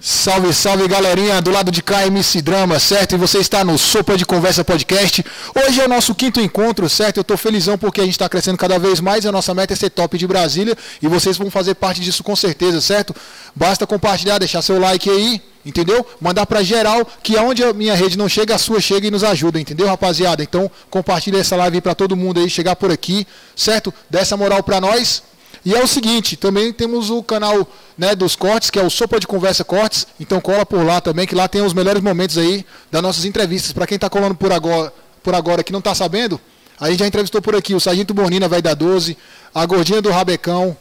Salve, salve galerinha, do lado de cá MC Drama, certo? E você está no Sopa de Conversa Podcast. Hoje é o nosso quinto encontro, certo? Eu estou felizão porque a gente está crescendo cada vez mais. A nossa meta é ser top de Brasília e vocês vão fazer parte disso com certeza, certo? Basta compartilhar, deixar seu like aí, entendeu? Mandar para geral, que aonde a minha rede não chega, a sua chega e nos ajuda, entendeu, rapaziada? Então compartilha essa live para todo mundo aí chegar por aqui, certo? Dá essa moral para nós. E é o seguinte, também temos o canal né, dos cortes, que é o Sopa de Conversa Cortes. Então cola por lá também, que lá tem os melhores momentos aí das nossas entrevistas. Para quem está colando por agora, por agora que não está sabendo, a gente já entrevistou por aqui o Sargento Bonina, velho da 12, a Gordinha do Rabecão,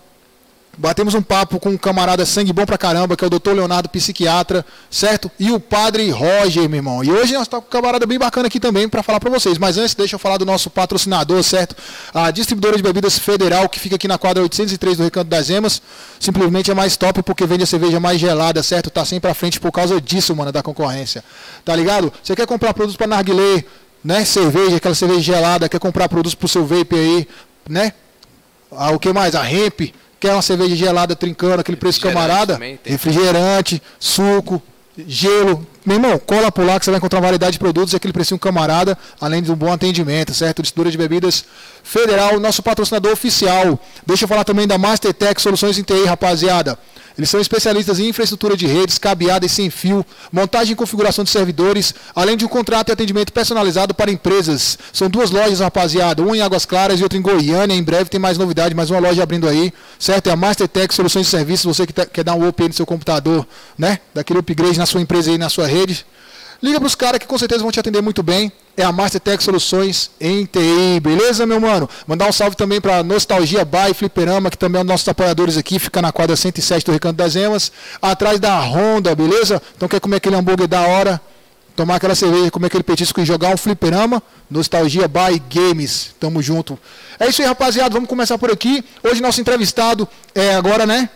Batemos um papo com um camarada sangue bom pra caramba, que é o doutor Leonardo, psiquiatra, certo? E o padre Roger, meu irmão. E hoje nós estamos com um camarada bem bacana aqui também para falar para vocês. Mas antes, deixa eu falar do nosso patrocinador, certo? A distribuidora de bebidas federal, que fica aqui na quadra 803 do Recanto das Emas. Simplesmente é mais top porque vende a cerveja mais gelada, certo? Tá sempre à frente por causa disso, mano, da concorrência. Tá ligado? Você quer comprar produtos para narguilé, né? Cerveja, aquela cerveja gelada, quer comprar produtos pro seu vape aí, né? Ah, o que mais? A hemp Quer uma cerveja gelada trincando, aquele preço camarada? Também, refrigerante, suco, gelo. Meu irmão, cola por lá que você vai encontrar uma variedade de produtos e aquele precinho camarada, além de um bom atendimento, certo? Distribuidora de bebidas federal, nosso patrocinador oficial. Deixa eu falar também da Mastertech Soluções em TI, rapaziada. Eles são especialistas em infraestrutura de redes, cabeada e sem fio, montagem e configuração de servidores, além de um contrato e atendimento personalizado para empresas. São duas lojas, rapaziada, uma em Águas Claras e outra em Goiânia. Em breve tem mais novidade, mais uma loja abrindo aí, certo? É a Mastertech Soluções de Serviços, você que tá, quer dar um up no seu computador, né? Daquele upgrade na sua empresa aí, na sua rede. Liga para os caras que com certeza vão te atender muito bem. É a Mastertech Soluções em TI, beleza, meu mano? Mandar um salve também para Nostalgia By Fliperama, que também é um dos nossos apoiadores aqui, fica na quadra 107 do Recanto das Emas, atrás da Honda, beleza? Então quer comer aquele hambúrguer da hora, tomar aquela cerveja, comer aquele petisco e jogar um fliperama, Nostalgia By Games, tamo junto. É isso aí, rapaziada, vamos começar por aqui. Hoje nosso entrevistado é agora, né?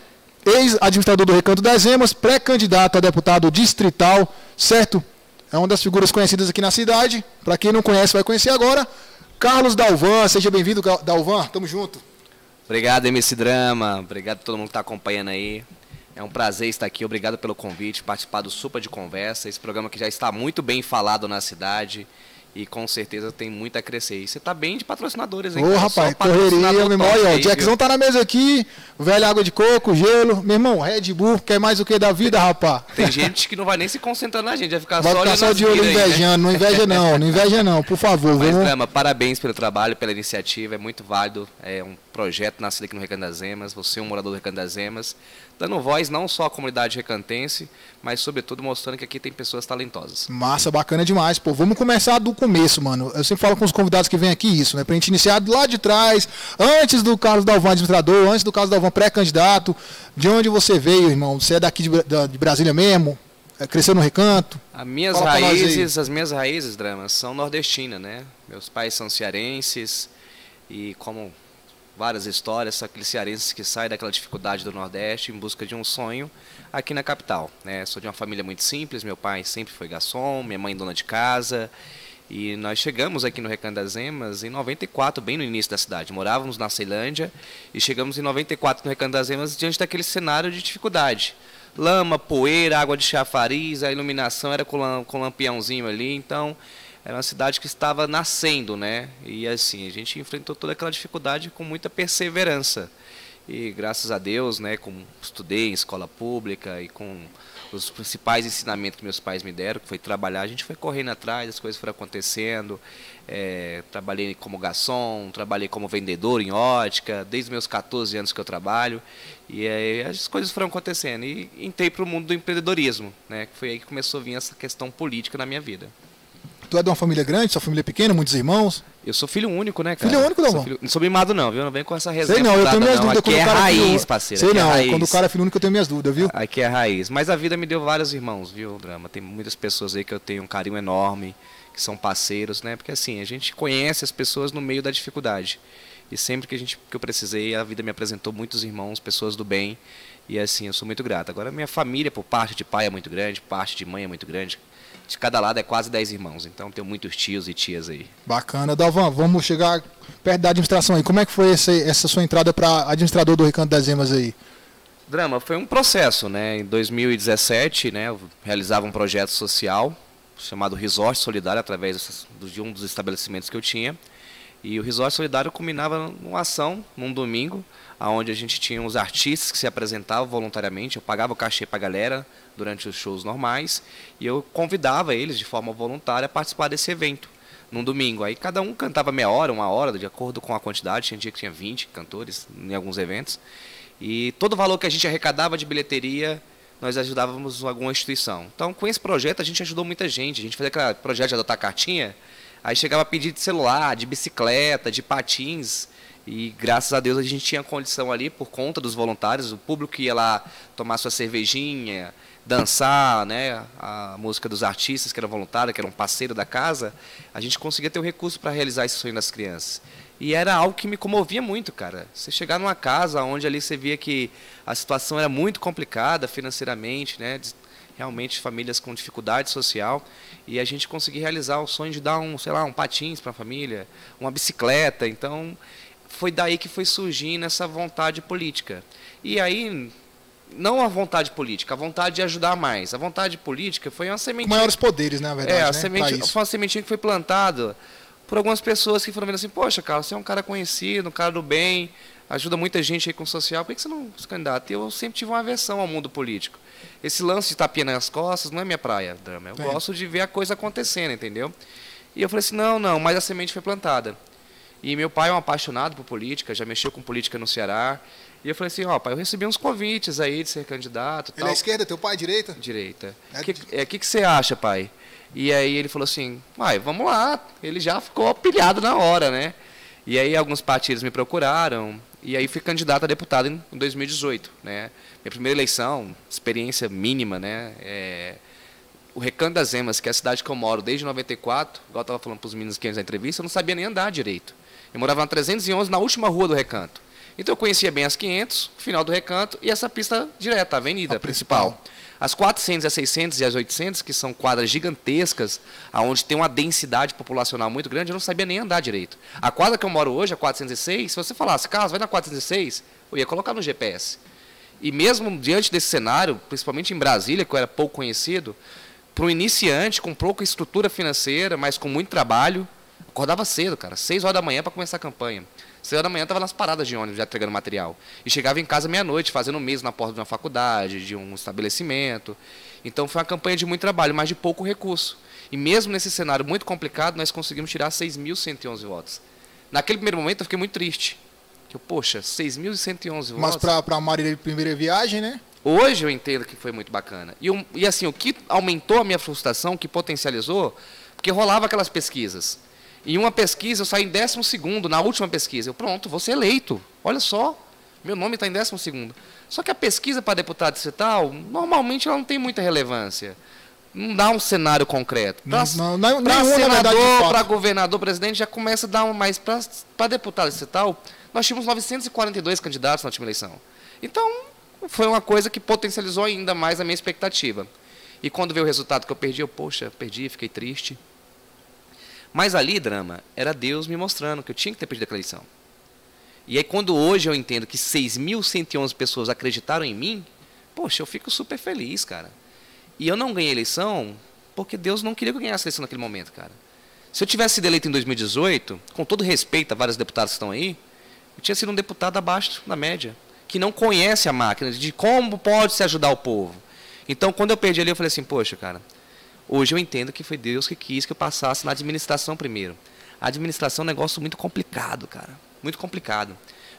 Ex-administrador do Recanto das Emas, pré-candidato a deputado distrital, certo? É uma das figuras conhecidas aqui na cidade. Para quem não conhece, vai conhecer agora. Carlos Dalvan, seja bem-vindo, Dalvan. Tamo junto. Obrigado, MC Drama. Obrigado a todo mundo que está acompanhando aí. É um prazer estar aqui. Obrigado pelo convite, participar do Supa de Conversa. Esse programa que já está muito bem falado na cidade e com certeza tem muito a crescer. E você tá bem de patrocinadores, hein? Ô, rapaz, correria, meu irmão. Ó, o Jackson tá na mesa aqui, velho água de coco, gelo. Meu irmão, Red Bull, quer mais o que da vida, rapaz? Tem gente que não vai nem se concentrar na gente, vai ficar vai só ficar só de olho invejando. Né? Não inveja não, não inveja não, por favor. Mas, vamos... Drama, parabéns pelo trabalho, pela iniciativa, é muito válido. É um projeto nascido aqui no Recanto das Emas, você é um morador do Recanto das Emas dando voz não só à comunidade recantense, mas sobretudo mostrando que aqui tem pessoas talentosas. Massa, bacana demais, pô. Vamos começar do começo, mano. Eu sempre falo com os convidados que vêm aqui isso, né? Pra gente iniciar lá de trás, antes do Carlos Dalvan administrador, antes do Carlos Dalvan pré-candidato. De onde você veio, irmão? Você é daqui de, Brasília mesmo? É, cresceu no recanto? As minhas Fala raízes, as minhas raízes, Drama, são nordestinas, né? Meus pais são cearenses e como várias histórias, cearenses que saem daquela dificuldade do Nordeste em busca de um sonho aqui na capital. Né? Sou de uma família muito simples, meu pai sempre foi garçom, minha mãe dona de casa. E nós chegamos aqui no Recanto das Emas em 94, bem no início da cidade. Morávamos na Ceilândia e chegamos em 94 no Recanto das Emas diante daquele cenário de dificuldade. Lama, poeira, água de chafariz, a iluminação era com, com lampiãozinho ali, então era uma cidade que estava nascendo, né? E assim, a gente enfrentou toda aquela dificuldade com muita perseverança. E graças a Deus, né, como estudei em escola pública e com os principais ensinamentos que meus pais me deram, que foi trabalhar, a gente foi correndo atrás, as coisas foram acontecendo. É, trabalhei como garçom, trabalhei como vendedor em ótica, desde meus 14 anos que eu trabalho. E aí as coisas foram acontecendo. E entrei para o mundo do empreendedorismo, né, que foi aí que começou a vir essa questão política na minha vida. Tu é de uma família grande, sua família é pequena, muitos irmãos? Eu sou filho único, né, cara? Filho único, não? Sou filho... Não sou mimado, não, viu? Não vem com essa resenha. Sei não, eu tenho minhas não. dúvidas. Aqui é raiz, filho... parceiro. Sei não, é quando o cara é filho único eu tenho minhas dúvidas, viu? Aqui é raiz. Mas a vida me deu vários irmãos, viu, Drama? Tem muitas pessoas aí que eu tenho um carinho enorme, que são parceiros, né? Porque assim, a gente conhece as pessoas no meio da dificuldade. E sempre que, a gente, que eu precisei, a vida me apresentou muitos irmãos, pessoas do bem. E assim, eu sou muito grato. Agora, minha família, por parte de pai, é muito grande, parte de mãe é muito grande de cada lado é quase 10 irmãos, então tenho muitos tios e tias aí. Bacana. Dalvan, vamos chegar perto da administração aí. Como é que foi essa, essa sua entrada para administrador do Recanto das Emas aí? Drama, foi um processo, né? Em 2017, né, eu realizava um projeto social chamado Resort Solidário através de um dos estabelecimentos que eu tinha. E o Resort Solidário culminava numa ação, num domingo, onde a gente tinha uns artistas que se apresentavam voluntariamente. Eu pagava o cachê para a galera durante os shows normais e eu convidava eles de forma voluntária a participar desse evento num domingo. Aí cada um cantava meia hora, uma hora, de acordo com a quantidade. Tinha dia que tinha 20 cantores em alguns eventos. E todo o valor que a gente arrecadava de bilheteria, nós ajudávamos alguma instituição. Então, com esse projeto, a gente ajudou muita gente. A gente fazia aquele projeto de adotar cartinha, aí chegava a pedir de celular, de bicicleta, de patins. E graças a Deus a gente tinha condição ali, por conta dos voluntários, o público ia lá tomar sua cervejinha, dançar, né, a música dos artistas que eram voluntários, que eram parceiro da casa, a gente conseguia ter o recurso para realizar esse sonho das crianças. E era algo que me comovia muito, cara. Você chegar numa casa onde ali você via que a situação era muito complicada financeiramente, né, realmente famílias com dificuldade social, e a gente conseguir realizar o sonho de dar um, sei lá, um patins para a família, uma bicicleta. Então, foi daí que foi surgindo essa vontade política. E aí, não a vontade política, a vontade de ajudar mais. A vontade política foi uma sementinha. Com maiores poderes, né, na verdade. É, a né, semente, foi uma sementinha que foi plantada por algumas pessoas que foram vendo assim: Poxa, Carlos, você é um cara conhecido, um cara do bem, ajuda muita gente aí com o social, por que você não se candidata? Eu sempre tive uma aversão ao mundo político. Esse lance de tapinha nas costas não é minha praia, drama. Eu é. gosto de ver a coisa acontecendo, entendeu? E eu falei assim: não, não, mas a semente foi plantada. E meu pai é um apaixonado por política, já mexeu com política no Ceará. E eu falei assim, ó, pai, eu recebi uns convites aí de ser candidato. Ele é esquerda, teu pai é direita? Direita. O é... que, é, que, que você acha, pai? E aí ele falou assim, pai, vamos lá. Ele já ficou pilhado na hora, né? E aí alguns partidos me procuraram, e aí fui candidato a deputado em 2018, né? Minha primeira eleição, experiência mínima, né? É... O Recanto das Emas, que é a cidade que eu moro desde 94, igual eu estava falando para os meninos que antes da entrevista, eu não sabia nem andar direito. Eu morava na 311, na última rua do recanto. Então eu conhecia bem as 500, o final do recanto e essa pista direta, a avenida a principal. principal. As 400, as 600 e as 800, que são quadras gigantescas, aonde tem uma densidade populacional muito grande, eu não sabia nem andar direito. A quadra que eu moro hoje, a 406, se você falasse, Carlos, vai na 406, eu ia colocar no GPS. E mesmo diante desse cenário, principalmente em Brasília, que eu era pouco conhecido, para um iniciante com pouca estrutura financeira, mas com muito trabalho, Acordava cedo, cara, 6 horas da manhã para começar a campanha. 6 horas da manhã estava nas paradas de ônibus já entregando material. E chegava em casa meia-noite, fazendo mesmo na porta de uma faculdade, de um estabelecimento. Então foi uma campanha de muito trabalho, mas de pouco recurso. E mesmo nesse cenário muito complicado, nós conseguimos tirar 6.111 votos. Naquele primeiro momento eu fiquei muito triste. Que eu, poxa, 6.111 votos. Mas para a Marília de primeira viagem, né? Hoje eu entendo que foi muito bacana. E, e assim, o que aumentou a minha frustração, que potencializou, porque rolava aquelas pesquisas. Em uma pesquisa, eu saí em décimo segundo, na última pesquisa. Eu, pronto, vou ser eleito. Olha só, meu nome está em décimo segundo. Só que a pesquisa para deputado estatal, normalmente ela não tem muita relevância. Não dá um cenário concreto. Para senador, para governador, presidente, já começa a dar um mais. Para deputado estatal, nós tínhamos 942 candidatos na última eleição. Então, foi uma coisa que potencializou ainda mais a minha expectativa. E quando veio o resultado que eu perdi, eu, poxa, perdi, fiquei triste. Mas ali, drama, era Deus me mostrando que eu tinha que ter perdido aquela eleição. E aí, quando hoje eu entendo que 6.111 pessoas acreditaram em mim, poxa, eu fico super feliz, cara. E eu não ganhei eleição porque Deus não queria que eu ganhasse eleição naquele momento, cara. Se eu tivesse sido eleito em 2018, com todo respeito a vários deputados que estão aí, eu tinha sido um deputado abaixo da média, que não conhece a máquina de como pode se ajudar o povo. Então, quando eu perdi ali, eu falei assim, poxa, cara, Hoje eu entendo que foi Deus que quis que eu passasse na administração primeiro. A administração é um negócio muito complicado, cara. Muito complicado.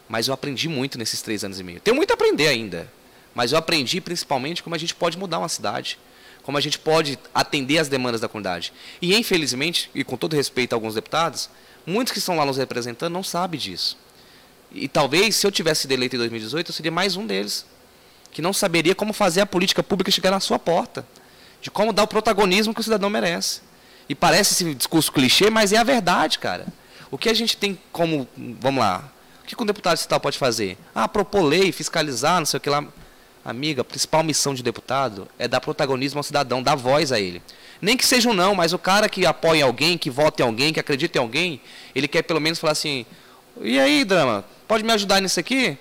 Mas eu aprendi muito nesses três anos e meio. Tenho muito a aprender ainda. Mas eu aprendi principalmente como a gente pode mudar uma cidade. Como a gente pode atender as demandas da comunidade. E infelizmente, e com todo respeito a alguns deputados, muitos que estão lá nos representando não sabem disso. E talvez, se eu tivesse sido eleito em 2018, eu seria mais um deles. Que não saberia como fazer a política pública chegar na sua porta de como dar o protagonismo que o cidadão merece. E parece esse discurso clichê, mas é a verdade, cara. O que a gente tem como. Vamos lá. O que um deputado estatal pode fazer? Ah, propor lei, fiscalizar, não sei o que lá. Amiga, a principal missão de deputado é dar protagonismo ao cidadão, dar voz a ele. Nem que seja um não, mas o cara que apoia alguém, que vota em alguém, que acredita em alguém, ele quer pelo menos falar assim: e aí, drama, pode me ajudar nisso aqui?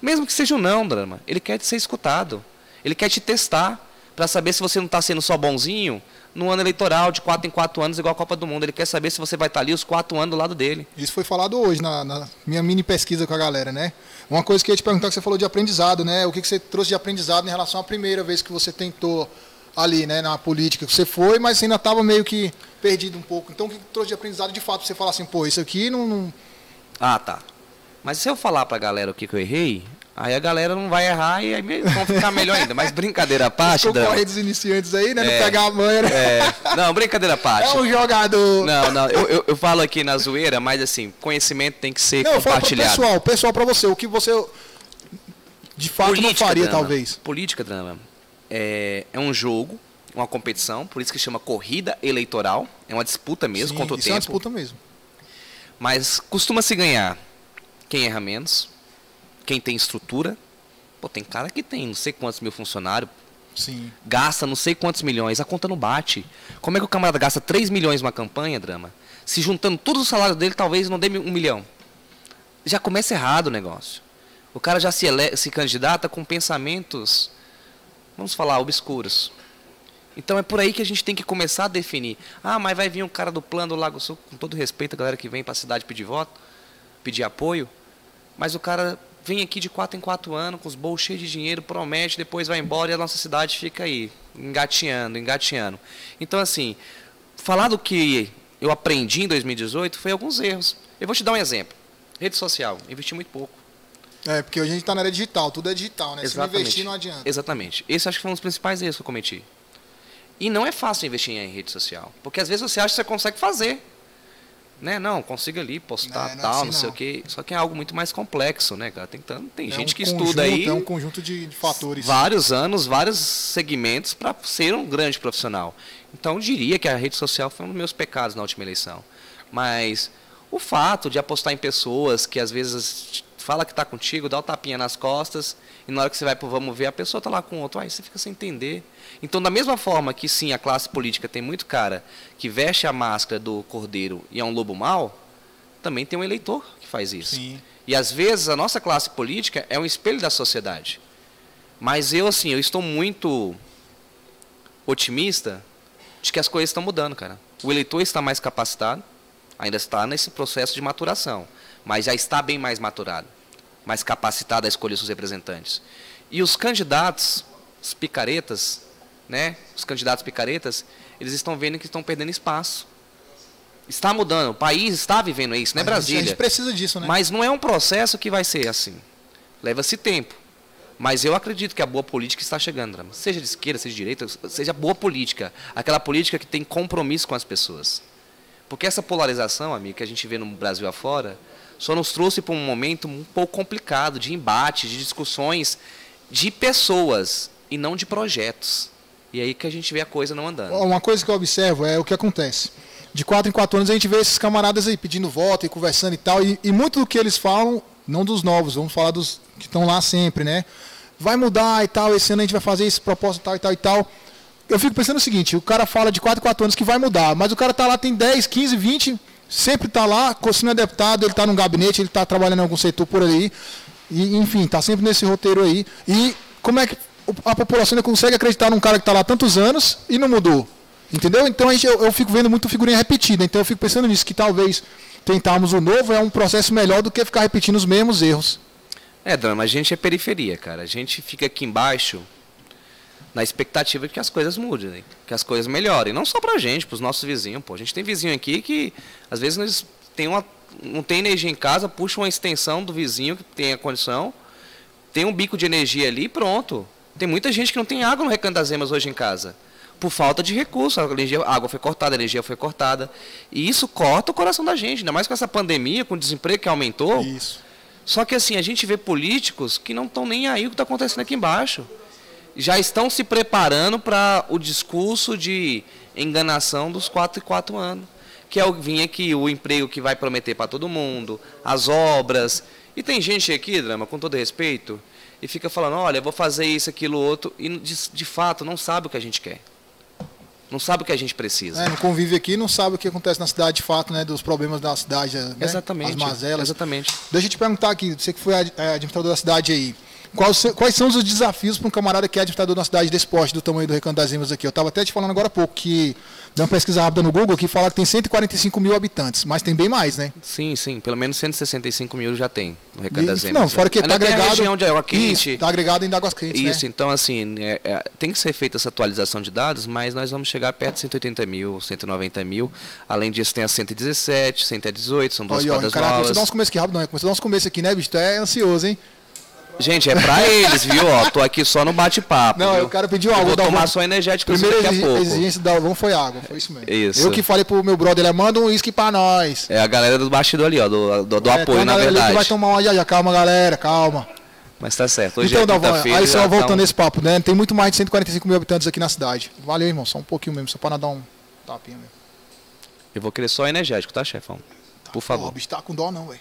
Mesmo que seja um não, drama, ele quer ser escutado. Ele quer te testar para saber se você não está sendo só bonzinho no ano eleitoral de quatro em quatro anos, igual a Copa do Mundo. Ele quer saber se você vai estar tá ali os quatro anos do lado dele. Isso foi falado hoje na, na minha mini pesquisa com a galera, né? Uma coisa que eu ia te perguntar que você falou de aprendizado, né? O que, que você trouxe de aprendizado em relação à primeira vez que você tentou ali, né, na política que você foi, mas você ainda estava meio que perdido um pouco. Então, o que trouxe de aprendizado de fato você falar assim, pô, isso aqui não, não... Ah, tá. Mas se eu falar para a galera o que, que eu errei, Aí a galera não vai errar e aí vão ficar melhor ainda. Mas brincadeira à parte, Dan. dos iniciantes aí, né? É, não pegar a manha, né? É, não, brincadeira à parte. É um jogador. Não, não. Eu, eu, eu, falo aqui na zoeira, mas assim, conhecimento tem que ser não, compartilhado. Pessoal, pessoal, para você, o que você de fato política, não faria, drama. talvez. Política, drama. É, é um jogo, uma competição, por isso que chama corrida eleitoral. É uma disputa mesmo Sim, contra o isso tempo. É uma disputa mesmo. Mas costuma se ganhar quem erra menos quem tem estrutura. Pô, tem cara que tem não sei quantos mil funcionários. Sim. Gasta não sei quantos milhões, a conta não bate. Como é que o camarada gasta 3 milhões numa campanha, drama? Se juntando todos os salários dele, talvez não dê um milhão. Já começa errado o negócio. O cara já se, ele... se candidata com pensamentos, vamos falar, obscuros. Então é por aí que a gente tem que começar a definir. Ah, mas vai vir um cara do plano do Lago Sul, com todo respeito a galera que vem para a cidade pedir voto, pedir apoio, mas o cara vem aqui de quatro em quatro anos, com os bolsos cheios de dinheiro, promete, depois vai embora e a nossa cidade fica aí, engateando, engateando. Então, assim, falar do que eu aprendi em 2018 foi alguns erros. Eu vou te dar um exemplo. Rede social, investi muito pouco. É, porque hoje a gente está na era digital, tudo é digital, né? Exatamente. Se não investir, não adianta. Exatamente. Esse acho que foi um dos principais erros que eu cometi. E não é fácil investir em rede social, porque às vezes você acha que você consegue fazer né? Não, consiga ali postar não, não tal, assim, não sei o quê. Só que é algo muito mais complexo, né, cara? Tem, tanto, tem é gente um que conjunto, estuda aí. É um conjunto de, de fatores. Vários anos, vários segmentos para ser um grande profissional. Então, eu diria que a rede social foi um dos meus pecados na última eleição. Mas o fato de apostar em pessoas que às vezes fala que está contigo, dá o um tapinha nas costas, e na hora que você vai para vamos ver, a pessoa está lá com outro, aí você fica sem entender. Então, da mesma forma que sim, a classe política tem muito cara que veste a máscara do cordeiro e é um lobo mau, também tem um eleitor que faz isso. Sim. E às vezes a nossa classe política é um espelho da sociedade. Mas eu, assim, eu estou muito otimista de que as coisas estão mudando, cara. O eleitor está mais capacitado, ainda está nesse processo de maturação mas já está bem mais maturado, mais capacitado a escolher seus representantes. E os candidatos, os picaretas, né, os candidatos picaretas, eles estão vendo que estão perdendo espaço. Está mudando, o país está vivendo isso, não é Brasília. A gente precisa disso, né? Mas não é um processo que vai ser assim. Leva-se tempo. Mas eu acredito que a boa política está chegando, seja de esquerda, seja de direita, seja boa política, aquela política que tem compromisso com as pessoas. Porque essa polarização, amigo, que a gente vê no Brasil afora, só nos trouxe para um momento um pouco complicado de embate, de discussões de pessoas e não de projetos. E aí que a gente vê a coisa não andando. Uma coisa que eu observo é o que acontece. De quatro em quatro anos a gente vê esses camaradas aí pedindo voto e conversando e tal. E, e muito do que eles falam, não dos novos, vamos falar dos que estão lá sempre, né? Vai mudar e tal, esse ano a gente vai fazer esse propósito tal e tal e tal. Eu fico pensando o seguinte, o cara fala de 4 em 4 anos que vai mudar, mas o cara tá lá tem 10, 15, 20, sempre está lá, não é deputado, ele está no gabinete, ele está trabalhando em algum setor por aí. E, enfim, está sempre nesse roteiro aí. E como é que a população ainda consegue acreditar num cara que está lá há tantos anos e não mudou? Entendeu? Então gente, eu, eu, fico vendo muito figurinha repetida. Então eu fico pensando nisso, que talvez tentarmos o novo é um processo melhor do que ficar repetindo os mesmos erros. É, Dona, a gente é periferia, cara. A gente fica aqui embaixo na expectativa de que as coisas mudem, né? que as coisas melhorem. Não só para a gente, para os nossos vizinhos. Pô. A gente tem vizinho aqui que, às vezes, nós tem uma, não tem energia em casa, puxa uma extensão do vizinho que tem a condição, tem um bico de energia ali pronto. Tem muita gente que não tem água no Recanto das Emas hoje em casa. Por falta de recurso. A, energia, a água foi cortada, a energia foi cortada. E isso corta o coração da gente, ainda mais com essa pandemia, com o desemprego que aumentou. Isso. Só que assim, a gente vê políticos que não estão nem aí o que está acontecendo aqui embaixo já estão se preparando para o discurso de enganação dos 4 e 4 anos. Que é o vir aqui, o emprego que vai prometer para todo mundo, as obras. E tem gente aqui, Drama, com todo respeito, e fica falando, olha, vou fazer isso, aquilo, outro, e de, de fato não sabe o que a gente quer. não sabe o que a gente precisa. É, não convive aqui, não sabe o que acontece na cidade de fato, né? Dos problemas da cidade, né? Exatamente. As mazelas. Exatamente. Deixa eu te perguntar aqui, você que foi é, administrador da cidade aí. Quais, quais são os desafios para um camarada que é administrador na cidade desse porte, do tamanho do Recanto das Emas aqui? Eu estava até te falando agora há pouco que deu uma pesquisa rápida no Google que fala que tem 145 mil habitantes, mas tem bem mais, né? Sim, sim, pelo menos 165 mil já tem no Recanto das Emas. Não, fora que está agregado. região de água quente. Está agregado em águas quentes. Isso, né? então assim, é, é, tem que ser feita essa atualização de dados, mas nós vamos chegar perto de 180 mil, 190 mil. Além disso, tem a 117, 118, são duas quadras novas. Você dá uns começos aqui rápido, não, começou a dar uns começos aqui, né, bicho? Tu é ansioso, hein? Gente, é pra eles, viu? Ó, tô aqui só no bate-papo. Não, viu? eu quero pedir água. vou tomar só energético Primeira daqui a pouco. exigência do Dalvão foi água, foi isso mesmo. Isso. Eu que falei pro meu brother, ele manda um uísque pra nós. É a galera do bastidor ali, ó, do, do, do é, apoio, na verdade. Que vai tomar uma já, já. Calma, galera, calma. Mas tá certo. Hoje então, é Dalvão, aí só voltando tão... nesse papo, né? Tem muito mais de 145 mil habitantes aqui na cidade. Valeu, irmão, só um pouquinho mesmo, só pra dar um tapinha mesmo. Eu vou querer só energético, tá, chefão? Por favor. O bicho tá com dó não, velho.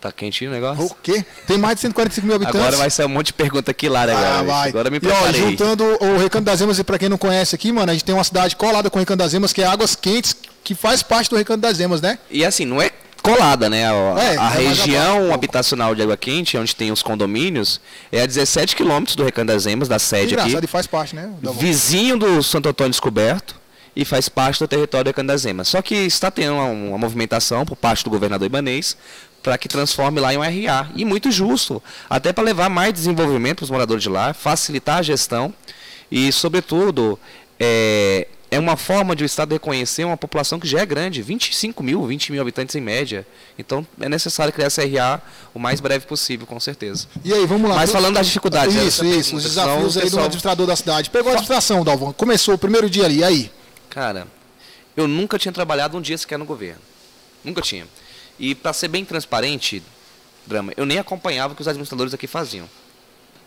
Tá quentinho o negócio? O quê? Tem mais de 145 mil habitantes. Agora vai ser um monte de pergunta aqui lá, né, ah, vai. Agora me preparei. E, ó, juntando o Recanto das Emas, e pra quem não conhece aqui, mano, a gente tem uma cidade colada com o Recanto das Emas, que é Águas Quentes, que faz parte do Recanto das Emas, né? E assim, não é colada, né? A, é, a é região habitacional de Água Quente, onde tem os condomínios, é a 17 quilômetros do Recanto das Emas, da sede aqui. e faz parte, né? Vizinho do Santo Antônio Descoberto e faz parte do território do Recanto das Emas. Só que está tendo uma, uma movimentação por parte do governador Ibanês para que transforme lá em um RA. E muito justo, até para levar mais desenvolvimento para os moradores de lá, facilitar a gestão e, sobretudo, é, é uma forma de o Estado reconhecer uma população que já é grande, 25 mil, 20 mil habitantes em média. Então é necessário criar essa RA o mais breve possível, com certeza. E aí, vamos lá. Mas falando das dificuldades. Isso, isso, os desafios aí pessoal... do administrador da cidade. Pegou a administração, Dalvão, começou o primeiro dia ali, e aí? Cara, eu nunca tinha trabalhado um dia sequer no governo. Nunca tinha. E para ser bem transparente, Drama, eu nem acompanhava o que os administradores aqui faziam.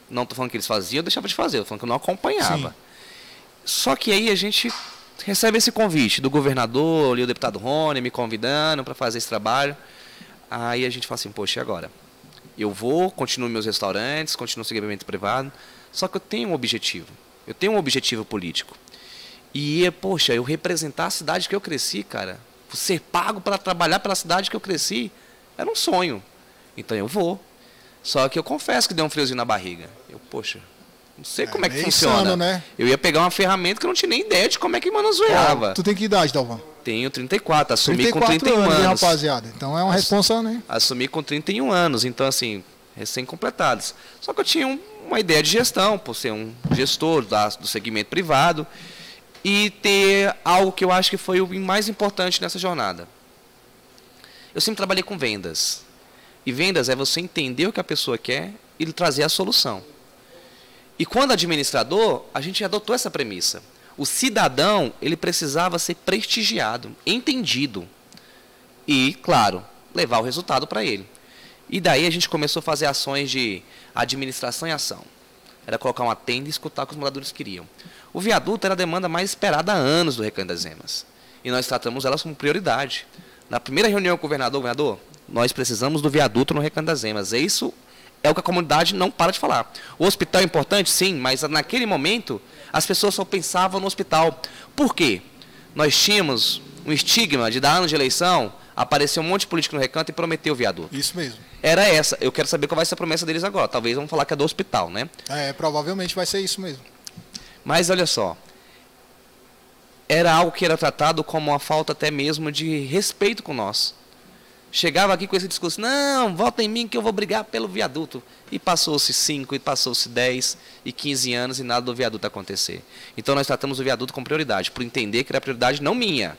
Não estou falando que eles faziam, eu deixava de fazer, eu falando que eu não acompanhava. Sim. Só que aí a gente recebe esse convite do governador, ali o deputado Rony me convidando para fazer esse trabalho. Aí a gente fala assim, poxa, e agora? Eu vou, continuo meus restaurantes, continuo o segmento privado, só que eu tenho um objetivo. Eu tenho um objetivo político. E, poxa, eu representar a cidade que eu cresci, cara, ser pago para trabalhar pela cidade que eu cresci, era um sonho. Então eu vou. Só que eu confesso que deu um friozinho na barriga. Eu, poxa, não sei é, como é que funciona. Insano, né? Eu ia pegar uma ferramenta que eu não tinha nem ideia de como é que manuseava. tu tem que idade, Dalvan? Tenho 34, assumi 34 com 31 anos. anos. rapaziada. Então é uma responsa, né? Assumi com 31 anos, então assim, recém-completados. Só que eu tinha um, uma ideia de gestão, por ser um gestor da, do segmento privado e ter algo que eu acho que foi o mais importante nessa jornada. Eu sempre trabalhei com vendas. E vendas é você entender o que a pessoa quer e trazer a solução. E quando administrador, a gente adotou essa premissa. O cidadão, ele precisava ser prestigiado, entendido. E, claro, levar o resultado para ele. E daí a gente começou a fazer ações de administração e ação. Era colocar uma tenda e escutar o que os moradores queriam. O viaduto era a demanda mais esperada há anos do Recanto das Emas. E nós tratamos elas como prioridade. Na primeira reunião com o governador, governador, nós precisamos do viaduto no Recanto das Emas. Isso é o que a comunidade não para de falar. O hospital é importante, sim, mas naquele momento as pessoas só pensavam no hospital. Por quê? Nós tínhamos um estigma de dar anos de eleição, apareceu um monte de político no recanto e prometeu o viaduto. Isso mesmo. Era essa. Eu quero saber qual vai ser a promessa deles agora. Talvez vamos falar que é do hospital, né? É, provavelmente vai ser isso mesmo. Mas olha só, era algo que era tratado como uma falta até mesmo de respeito com nós. Chegava aqui com esse discurso, não, vota em mim que eu vou brigar pelo viaduto. E passou-se 5, e passou-se 10 e 15 anos e nada do viaduto acontecer. Então nós tratamos o viaduto com prioridade, por entender que era prioridade não minha,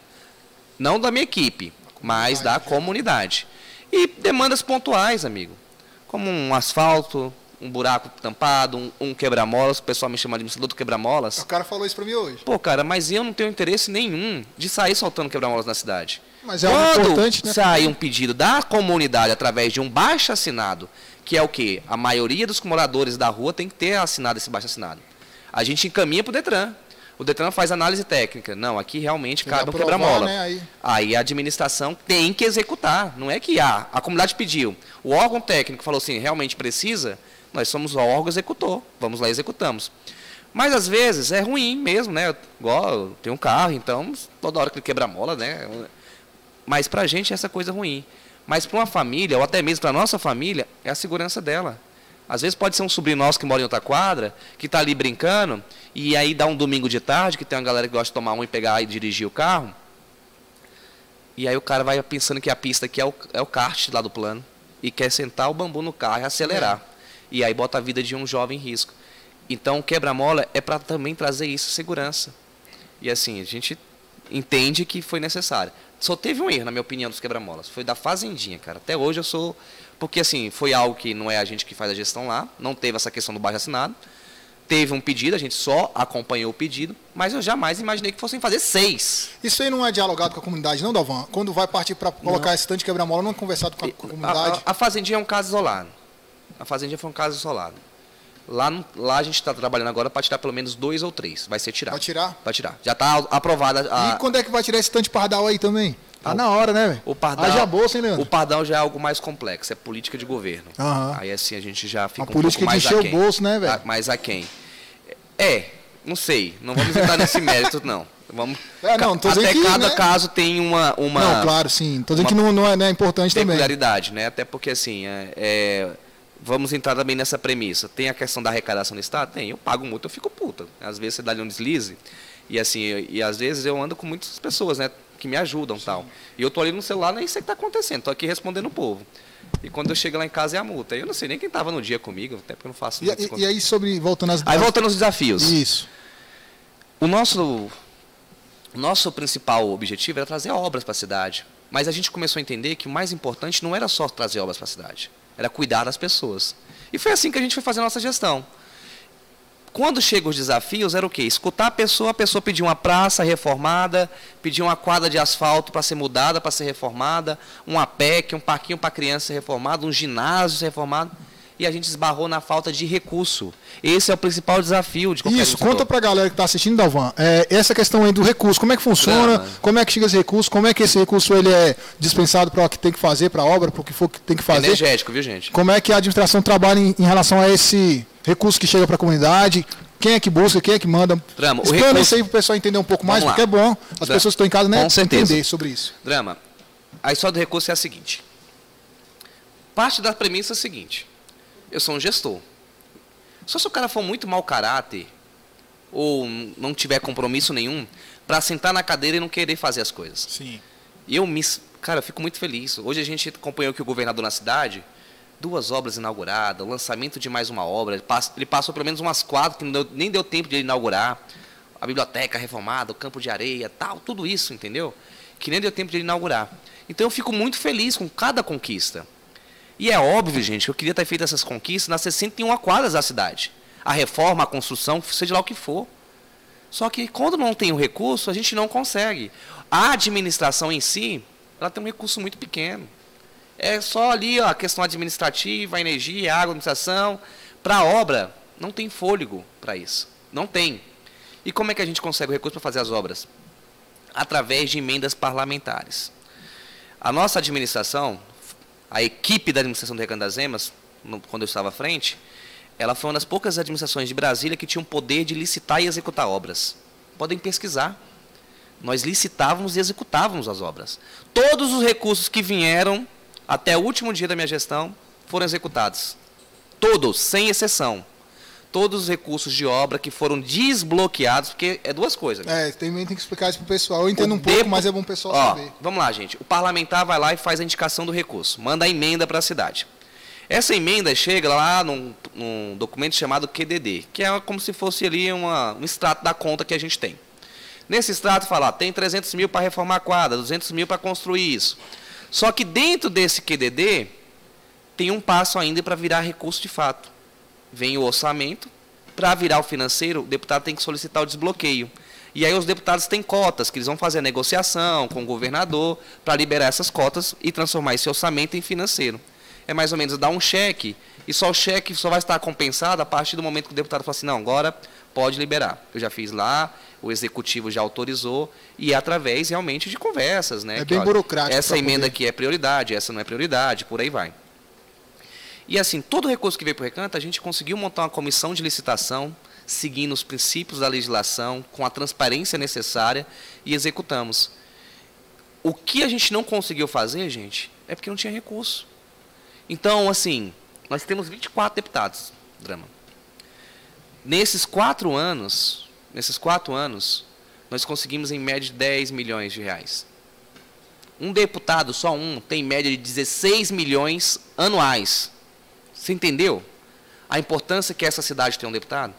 não da minha equipe, mas da comunidade. E demandas pontuais, amigo, como um asfalto, um buraco tampado, um, um quebra-molas, o pessoal me chama de administrador do quebra-molas. O cara falou isso para mim hoje. Pô, cara, mas eu não tenho interesse nenhum de sair soltando quebra-molas na cidade. Mas é Quando importante, né? sai um pedido da comunidade através de um baixo assinado, que é o que a maioria dos moradores da rua tem que ter assinado esse baixo assinado. A gente encaminha para o Detran. O Detran faz análise técnica. Não, aqui realmente cabe um quebra-mola. Né, aí. aí. a administração tem que executar. Não é que a, a comunidade pediu. O órgão técnico falou assim, realmente precisa, nós somos o órgão executor, vamos lá e executamos. Mas às vezes é ruim mesmo, né? Igual tenho um carro, então toda hora que ele quebra a mola, né? Mas pra gente é essa coisa ruim. Mas para uma família, ou até mesmo para nossa família, é a segurança dela. Às vezes pode ser um sobrinho nosso que mora em outra quadra, que está ali brincando, e aí dá um domingo de tarde, que tem uma galera que gosta de tomar um e pegar e dirigir o carro. E aí o cara vai pensando que a pista aqui é o, é o kart lá do plano. E quer sentar o bambu no carro e acelerar. É. E aí bota a vida de um jovem em risco. Então o quebra-mola é para também trazer isso, segurança. E assim, a gente entende que foi necessário. Só teve um erro, na minha opinião, dos quebra-molas. Foi da fazendinha, cara. Até hoje eu sou. Porque assim, foi algo que não é a gente que faz a gestão lá, não teve essa questão do baixo assinado. Teve um pedido, a gente só acompanhou o pedido, mas eu jamais imaginei que fossem fazer seis. Isso aí não é dialogado com a comunidade, não, Dalvan? Quando vai partir para colocar não. esse tanto de quebra-mola, não é conversado com a, com a comunidade? A, a, a fazendinha é um caso isolado. A fazendinha foi um caso isolado. Lá, lá a gente está trabalhando agora para tirar pelo menos dois ou três. Vai ser tirado. Vai tirar? Vai tirar. Já está aprovada a. E quando é que vai tirar esse tanto de pardal aí também? Tá na hora, né, velho? O pardal, Haja bolsa, hein, Leandro? O pardal já é algo mais complexo, é política de governo. Uhum. Aí assim a gente já fica a um política pouco mais de encher o bolso, né, velho? Mais a quem? É, não sei. Não vamos entrar nesse mérito, não. Vamos, é, não, tô até que, cada né? caso tem uma, uma. Não, claro, sim. Tô dizendo que não, não, é, não é importante também. Peculiaridade, né? Até porque assim, é, é, vamos entrar também nessa premissa. Tem a questão da arrecadação do Estado? Tem. Eu pago muito, eu fico puta. Às vezes você dá ali um deslize. E assim, e, e às vezes eu ando com muitas pessoas, né? Que me ajudam sim. tal. E eu tô ali no celular, nem sei o que está acontecendo. Tô aqui respondendo o povo. E quando eu chego lá em casa é a multa. Eu não sei nem quem estava no dia comigo, até porque eu não faço E, e, e aí, sobre. Voltando às. Aí voltando aos desafios. Isso. O nosso, nosso principal objetivo era trazer obras para a cidade. Mas a gente começou a entender que o mais importante não era só trazer obras para a cidade, era cuidar das pessoas. E foi assim que a gente foi fazer a nossa gestão. Quando chegam os desafios, era o quê? Escutar a pessoa, a pessoa pedir uma praça reformada, pedir uma quadra de asfalto para ser mudada, para ser reformada, um APEC, um parquinho para criança reformado, um ginásio reformado. E a gente esbarrou na falta de recurso. Esse é o principal desafio de qualquer Isso, conta para a galera que está assistindo, Dalvan, é, essa questão aí do recurso, como é que funciona, como é que chega esse recurso, como é que esse recurso ele é dispensado para o que tem que fazer, para a obra, para o que for que tem que fazer. Energético, viu, gente? Como é que a administração trabalha em, em relação a esse recurso que chega para a comunidade, quem é que busca, quem é que manda. Drama, Explana recurso... isso aí para o pessoal entender um pouco mais, porque é bom as Drama. pessoas que estão em casa né, entender sobre isso. Drama, a história do recurso é a seguinte. Parte da premissa é a seguinte. Eu sou um gestor. Só se o cara for muito mau caráter, ou não tiver compromisso nenhum, para sentar na cadeira e não querer fazer as coisas. Sim. Eu me... Cara, eu fico muito feliz. Hoje a gente acompanhou que o governador na cidade duas obras inauguradas, o lançamento de mais uma obra. Ele passou pelo menos umas quatro que deu, nem deu tempo de ele inaugurar. A biblioteca reformada, o campo de areia, tal, tudo isso, entendeu? Que nem deu tempo de ele inaugurar. Então eu fico muito feliz com cada conquista. E é óbvio, gente, que eu queria ter feito essas conquistas nas 61 quadras da cidade. A reforma, a construção, seja lá o que for. Só que quando não tem o recurso, a gente não consegue. A administração em si, ela tem um recurso muito pequeno. É só ali ó, a questão administrativa, a energia, a água, a administração. Para a obra, não tem fôlego para isso. Não tem. E como é que a gente consegue o recurso para fazer as obras? Através de emendas parlamentares. A nossa administração, a equipe da administração do Recanto das Emas, quando eu estava à frente, ela foi uma das poucas administrações de Brasília que tinham poder de licitar e executar obras. Podem pesquisar. Nós licitávamos e executávamos as obras. Todos os recursos que vieram até o último dia da minha gestão, foram executados. Todos, sem exceção. Todos os recursos de obra que foram desbloqueados, porque é duas coisas. É, também tem que explicar isso para o pessoal. Eu entendo o um pouco, mas é bom o pessoal Ó, saber. Vamos lá, gente. O parlamentar vai lá e faz a indicação do recurso, manda a emenda para a cidade. Essa emenda chega lá num, num, documento chamado QDD, que é como se fosse ali uma, um extrato da conta que a gente tem. Nesse extrato fala, ó, tem 300 mil para reformar a quadra, 200 mil para construir isso. Só que dentro desse QDD, tem um passo ainda para virar recurso de fato. Vem o orçamento, para virar o financeiro, o deputado tem que solicitar o desbloqueio. E aí os deputados têm cotas, que eles vão fazer a negociação com o governador para liberar essas cotas e transformar esse orçamento em financeiro. É mais ou menos dar um cheque, e só o cheque só vai estar compensado a partir do momento que o deputado fala assim, não, agora pode liberar. Eu já fiz lá, o executivo já autorizou e é através realmente de conversas, né? É que, bem burocrático. Essa emenda poder. aqui é prioridade, essa não é prioridade, por aí vai. E assim, todo recurso que veio para o recanto, a gente conseguiu montar uma comissão de licitação seguindo os princípios da legislação, com a transparência necessária e executamos. O que a gente não conseguiu fazer, gente, é porque não tinha recurso. Então, assim, nós temos 24 deputados, Drama. Nesses quatro anos, nesses quatro anos, nós conseguimos em média 10 milhões de reais. Um deputado, só um, tem média de 16 milhões anuais. Você entendeu? A importância que essa cidade tem um deputado?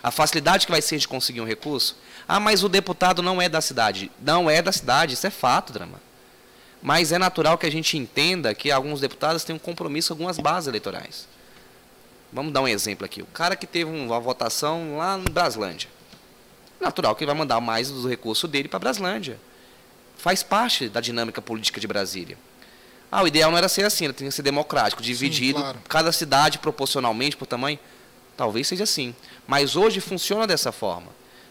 A facilidade que vai ser de conseguir um recurso? Ah, mas o deputado não é da cidade. Não é da cidade, isso é fato, Drama. Mas é natural que a gente entenda que alguns deputados têm um compromisso com algumas bases eleitorais. Vamos dar um exemplo aqui. O cara que teve uma votação lá em Braslândia. Natural que ele vai mandar mais do recurso dele para Braslândia. Faz parte da dinâmica política de Brasília. Ah, o ideal não era ser assim, tinha que ser democrático, dividido, Sim, claro. cada cidade proporcionalmente por tamanho. Talvez seja assim. Mas hoje funciona dessa forma.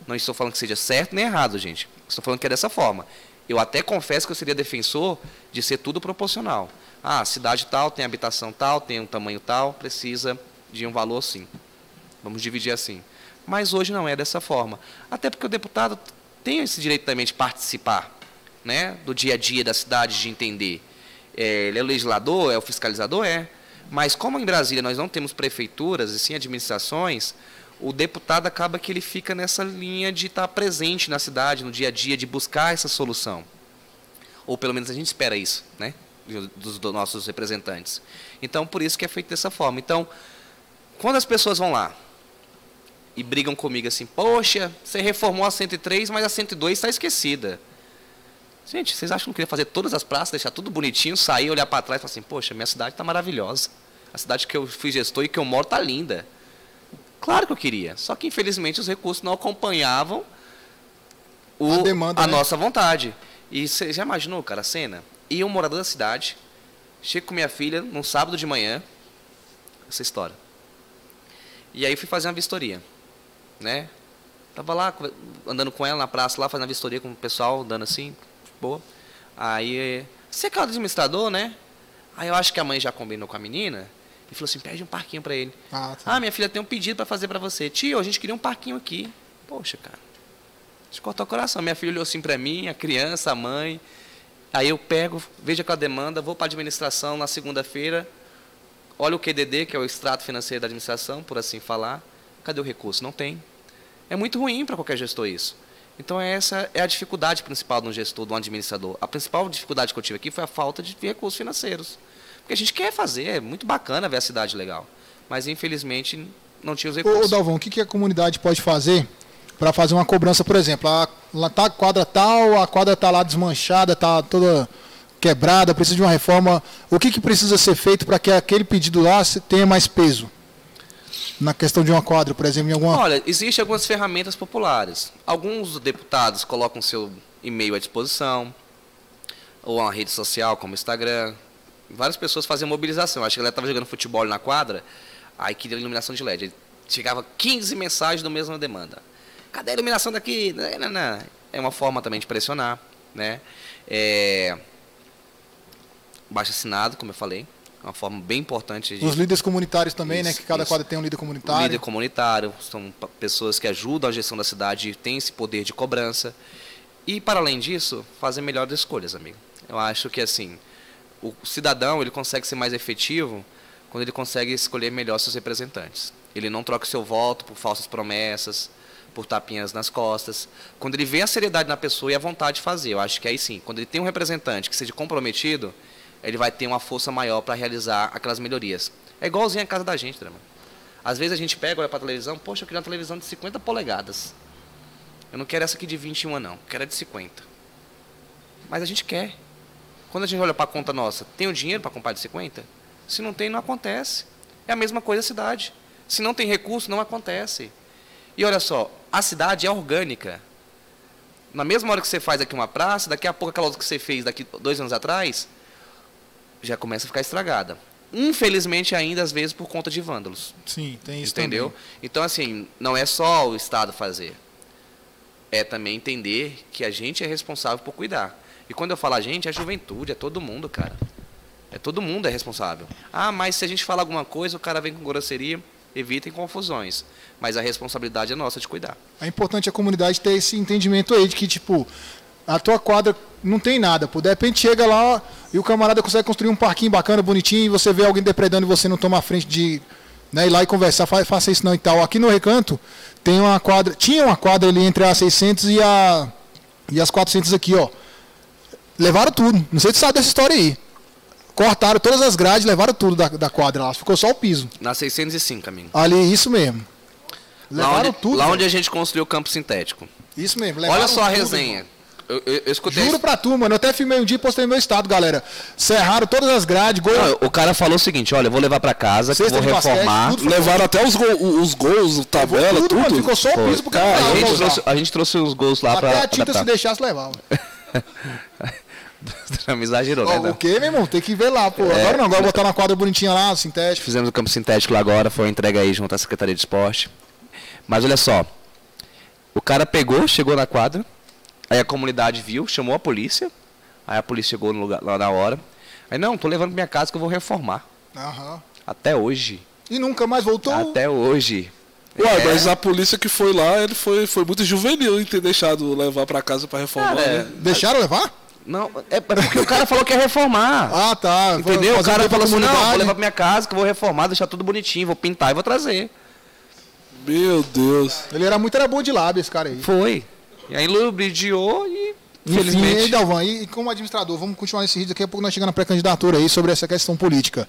Não estou falando que seja certo nem errado, gente. Estou falando que é dessa forma. Eu até confesso que eu seria defensor de ser tudo proporcional. Ah, cidade tal, tem habitação tal, tem um tamanho tal, precisa de um valor assim. Vamos dividir assim. Mas hoje não é dessa forma. Até porque o deputado tem esse direito também de participar né, do dia a dia da cidade, de entender. É, ele é o legislador, é o fiscalizador? É. Mas como em Brasília nós não temos prefeituras e sim administrações, o deputado acaba que ele fica nessa linha de estar presente na cidade, no dia a dia, de buscar essa solução. Ou pelo menos a gente espera isso, né? Dos, dos nossos representantes. Então, por isso que é feito dessa forma. Então, quando as pessoas vão lá e brigam comigo assim, poxa, você reformou a 103, mas a 102 está esquecida. Gente, vocês acham que eu queria fazer todas as praças, deixar tudo bonitinho, sair, olhar para trás e falar assim, poxa, minha cidade está maravilhosa. A cidade que eu fui gestor e que eu moro está linda. Claro que eu queria, só que infelizmente os recursos não acompanhavam o, a, demanda, a né? nossa vontade. E você já imaginou, cara, a cena? E um morador da cidade, chego com minha filha num sábado de manhã, essa história. E aí fui fazer uma vistoria, né? Tava lá andando com ela na praça lá, fazendo a vistoria com o pessoal, andando assim, boa. Aí, você é o administrador, né? Aí eu acho que a mãe já combinou com a menina e falou assim: pede um parquinho para ele. Ah, tá. ah, minha filha tem um pedido para fazer para você. Tio, a gente queria um parquinho aqui. Poxa, cara. Deixa cortar o coração. Minha filha olhou assim para mim, a criança, a mãe. Aí eu pego, vejo aquela demanda, vou para a administração na segunda-feira, olho o QDD, que é o extrato financeiro da administração, por assim falar. Cadê o recurso? Não tem. É muito ruim para qualquer gestor isso. Então essa é a dificuldade principal de um gestor, de um administrador. A principal dificuldade que eu tive aqui foi a falta de recursos financeiros. Porque a gente quer fazer, é muito bacana ver a cidade legal. Mas infelizmente não tinha os recursos. Ô Dalvão, o que a comunidade pode fazer para fazer uma cobrança, por exemplo? A, lá tá a quadra tal, a quadra está lá desmanchada, está toda quebrada, precisa de uma reforma. O que, que precisa ser feito para que aquele pedido lá tenha mais peso? Na questão de uma quadra, por exemplo, em alguma. Olha, existem algumas ferramentas populares. Alguns deputados colocam seu e-mail à disposição, ou uma rede social como Instagram. Várias pessoas fazem mobilização. Acho que ela estava jogando futebol na quadra, aí queria iluminação de LED. Chegava 15 mensagens do mesma demanda. Cadê a iluminação daqui? Não, não, não. É uma forma também de pressionar. Né? É... Assinado, como eu falei uma forma bem importante. De... Os líderes comunitários também, isso, né? Que cada isso. quadra tem um líder comunitário. líder comunitário são pessoas que ajudam a gestão da cidade, têm esse poder de cobrança. E para além disso, fazem melhores escolhas, amigo. Eu acho que assim, o cidadão ele consegue ser mais efetivo quando ele consegue escolher melhor seus representantes. Ele não troca o seu voto por falsas promessas, por tapinhas nas costas. Quando ele vê a seriedade na pessoa e a vontade de fazer, eu acho que aí sim, quando ele tem um representante que seja comprometido, ele vai ter uma força maior para realizar aquelas melhorias. É igualzinho a casa da gente, né, mano? Às vezes a gente pega, olha para a televisão, poxa, eu queria uma televisão de 50 polegadas. Eu não quero essa aqui de 21, não. Eu quero a de 50. Mas a gente quer. Quando a gente olha para a conta nossa, tem o dinheiro para comprar de 50? Se não tem, não acontece. É a mesma coisa a cidade. Se não tem recurso, não acontece. E olha só, a cidade é orgânica. Na mesma hora que você faz aqui uma praça, daqui a pouco aquela outra que você fez daqui dois anos atrás, já começa a ficar estragada. Infelizmente, ainda às vezes por conta de vândalos. Sim, tem isso Entendeu? Também. Então, assim, não é só o Estado fazer. É também entender que a gente é responsável por cuidar. E quando eu falo a gente, é a juventude, é todo mundo, cara. É todo mundo é responsável. Ah, mas se a gente falar alguma coisa, o cara vem com grosseria. evitem confusões. Mas a responsabilidade é nossa de cuidar. É importante a comunidade ter esse entendimento aí de que, tipo, a tua quadra não tem nada. Pô, de repente chega lá e o camarada consegue construir um parquinho bacana, bonitinho, e você vê alguém depredando e você não toma a frente de né, ir lá e conversar, faça isso não e tal. Aqui no Recanto tem uma quadra, tinha uma quadra ali entre a 600 e a e as 400 aqui, ó. Levaram tudo. Não sei se você sabe dessa história aí. Cortaram todas as grades, levaram tudo da, da quadra lá. Ficou só o piso. Na 605, amigo. Ali, isso mesmo. Levaram lá onde, tudo. Lá onde a gente construiu o campo sintético. Isso mesmo. Olha só a resenha. Eu, eu, eu escutei Juro pra tu, mano. Eu até filmei um dia e postei no meu estado, galera. Serraram todas as grades. Gol... Não, o cara falou o seguinte: olha, eu vou levar pra casa, que vou reformar. Basquete, Levaram até os, gol, os gols, tabela, tudo. tudo. Mano, ficou só o piso porque cara, a, gente trouxe, a gente trouxe os gols lá até pra. Até a tinta se deixasse levava. me exagerou, oh, né? O quê, meu irmão? Tem que ver lá, pô. É, agora não, agora botar uma quadra bonitinha lá, sintético. Fizemos o campo sintético lá agora, foi entregue aí junto à Secretaria de Esporte. Mas olha só, o cara pegou, chegou na quadra, Aí a comunidade viu, chamou a polícia. Aí a polícia chegou no lugar, lá na hora. Aí, não, tô levando pra minha casa que eu vou reformar. Aham. Até hoje. E nunca mais voltou? Até hoje. Ué, é. mas a polícia que foi lá, ele foi, foi muito juvenil em ter deixado levar para casa para reformar. Cara, né? Deixaram levar? Não, é porque o cara falou que ia reformar. Ah, tá. Entendeu? O cara falou assim, não, vou levar pra minha casa, que eu vou reformar, deixar tudo bonitinho, vou pintar e vou trazer. Meu Deus. Ele era muito era bom de lábio, esse cara aí. Foi. E aí lubridiou e. Enfim, e aí, Dalvan, e como administrador, vamos continuar nesse vídeo, daqui a pouco nós chegamos na pré-candidatura aí sobre essa questão política.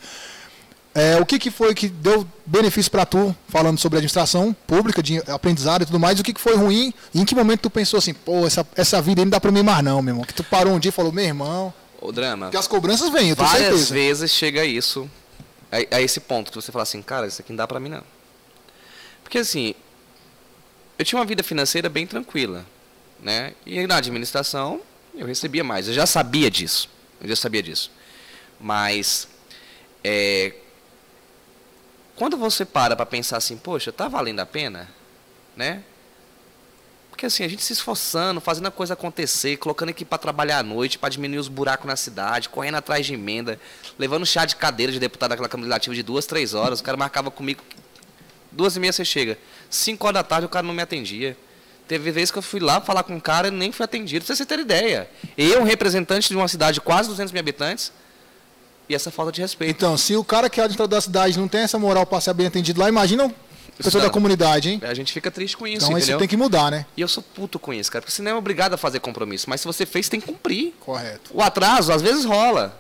É, o que, que foi que deu benefício para tu, falando sobre administração pública, de aprendizado e tudo mais, o que, que foi ruim, e em que momento tu pensou assim, pô, essa, essa vida aí não dá para mim mais não, meu irmão, que tu parou um dia e falou, meu irmão... O drama... Porque as cobranças vêm, eu tenho Várias certeza. vezes chega isso, a, a, esse ponto, que você fala assim, cara, isso aqui não dá para mim não. Porque assim, eu tinha uma vida financeira bem tranquila, né? E na administração eu recebia mais. Eu já sabia disso. Eu já sabia disso. Mas é, quando você para para pensar assim, poxa, tá valendo a pena, né? Porque assim, a gente se esforçando, fazendo a coisa acontecer, colocando aqui para trabalhar à noite, para diminuir os buracos na cidade, correndo atrás de emenda, levando chá de cadeira de deputado daquela Câmara Legislativa de duas, três horas. O cara marcava comigo, duas e meia você chega. Cinco horas da tarde o cara não me atendia. Teve vezes que eu fui lá falar com um cara e nem fui atendido. Pra você ter ideia. Eu, representante de uma cidade de quase 200 mil habitantes, e essa falta de respeito. Então, se o cara que é administrador da cidade não tem essa moral para ser bem atendido lá, imagina o pessoa da comunidade, hein? A gente fica triste com isso, Então entendeu? isso tem que mudar, né? E eu sou puto com isso, cara. Porque você não é obrigado a fazer compromisso. Mas se você fez, tem que cumprir. Correto. O atraso, às vezes, rola.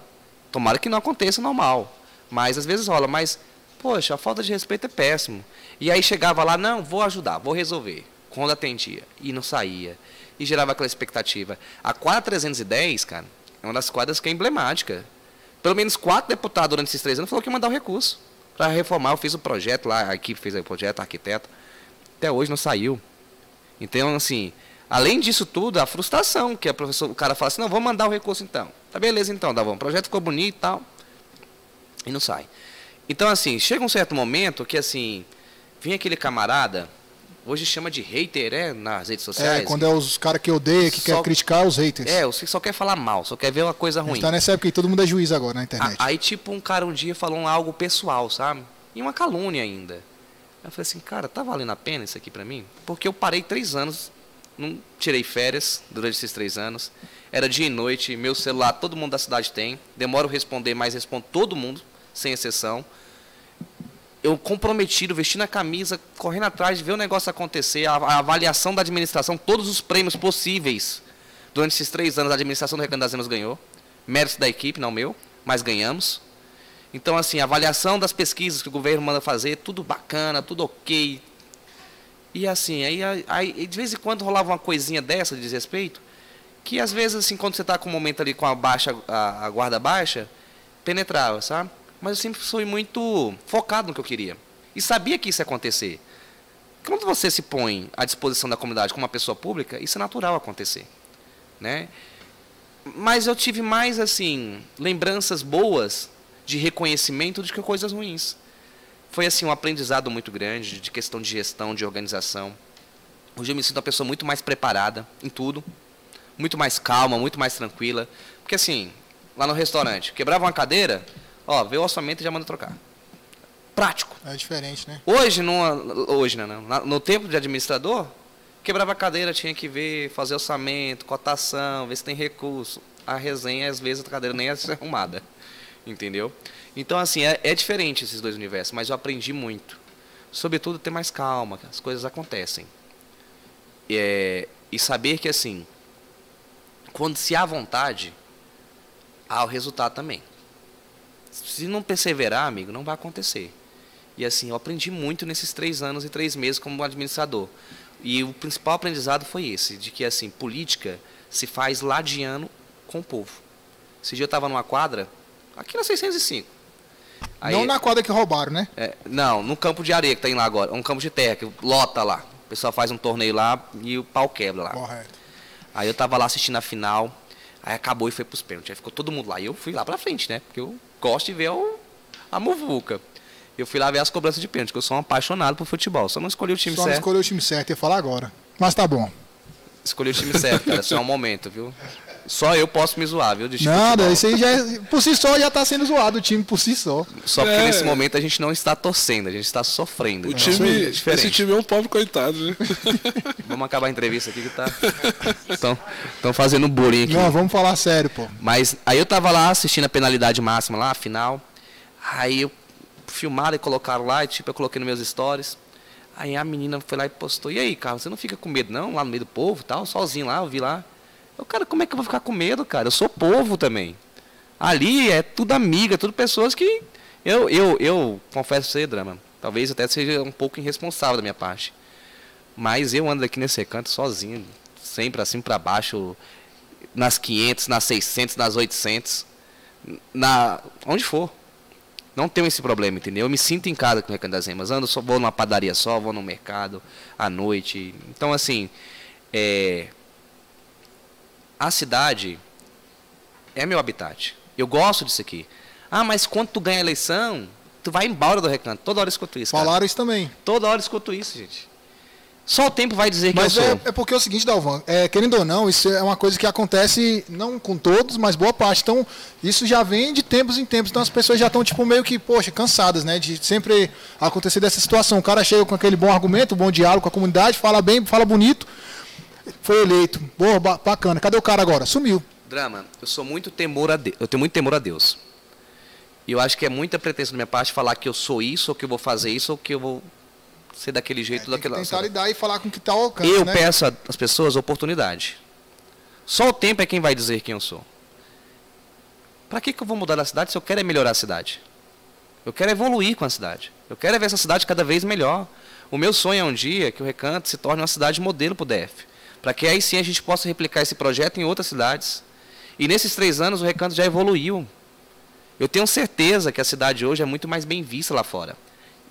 Tomara que não aconteça normal. Mas às vezes rola. Mas, poxa, a falta de respeito é péssimo. E aí chegava lá, não, vou ajudar, vou resolver quando atendia. E não saía. E gerava aquela expectativa. A quadra 310, cara, é uma das quadras que é emblemática. Pelo menos quatro deputados durante esses três anos falou que ia mandar o recurso para reformar. Eu fiz o projeto lá, a equipe fez o projeto, a arquiteta. Até hoje não saiu. Então, assim, além disso tudo, a frustração, que a o cara fala assim, não, vou mandar o recurso então. Tá beleza então, bom. O projeto ficou bonito e tal. E não sai. Então, assim, chega um certo momento que, assim, vem aquele camarada Hoje chama de hater, é? Nas redes sociais. É, quando é os caras que odeiam, que só, quer criticar os haters. É, você só quer falar mal, só quer ver uma coisa ruim. Está nessa época que todo mundo é juiz agora na internet. aí, tipo, um cara um dia falou algo pessoal, sabe? E uma calúnia ainda. Eu falei assim, cara, tá valendo a pena isso aqui pra mim? Porque eu parei três anos, não tirei férias durante esses três anos. Era dia e noite, meu celular todo mundo da cidade tem. Demoro responder, mas respondo todo mundo, sem exceção eu comprometido, vestindo a camisa, correndo atrás de ver o negócio acontecer, a, a, avaliação da administração, todos os prêmios possíveis. Durante esses três anos, a administração do Recanto das Emas ganhou. Mérito da equipe, não meu, mas ganhamos. Então, assim, a avaliação das pesquisas que o governo manda fazer, tudo bacana, tudo ok. E assim, aí, aí de vez em quando rolava uma coisinha dessa de desrespeito, que às vezes, assim, quando você está com um momento ali com a, baixa, a, a guarda baixa, penetrava, sabe? Mas eu sempre fui muito focado no que eu queria. E sabia que isso ia acontecer. Quando você se põe à disposição da comunidade como uma pessoa pública, isso é natural acontecer. Né? Mas eu tive mais assim lembranças boas de reconhecimento do que coisas ruins. Foi assim um aprendizado muito grande de questão de gestão, de organização. Hoje eu me sinto uma pessoa muito mais preparada em tudo, muito mais calma, muito mais tranquila. Porque assim, lá no restaurante, quebrava uma cadeira, Ó, vê o orçamento e já manda trocar. prático. É diferente, né? Hoje, numa, hoje né, não, no tempo de administrador, quebrava a cadeira, tinha que ver, fazer orçamento, cotação, ver se tem recurso. A resenha, às vezes, a cadeira nem é arrumada. Entendeu? Então, assim, é, é diferente esses dois universos, mas eu aprendi muito. Sobretudo, ter mais calma, as coisas acontecem. É, e saber que, assim, quando se há vontade, há o resultado também. Se não perseverar, amigo, não vai acontecer. E assim, eu aprendi muito nesses três anos e três meses como administrador. E o principal aprendizado foi esse, de que assim, política se faz ladiano com o povo. Esse dia eu estava numa quadra, aqui na 605. Aí, não na quadra que roubaram, né? É, não, no campo de areia que tem lá agora, um campo de terra, que lota lá. O pessoal faz um torneio lá e o pau quebra lá. Correto. Aí eu tava lá assistindo a final, aí acabou e foi pros pênaltis. Aí ficou todo mundo lá. E eu fui lá pra frente, né? Porque eu gosto de ver o, a muvuca. Eu fui lá ver as cobranças de pênalti, porque eu sou um apaixonado por futebol. Só não escolhi o time Só certo. Só não escolhi o time certo, ia falar agora. Mas tá bom. Escolhi o time certo, cara. Só é um momento, viu? Só eu posso me zoar, viu? Nada, isso aí já é, por si só já está sendo zoado o time por si só. Só porque é. nesse momento a gente não está torcendo, a gente está sofrendo. O time, é esse time é um pobre coitado, né? Vamos acabar a entrevista aqui que tá. Estão fazendo bullying aqui. Não, vamos falar sério, pô. Mas aí eu tava lá assistindo a penalidade máxima lá, a final. Aí eu filmaram e colocaram lá, e tipo, eu coloquei nos meus stories. Aí a menina foi lá e postou, e aí, Carlos, você não fica com medo não, lá no meio do povo tal, sozinho lá, eu vi lá. Eu, cara, como é que eu vou ficar com medo, cara? Eu sou povo também. Ali é tudo amiga, tudo pessoas que. Eu, eu, eu confesso você, Drama, talvez até seja um pouco irresponsável da minha parte. Mas eu ando aqui nesse recanto sozinho, sempre assim para baixo, nas 500, nas 600, nas 800, na onde for. Não tenho esse problema, entendeu? Eu me sinto em casa com o Recanto das Remas. Ando, só vou numa padaria só, vou no mercado à noite. Então, assim, é, a cidade é meu habitat. Eu gosto disso aqui. Ah, mas quando tu ganha a eleição, tu vai embora do recanto. Toda hora eu escuto isso. Falaram isso também. Toda hora eu escuto isso, gente. Só o tempo vai dizer que mas eu sou. É, é porque é o seguinte, Dalvan, é, querendo ou não, isso é uma coisa que acontece não com todos, mas boa parte. Então, isso já vem de tempos em tempos. Então as pessoas já estão, tipo, meio que, poxa, cansadas, né? De sempre acontecer dessa situação. O cara chega com aquele bom argumento, bom diálogo com a comunidade, fala bem, fala bonito, foi eleito. Boa, bacana. Cadê o cara agora? Sumiu. Drama, eu sou muito temor a Deus. Eu tenho muito temor a Deus. E eu acho que é muita pretensão da minha parte falar que eu sou isso, ou que eu vou fazer isso, ou que eu vou ser daquele jeito, é, daquela. Tentar lidar e falar com que ao alcance. Eu né? peço às pessoas oportunidade. Só o tempo é quem vai dizer quem eu sou. Para que, que eu vou mudar a cidade se eu quero é melhorar a cidade? Eu quero evoluir com a cidade. Eu quero é ver essa cidade cada vez melhor. O meu sonho é um dia que o Recanto se torne uma cidade modelo para o DF para que aí sim a gente possa replicar esse projeto em outras cidades. E nesses três anos o Recanto já evoluiu. Eu tenho certeza que a cidade hoje é muito mais bem vista lá fora.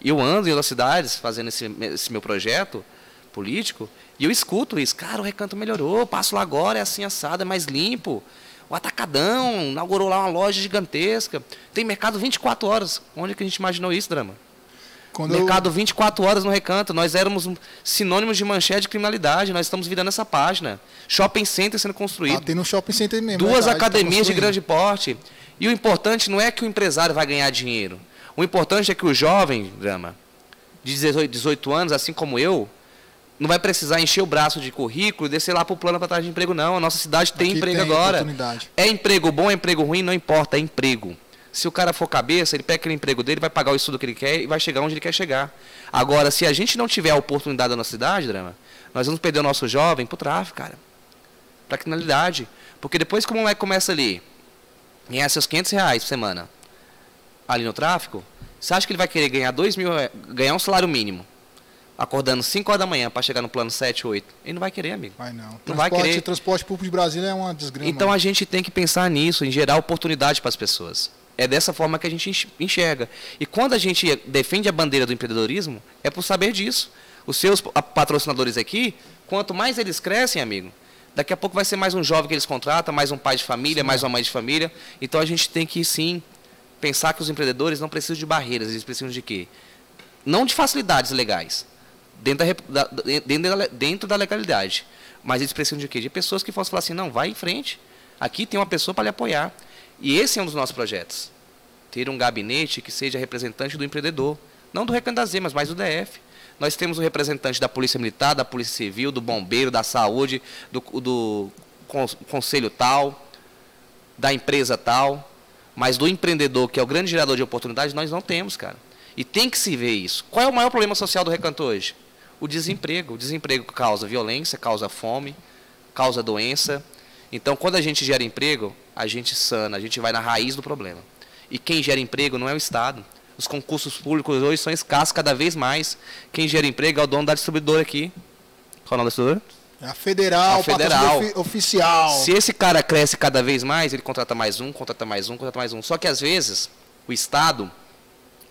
Eu ando em outras cidades fazendo esse, esse meu projeto político e eu escuto isso. Cara, o Recanto melhorou, passo lá agora, é assim assado, é mais limpo. O Atacadão inaugurou lá uma loja gigantesca. Tem mercado 24 horas. Onde que a gente imaginou isso, Drama? Quando Mercado eu... 24 horas no recanto. Nós éramos sinônimos de manchete de criminalidade. Nós estamos virando essa página. Shopping center sendo construído. Ah, tem no shopping center mesmo. Duas verdade, tá academias de grande porte. E o importante não é que o empresário vai ganhar dinheiro. O importante é que o jovem, Drama, de 18, 18 anos, assim como eu, não vai precisar encher o braço de currículo e descer lá para o plano para trás de emprego, não. A nossa cidade tem Aqui emprego tem agora. É emprego bom, é emprego ruim, não importa, é emprego. Se o cara for cabeça, ele pega aquele emprego dele, vai pagar o estudo que ele quer e vai chegar onde ele quer chegar. Agora, se a gente não tiver a oportunidade da nossa cidade, Drama, nós vamos perder o nosso jovem para o tráfico, cara. Para a criminalidade. Porque depois que o moleque começa ali, ganhar seus 500 reais por semana, ali no tráfico, você acha que ele vai querer ganhar 2 mil, ganhar um salário mínimo, acordando 5 horas da manhã para chegar no plano 7, 8? Ele não vai querer, amigo. Vai não. Não transporte, vai querer. Transporte público de Brasília é uma desgrama. Então a gente tem que pensar nisso, em gerar oportunidade para as pessoas. É dessa forma que a gente enxerga. E quando a gente defende a bandeira do empreendedorismo, é por saber disso. Os seus patrocinadores aqui, quanto mais eles crescem, amigo, daqui a pouco vai ser mais um jovem que eles contratam, mais um pai de família, sim. mais uma mãe de família. Então a gente tem que sim pensar que os empreendedores não precisam de barreiras, eles precisam de quê? Não de facilidades legais, dentro da, dentro da, dentro da legalidade. Mas eles precisam de quê? De pessoas que possam falar assim, não, vai em frente. Aqui tem uma pessoa para lhe apoiar. E esse é um dos nossos projetos. Ter um gabinete que seja representante do empreendedor, Não do Recanto das Emas, mas do DF. Nós temos o representante da Polícia Militar, da Polícia Civil, do Bombeiro, da Saúde, do, do Conselho tal, da empresa tal, mas do empreendedor, que é o grande gerador de oportunidades, nós não temos, cara. E tem que se ver isso. Qual é o maior problema social do Recanto hoje? O desemprego. O desemprego causa violência, causa fome, causa doença. Então, quando a gente gera emprego, a gente sana, a gente vai na raiz do problema. E quem gera emprego não é o Estado. Os concursos públicos hoje são escassos cada vez mais. Quem gera emprego é o dono da distribuidora aqui. Qual é o nome da distribuidora? É a federal, a federal. oficial. Se esse cara cresce cada vez mais, ele contrata mais um, contrata mais um, contrata mais um. Só que às vezes o Estado,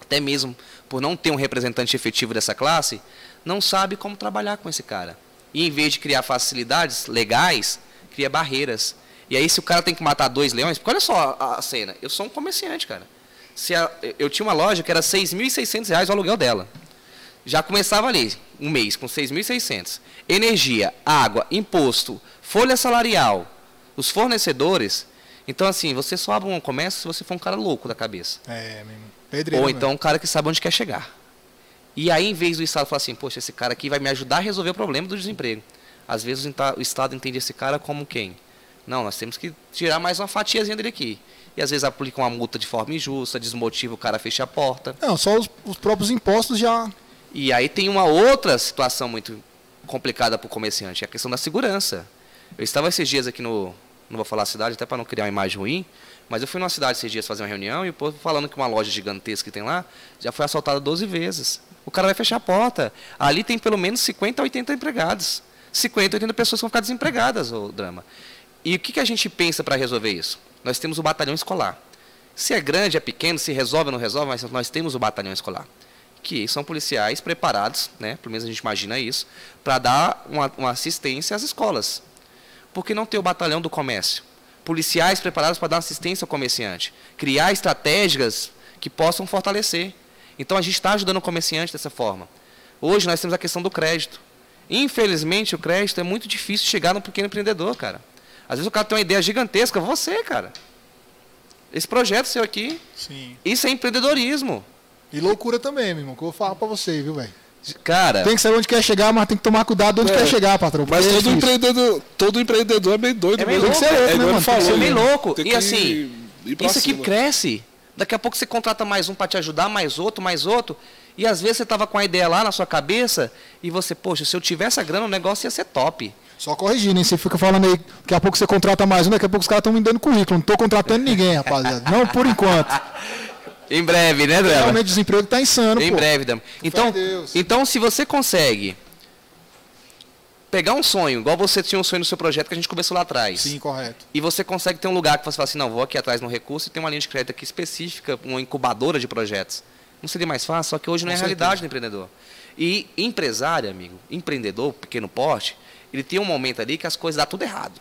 até mesmo por não ter um representante efetivo dessa classe, não sabe como trabalhar com esse cara. E em vez de criar facilidades legais, cria barreiras. E aí se o cara tem que matar dois leões, porque olha só a, a cena, eu sou um comerciante, cara. Se a, eu tinha uma loja que era R$ 6.600 o aluguel dela. Já começava ali, um mês, com 6.600. Energia, água, imposto, folha salarial, os fornecedores. Então, assim, você só abre um comércio se você for um cara louco da cabeça. É, mesmo. Pedreiro, Ou então um cara que sabe onde quer chegar. E aí, em vez do Estado falar assim, poxa, esse cara aqui vai me ajudar a resolver o problema do desemprego. Às vezes o Estado entende esse cara como quem? Não, nós temos que tirar mais uma fatiazinha dele aqui. E às vezes aplica uma multa de forma injusta, desmotiva o cara a fechar a porta. Não, só os, os próprios impostos já e aí tem uma outra situação muito complicada para o comerciante, é a questão da segurança. Eu estava esses dias aqui no, não vou falar a cidade, até para não criar uma imagem ruim, mas eu fui numa cidade esses dias fazer uma reunião e o povo falando que uma loja gigantesca que tem lá já foi assaltada 12 vezes. O cara vai fechar a porta. Ali tem pelo menos 50, 80 empregados. 50, 80 pessoas vão ficar desempregadas, o drama. E o que, que a gente pensa para resolver isso? Nós temos o batalhão escolar. Se é grande, é pequeno, se resolve ou não resolve, mas nós temos o batalhão escolar que são policiais preparados, né, pelo menos a gente imagina isso, para dar uma, uma, assistência às escolas. Por que não ter o batalhão do comércio? Policiais preparados para dar assistência ao comerciante, criar estratégias que possam fortalecer. Então a gente está ajudando o comerciante dessa forma. Hoje nós temos a questão do crédito. Infelizmente o crédito é muito difícil chegar no pequeno empreendedor, cara. Às vezes o cara tem uma ideia gigantesca, você, cara. Esse projeto seu aqui, Sim. isso é empreendedorismo. E loucura também, meu irmão, que eu vou falar pra você, viu, velho? Cara. Tem que saber onde quer chegar, mas tem que tomar cuidado onde é, quer chegar, patrão. Mas é todo empreendedor, todo empreendedor é meio doido. É meio louco, tem que ser louco, é, né, mano? Falou, que ser meio louco. E assim, isso aqui cresce. Daqui a pouco você contrata mais um para te ajudar, mais outro, mais outro. E às vezes você tava com a ideia lá na sua cabeça e você, poxa, se eu tivesse a grana, o negócio ia ser top. Só corrigindo, hein? Você fica falando aí, daqui a pouco você contrata mais um, daqui a pouco os caras estão me dando currículo. Não estou contratando ninguém, rapaziada. Não por enquanto. Em breve, né, Drama? Realmente o desemprego está insano, Em pô. breve, Drama. Então, então, se você consegue pegar um sonho, igual você tinha um sonho no seu projeto que a gente começou lá atrás. Sim, correto. E você consegue ter um lugar que você fala assim, não, vou aqui atrás no recurso e tem uma linha de crédito aqui específica, uma incubadora de projetos. Não seria mais fácil? Só que hoje não é a realidade do empreendedor. E empresário, amigo, empreendedor, pequeno porte, ele tem um momento ali que as coisas dão tudo errado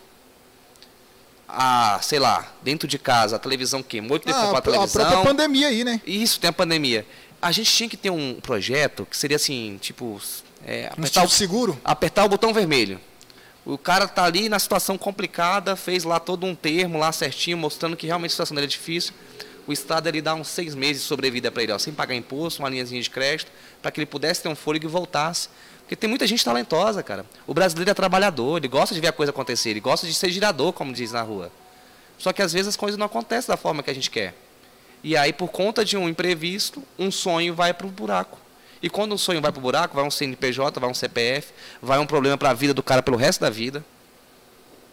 a, sei lá, dentro de casa, a televisão queimou, que ah, a televisão. A própria pandemia aí, né? Isso, tem a pandemia. A gente tinha que ter um projeto que seria assim, tipo. É, apertar, um o, seguro? apertar o botão vermelho. O cara tá ali na situação complicada, fez lá todo um termo lá certinho, mostrando que realmente a situação dele é difícil. O Estado ele dá uns seis meses de sobrevida para ele, ó, sem pagar imposto, uma linhazinha de crédito, para que ele pudesse ter um fôlego e voltasse. Porque tem muita gente talentosa, cara. O brasileiro é trabalhador, ele gosta de ver a coisa acontecer, ele gosta de ser girador, como diz na rua. Só que às vezes as coisas não acontecem da forma que a gente quer. E aí, por conta de um imprevisto, um sonho vai para o buraco. E quando um sonho vai para o buraco, vai um CNPJ, vai um CPF, vai um problema para a vida do cara pelo resto da vida.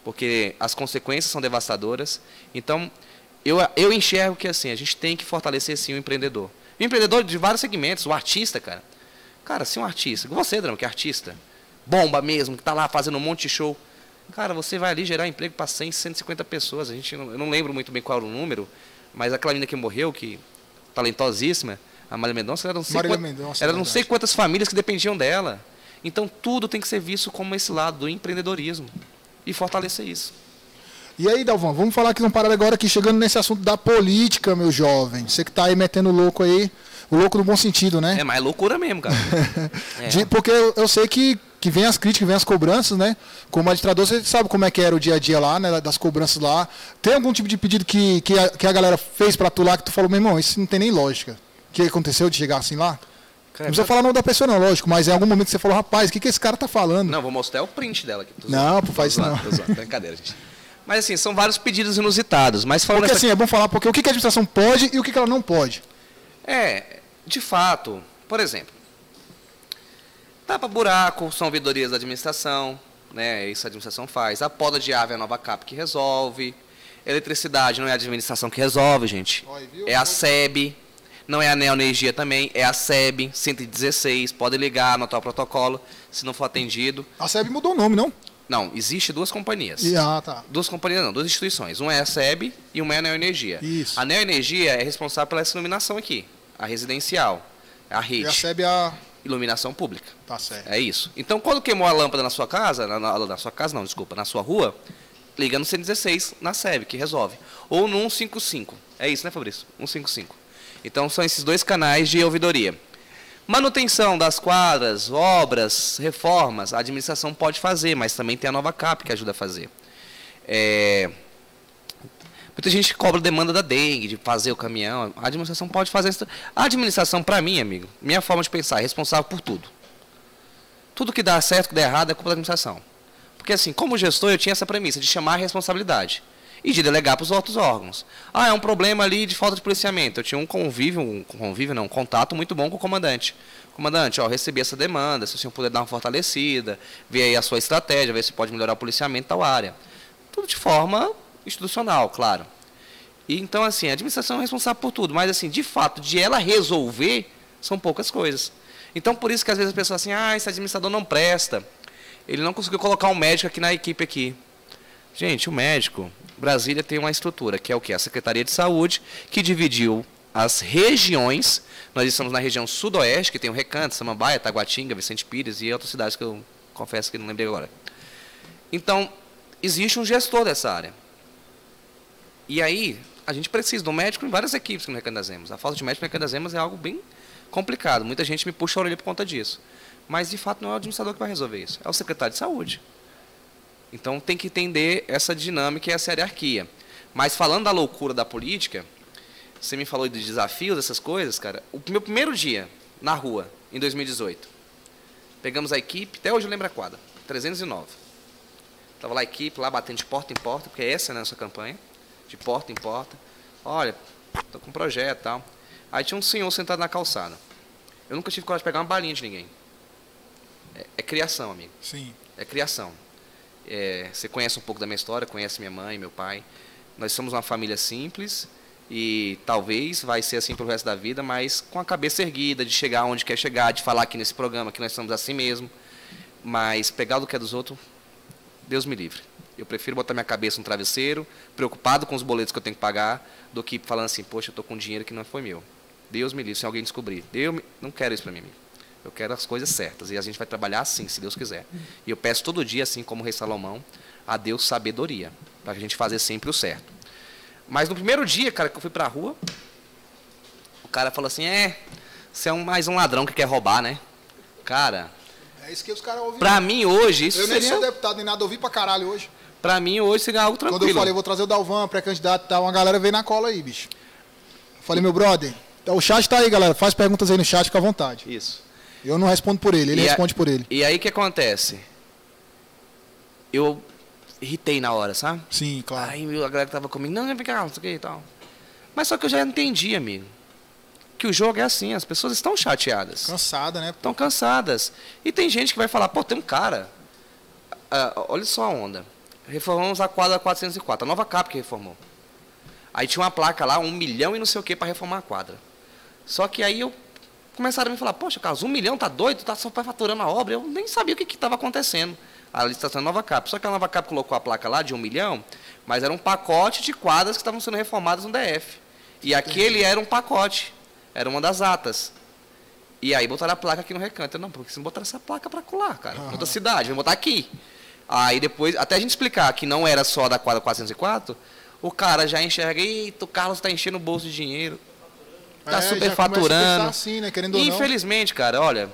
Porque as consequências são devastadoras. Então, eu, eu enxergo que assim, a gente tem que fortalecer sim o empreendedor. O empreendedor de vários segmentos, o artista, cara. Cara, se um artista, você, Drama, que é artista, bomba mesmo, que está lá fazendo um monte de show, cara, você vai ali gerar emprego para 100, 150 pessoas. A gente não, eu não lembro muito bem qual era o número, mas aquela menina que morreu, que talentosíssima, a Maria Mendonça, era não Mendonça, era não sei quantas famílias que dependiam dela. Então tudo tem que ser visto como esse lado do empreendedorismo e fortalecer isso. E aí, Dalvão, vamos falar aqui uma parada agora aqui, chegando nesse assunto da política, meu jovem. Você que está aí metendo louco aí, o louco no bom sentido, né? É, mas é loucura mesmo, cara. é. De, porque eu, eu, sei que, que vem as críticas, vem as cobranças, né? Como administrador, você sabe como é que era o dia a dia lá, né? Das cobranças lá. Tem algum tipo de pedido que, que, a, que a galera fez para tu lá que tu falou, meu irmão, isso não tem nem lógica. O que aconteceu de chegar assim lá? Não precisa falar o nome da pessoa, não, lógico, mas em algum momento você falou, rapaz, o que, que esse cara tá falando? Não, vou mostrar o print dela aqui. Não, pô, faz isso não. Brincadeira, gente. Mas assim, são vários pedidos inusitados. Mas falando porque assim, é bom falar porque o que a administração pode e o que ela não pode. É, de fato, por exemplo, tapa buraco, são vidorias da administração, né? Isso a administração faz. A poda de ave é a nova CAP que resolve. Eletricidade não é a administração que resolve, gente. É a SEB. Não é a Neoenergia também, é a SEB 116. Pode ligar, anotar o protocolo, se não for atendido. A SEB mudou o nome, não? Não, existe duas companhias. Ah, tá. Duas companhias não, duas instituições. Uma é a SEB e uma é a Neoenergia. Isso. A Neoenergia é responsável pela essa iluminação aqui, a residencial, a rede. E é a iluminação pública. Tá certo. É isso. Então, quando queimou a lâmpada na sua casa, na, na, na sua casa não, desculpa, na sua rua, liga no 116 na SEB, que resolve. Ou no 155. É isso, né, Fabrício? 155. Então, são esses dois canais de ouvidoria. Manutenção das quadras, obras, reformas, a administração pode fazer, mas também tem a nova CAP que ajuda a fazer. É... Muita gente cobra demanda da dengue, de fazer o caminhão. A administração pode fazer isso. A administração, para mim, amigo, minha forma de pensar, é responsável por tudo. Tudo que dá certo, que dá errado, é culpa da administração. Porque, assim, como gestor, eu tinha essa premissa de chamar a responsabilidade e de delegar para os outros órgãos. Ah, é um problema ali de falta de policiamento. Eu tinha um convívio, um convívio não, um contato muito bom com o comandante. Comandante, ó, recebi essa demanda, se o senhor puder dar uma fortalecida, ver aí a sua estratégia, ver se pode melhorar o policiamento tal área. Tudo de forma institucional, claro. E, então, assim, a administração é responsável por tudo, mas, assim, de fato, de ela resolver, são poucas coisas. Então, por isso que às vezes as pessoas assim, ah, esse administrador não presta. Ele não conseguiu colocar um médico aqui na equipe aqui. Gente, o médico, Brasília tem uma estrutura, que é o que? A Secretaria de Saúde, que dividiu as regiões. Nós estamos na região sudoeste, que tem o Recanto, Samambaia, Taguatinga, Vicente Pires e outras cidades que eu confesso que não lembrei agora. Então, existe um gestor dessa área. E aí, a gente precisa do médico em várias equipes que no Recanto das Emas. A falta de médico no Recanto das Emas é algo bem complicado. Muita gente me puxa a orelha por conta disso. Mas, de fato, não é o administrador que vai resolver isso. É o secretário de saúde. Então tem que entender essa dinâmica e essa hierarquia. Mas falando da loucura da política, você me falou de desafios, dessas coisas, cara. O meu primeiro dia na rua, em 2018, pegamos a equipe, até hoje eu lembro a quadra, 309. Estava lá a equipe, lá batendo de porta em porta, porque essa é a nossa campanha, de porta em porta. Olha, estou com um projeto e tal. Aí tinha um senhor sentado na calçada. Eu nunca tive coragem de pegar uma balinha de ninguém. É, é criação, amigo. Sim. É criação. É, você conhece um pouco da minha história, conhece minha mãe, meu pai. Nós somos uma família simples e talvez vai ser assim para o resto da vida, mas com a cabeça erguida, de chegar onde quer chegar, de falar aqui nesse programa que nós somos assim mesmo. Mas pegar do que é dos outros, Deus me livre. Eu prefiro botar minha cabeça no travesseiro, preocupado com os boletos que eu tenho que pagar, do que falando assim, poxa, eu estou com dinheiro que não foi meu. Deus me livre se alguém descobrir. Eu não quero isso para mim. Eu quero as coisas certas. E a gente vai trabalhar assim, se Deus quiser. E eu peço todo dia, assim como o rei Salomão, a Deus sabedoria. Para a gente fazer sempre o certo. Mas no primeiro dia, cara, que eu fui para a rua, o cara falou assim: é, você é um, mais um ladrão que quer roubar, né? Cara. É isso que os caras ouvem. Pra mim hoje, isso Eu seria... nem sou deputado nem nada, ouvi pra caralho hoje. Pra mim hoje seria algo tranquilo. Quando eu falei, vou trazer o Dalvan, pré-candidato e tal, uma galera veio na cola aí, bicho. Eu falei, meu brother, o chat tá aí, galera. Faz perguntas aí no chat, fica à vontade. Isso. Eu não respondo por ele, ele E a- responde por ele. E aí o que acontece? Eu irritei na hora, sabe? Sim, claro. Aí a galera que tava comigo, não, vem cá, não sei o que e tal. Mas só que eu já entendi, amigo. Que o jogo é assim, as pessoas estão chateadas. Cansada, né? Estão cansadas. E tem gente que vai falar, pô, tem um cara. ah, olha só a onda. Reformamos a quadra 404, a nova CAP que reformou. Aí tinha uma placa lá, um milhão e não sei o que para reformar a quadra. Só que aí eu começaram a me falar, poxa, Carlos, um milhão tá doido, tá só faturando a obra. Eu nem sabia o que estava acontecendo. A licitação da nova CAP. Só que a nova CAP colocou a placa lá de um milhão, mas era um pacote de quadras que estavam sendo reformadas no DF. E aquele era um pacote. Era uma das atas. E aí botaram a placa aqui no recanto. Eu, não, porque você não botaram essa placa para colar, cara. Aham. Outra cidade, vamos botar aqui. Aí depois, até a gente explicar que não era só da quadra 404, o cara já enxerga, eita, o Carlos está enchendo o bolso de dinheiro. Tá É, superfaturando. assim, né? Ou não. Infelizmente, cara, olha,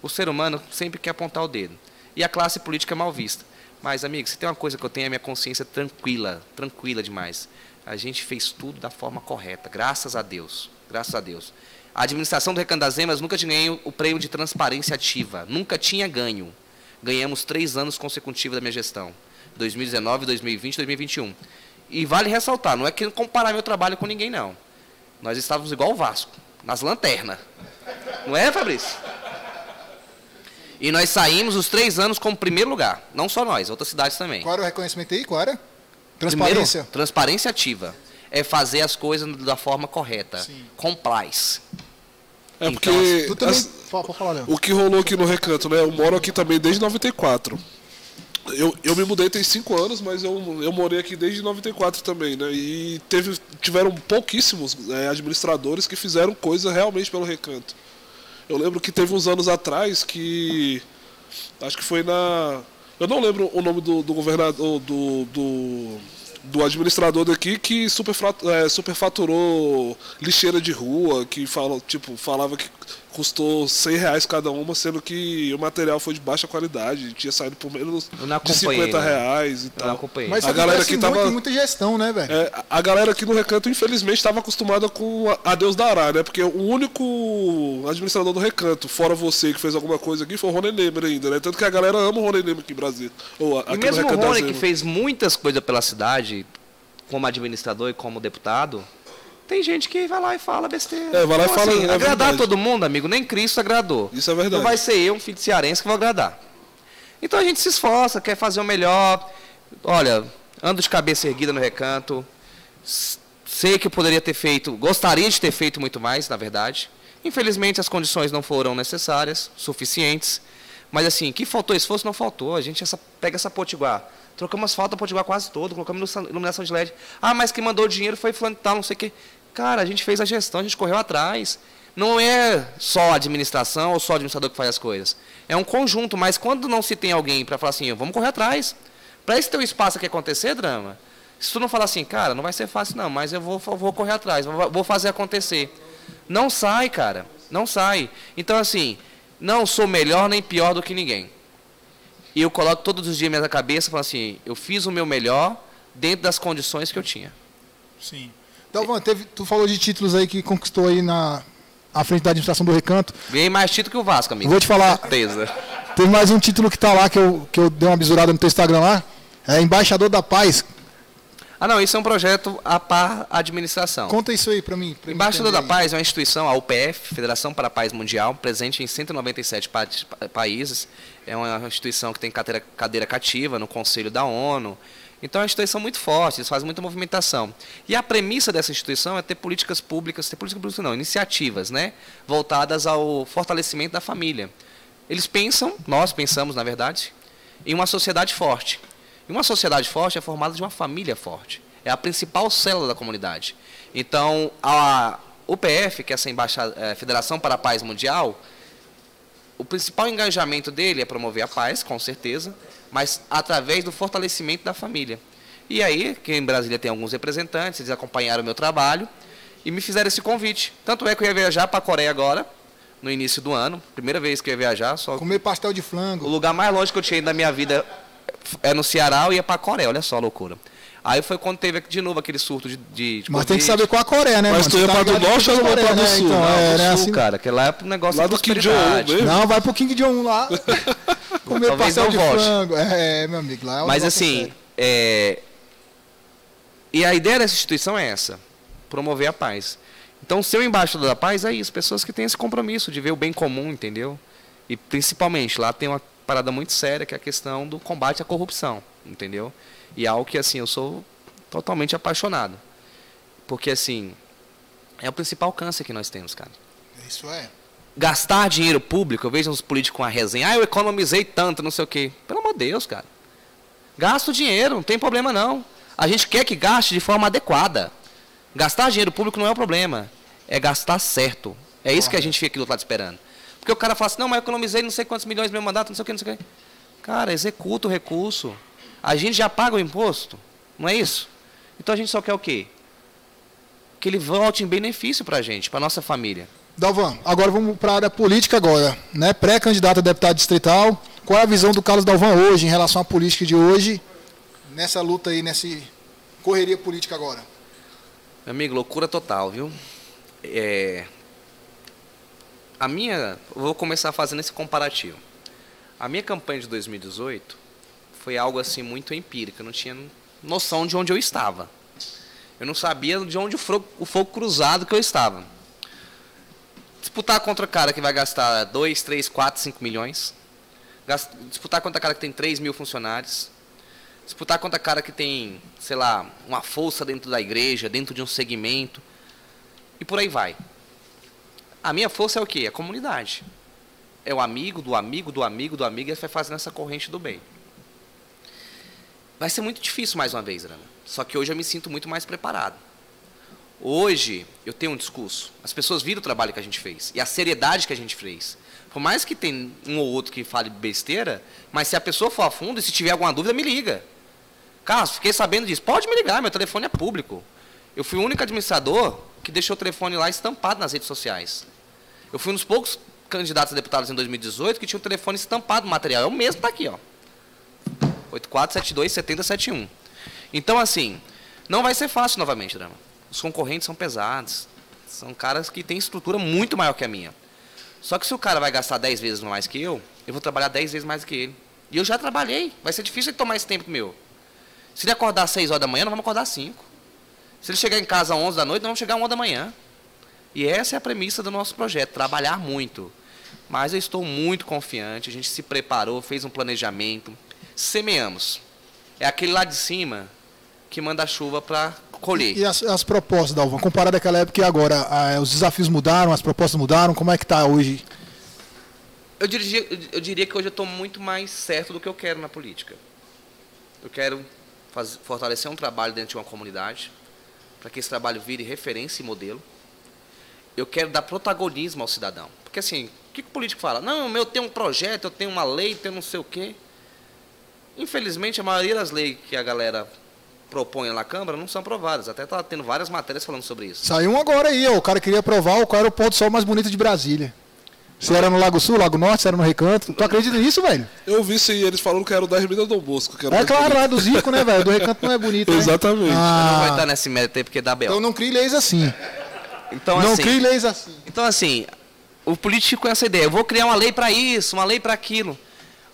o ser humano sempre quer apontar o dedo. E a classe política é mal vista. Mas, amigo, se tem uma coisa que eu tenho é a minha consciência tranquila, tranquila demais. A gente fez tudo da forma correta, graças a Deus. Graças a Deus. A administração do Recanto das Emas nunca tinha ganho o prêmio de transparência ativa. Nunca tinha ganho. Ganhamos três anos consecutivos da minha gestão. 2019, 2020 2021. E vale ressaltar, não é que comparar meu trabalho com ninguém, não. Nós estávamos igual o Vasco, nas lanternas. Não é, Fabrício? E nós saímos os três anos como primeiro lugar. Não só nós, outras cidades também. Qual era o reconhecimento aí? Qual era? Transparência. Primeiro, transparência ativa. É fazer as coisas da forma correta. Sim. Complies. É porque então, também... as, falar, o que rolou aqui no Recanto, né? Eu moro aqui também desde 94. Eu, eu me mudei tem cinco anos, mas eu, eu morei aqui desde 94 também, né? E teve, tiveram pouquíssimos é, administradores que fizeram coisa realmente pelo recanto. Eu lembro que teve uns anos atrás que. Acho que foi na. Eu não lembro o nome do, do governador, do, do, do, administrador daqui que é, superfaturou lixeira de rua, que fala, tipo, falava que custou 100 reais cada uma, sendo que o material foi de baixa qualidade, tinha saído por menos de 50 né? reais e tal. Mas a galera aqui tava muita gestão, né, velho? É, a galera aqui no Recanto, infelizmente, estava acostumada com a Deus dará, né? Porque o único administrador do Recanto, fora você que fez alguma coisa aqui, foi o Rony Nemer ainda, né? Tanto que a galera ama o Rony Nemer aqui em Brasília. Ou, aqui e mesmo o Rony, que fez muitas coisas pela cidade, como administrador e como deputado, tem gente que vai lá e fala besteira. É, vai lá então, e fala. Assim, é agradar verdade. todo mundo, amigo, nem Cristo agradou. Isso é verdade. Não vai ser eu, um filho de cearense, que vou agradar. Então a gente se esforça, quer fazer o melhor. Olha, ando de cabeça erguida no recanto. Sei que eu poderia ter feito, gostaria de ter feito muito mais, na verdade. Infelizmente as condições não foram necessárias, suficientes. Mas assim, que faltou esforço, não faltou. A gente essa, pega essa potiguar. Trocamos asfalto, a potiguar quase todo, colocamos iluminação de LED. Ah, mas quem mandou o dinheiro foi fulano tal, não sei o quê. Cara, a gente fez a gestão, a gente correu atrás. Não é só a administração ou só o administrador que faz as coisas. É um conjunto, mas quando não se tem alguém para falar assim, vamos correr atrás. Para esse teu espaço aqui acontecer, drama, se tu não falar assim, cara, não vai ser fácil não, mas eu vou, vou correr atrás, vou fazer acontecer. Não sai, cara, não sai. Então, assim, não sou melhor nem pior do que ninguém. E eu coloco todos os dias na minha cabeça, falo assim, eu fiz o meu melhor dentro das condições que eu tinha. Sim. Dalvan, teve, tu falou de títulos aí que conquistou aí na à frente da administração do Recanto. Ganhei mais título que o Vasco, amigo. Vou te falar. Certeza. Teve mais um título que tá lá, que eu, que eu dei uma bisurada no teu Instagram lá. É Embaixador da Paz. Ah, não, isso é um projeto a par administração. Conta isso aí para mim. Pra Embaixador da. Paz é uma instituição, a UPF, Federação para a Paz Mundial, presente em 197 pa países. É uma instituição que tem cadeira, cadeira cativa no Conselho da ONU. Então é uma instituição muito forte, eles fazem muita movimentação. E a premissa dessa instituição é ter políticas públicas, ter políticas públicas não, iniciativas, né, voltadas ao fortalecimento da família. Eles pensam, nós pensamos, na verdade, em uma sociedade forte. E uma sociedade forte é formada de uma família forte. É a principal célula da comunidade. Então, a UPF, que é essa embaixada, é, Federação para a Paz Mundial, o principal engajamento dele é promover a paz, com certeza, mas através do fortalecimento da família. E aí, que em Brasília tem alguns representantes, eles acompanharam o meu trabalho e me fizeram esse convite. Tanto é que eu ia viajar para a Coreia agora, no início do ano, primeira vez que eu ia viajar. Só Comer pastel de flango. O lugar mais longe que eu tinha ido na minha vida é no Ceará, eu ia para a Coreia, olha só a loucura. Aí foi quando teve de novo aquele surto de. de, de Mas tem que saber qual a Coreia, né? Mas mano? tu ia para do norte ou vai para do sul? Então, é, né? Assim... cara, que lá é pro negócio lá do King Jong Não, vai pro King Jong lá. Comer Talvez pastel de volte. frango. É, meu amigo, lá é Mas assim, é... e a ideia dessa instituição é essa: promover a paz. Então, ser embaixador da paz é isso, pessoas que têm esse compromisso de ver o bem comum, entendeu? E principalmente lá tem uma parada muito séria que é a questão do combate à corrupção, entendeu? E é algo que, assim, eu sou totalmente apaixonado. Porque, assim, é o principal câncer que nós temos, cara. Isso é. Gastar dinheiro público, eu vejo uns políticos com a resenha, ah, eu economizei tanto, não sei o quê. Pelo amor de Deus, cara. Gasta o dinheiro, não tem problema não. A gente quer que gaste de forma adequada. Gastar dinheiro público não é o problema. É gastar certo. É isso que a gente fica aqui do outro lado esperando. Porque o cara fala assim, não, mas eu economizei não sei quantos milhões no meu mandato, não sei o que, não sei o que. Cara, executa o recurso. A gente já paga o imposto, não é isso? Então a gente só quer o quê? Que ele volte em benefício para a gente, para nossa família. Dalvan, agora vamos para a área política agora, né? Pré-candidato a deputado distrital. Qual é a visão do Carlos Dalvan hoje em relação à política de hoje, nessa luta aí, nessa correria política agora? Amigo, loucura total, viu? É... a minha, vou começar fazendo esse comparativo. A minha campanha de 2018 foi algo assim muito empírico, eu não tinha noção de onde eu estava. Eu não sabia de onde o fogo, o fogo cruzado que eu estava. Disputar contra o cara que vai gastar 2, 3, 4, 5 milhões. Disputar contra o cara que tem 3 mil funcionários. Disputar contra o cara que tem, sei lá, uma força dentro da igreja, dentro de um segmento. E por aí vai. A minha força é o quê? É a comunidade. É o amigo do amigo do amigo do amigo e vai fazendo essa corrente do bem. Vai ser muito difícil mais uma vez, Rana. Só que hoje eu me sinto muito mais preparado. Hoje eu tenho um discurso. As pessoas viram o trabalho que a gente fez e a seriedade que a gente fez. Por mais que tenha um ou outro que fale besteira, mas se a pessoa for a fundo e se tiver alguma dúvida, me liga. Carlos, fiquei sabendo disso. Pode me ligar, meu telefone é público. Eu fui o único administrador que deixou o telefone lá estampado nas redes sociais. Eu fui um dos poucos candidatos a deputados em 2018 que tinha o telefone estampado no material. É o mesmo está aqui, ó. 8472 7071. Então, assim, não vai ser fácil novamente, Drama. Os concorrentes são pesados. São caras que têm estrutura muito maior que a minha. Só que se o cara vai gastar 10 vezes mais que eu, eu vou trabalhar 10 vezes mais que ele. E eu já trabalhei. Vai ser difícil ele tomar esse tempo meu. Se ele acordar às 6 horas da manhã, nós vamos acordar às 5. Se ele chegar em casa às 11 da noite, nós vamos chegar às 1 da manhã. E essa é a premissa do nosso projeto, trabalhar muito. Mas eu estou muito confiante, a gente se preparou, fez um planejamento, semeamos. É aquele lá de cima que manda a chuva para colher. E as, as propostas, Dalvan, comparado àquela época e agora, ah, os desafios mudaram, as propostas mudaram, como é que está hoje? Eu diria, eu diria que hoje eu estou muito mais certo do que eu quero na política. Eu quero fazer, fortalecer um trabalho dentro de uma comunidade, para que esse trabalho vire referência e modelo. Eu quero dar protagonismo ao cidadão. Porque assim, o que o político fala? Não, eu tenho um projeto, eu tenho uma lei, eu tenho não sei o quê. Infelizmente, a maioria das leis que a galera propõe na Câmara não são aprovadas. Até está tendo várias matérias falando sobre isso. Saiu um agora aí, ó. o cara queria aprovar qual era o ponto sol mais bonito de Brasília. Se era no Lago Sul, Lago Norte, se era no Recanto. Tu acredita nisso, velho? Eu vi sim, eles falaram que era o da Ermida do Bosco. Que é claro, lá do Zico, né, velho? Do Recanto não é bonito. Né? Exatamente. Ah. Não vai estar nesse mérito aí porque dá bel. Então não crie leis assim. Então, não assim, crie leis assim. Então, assim, o político com essa ideia, eu vou criar uma lei para isso, uma lei para aquilo.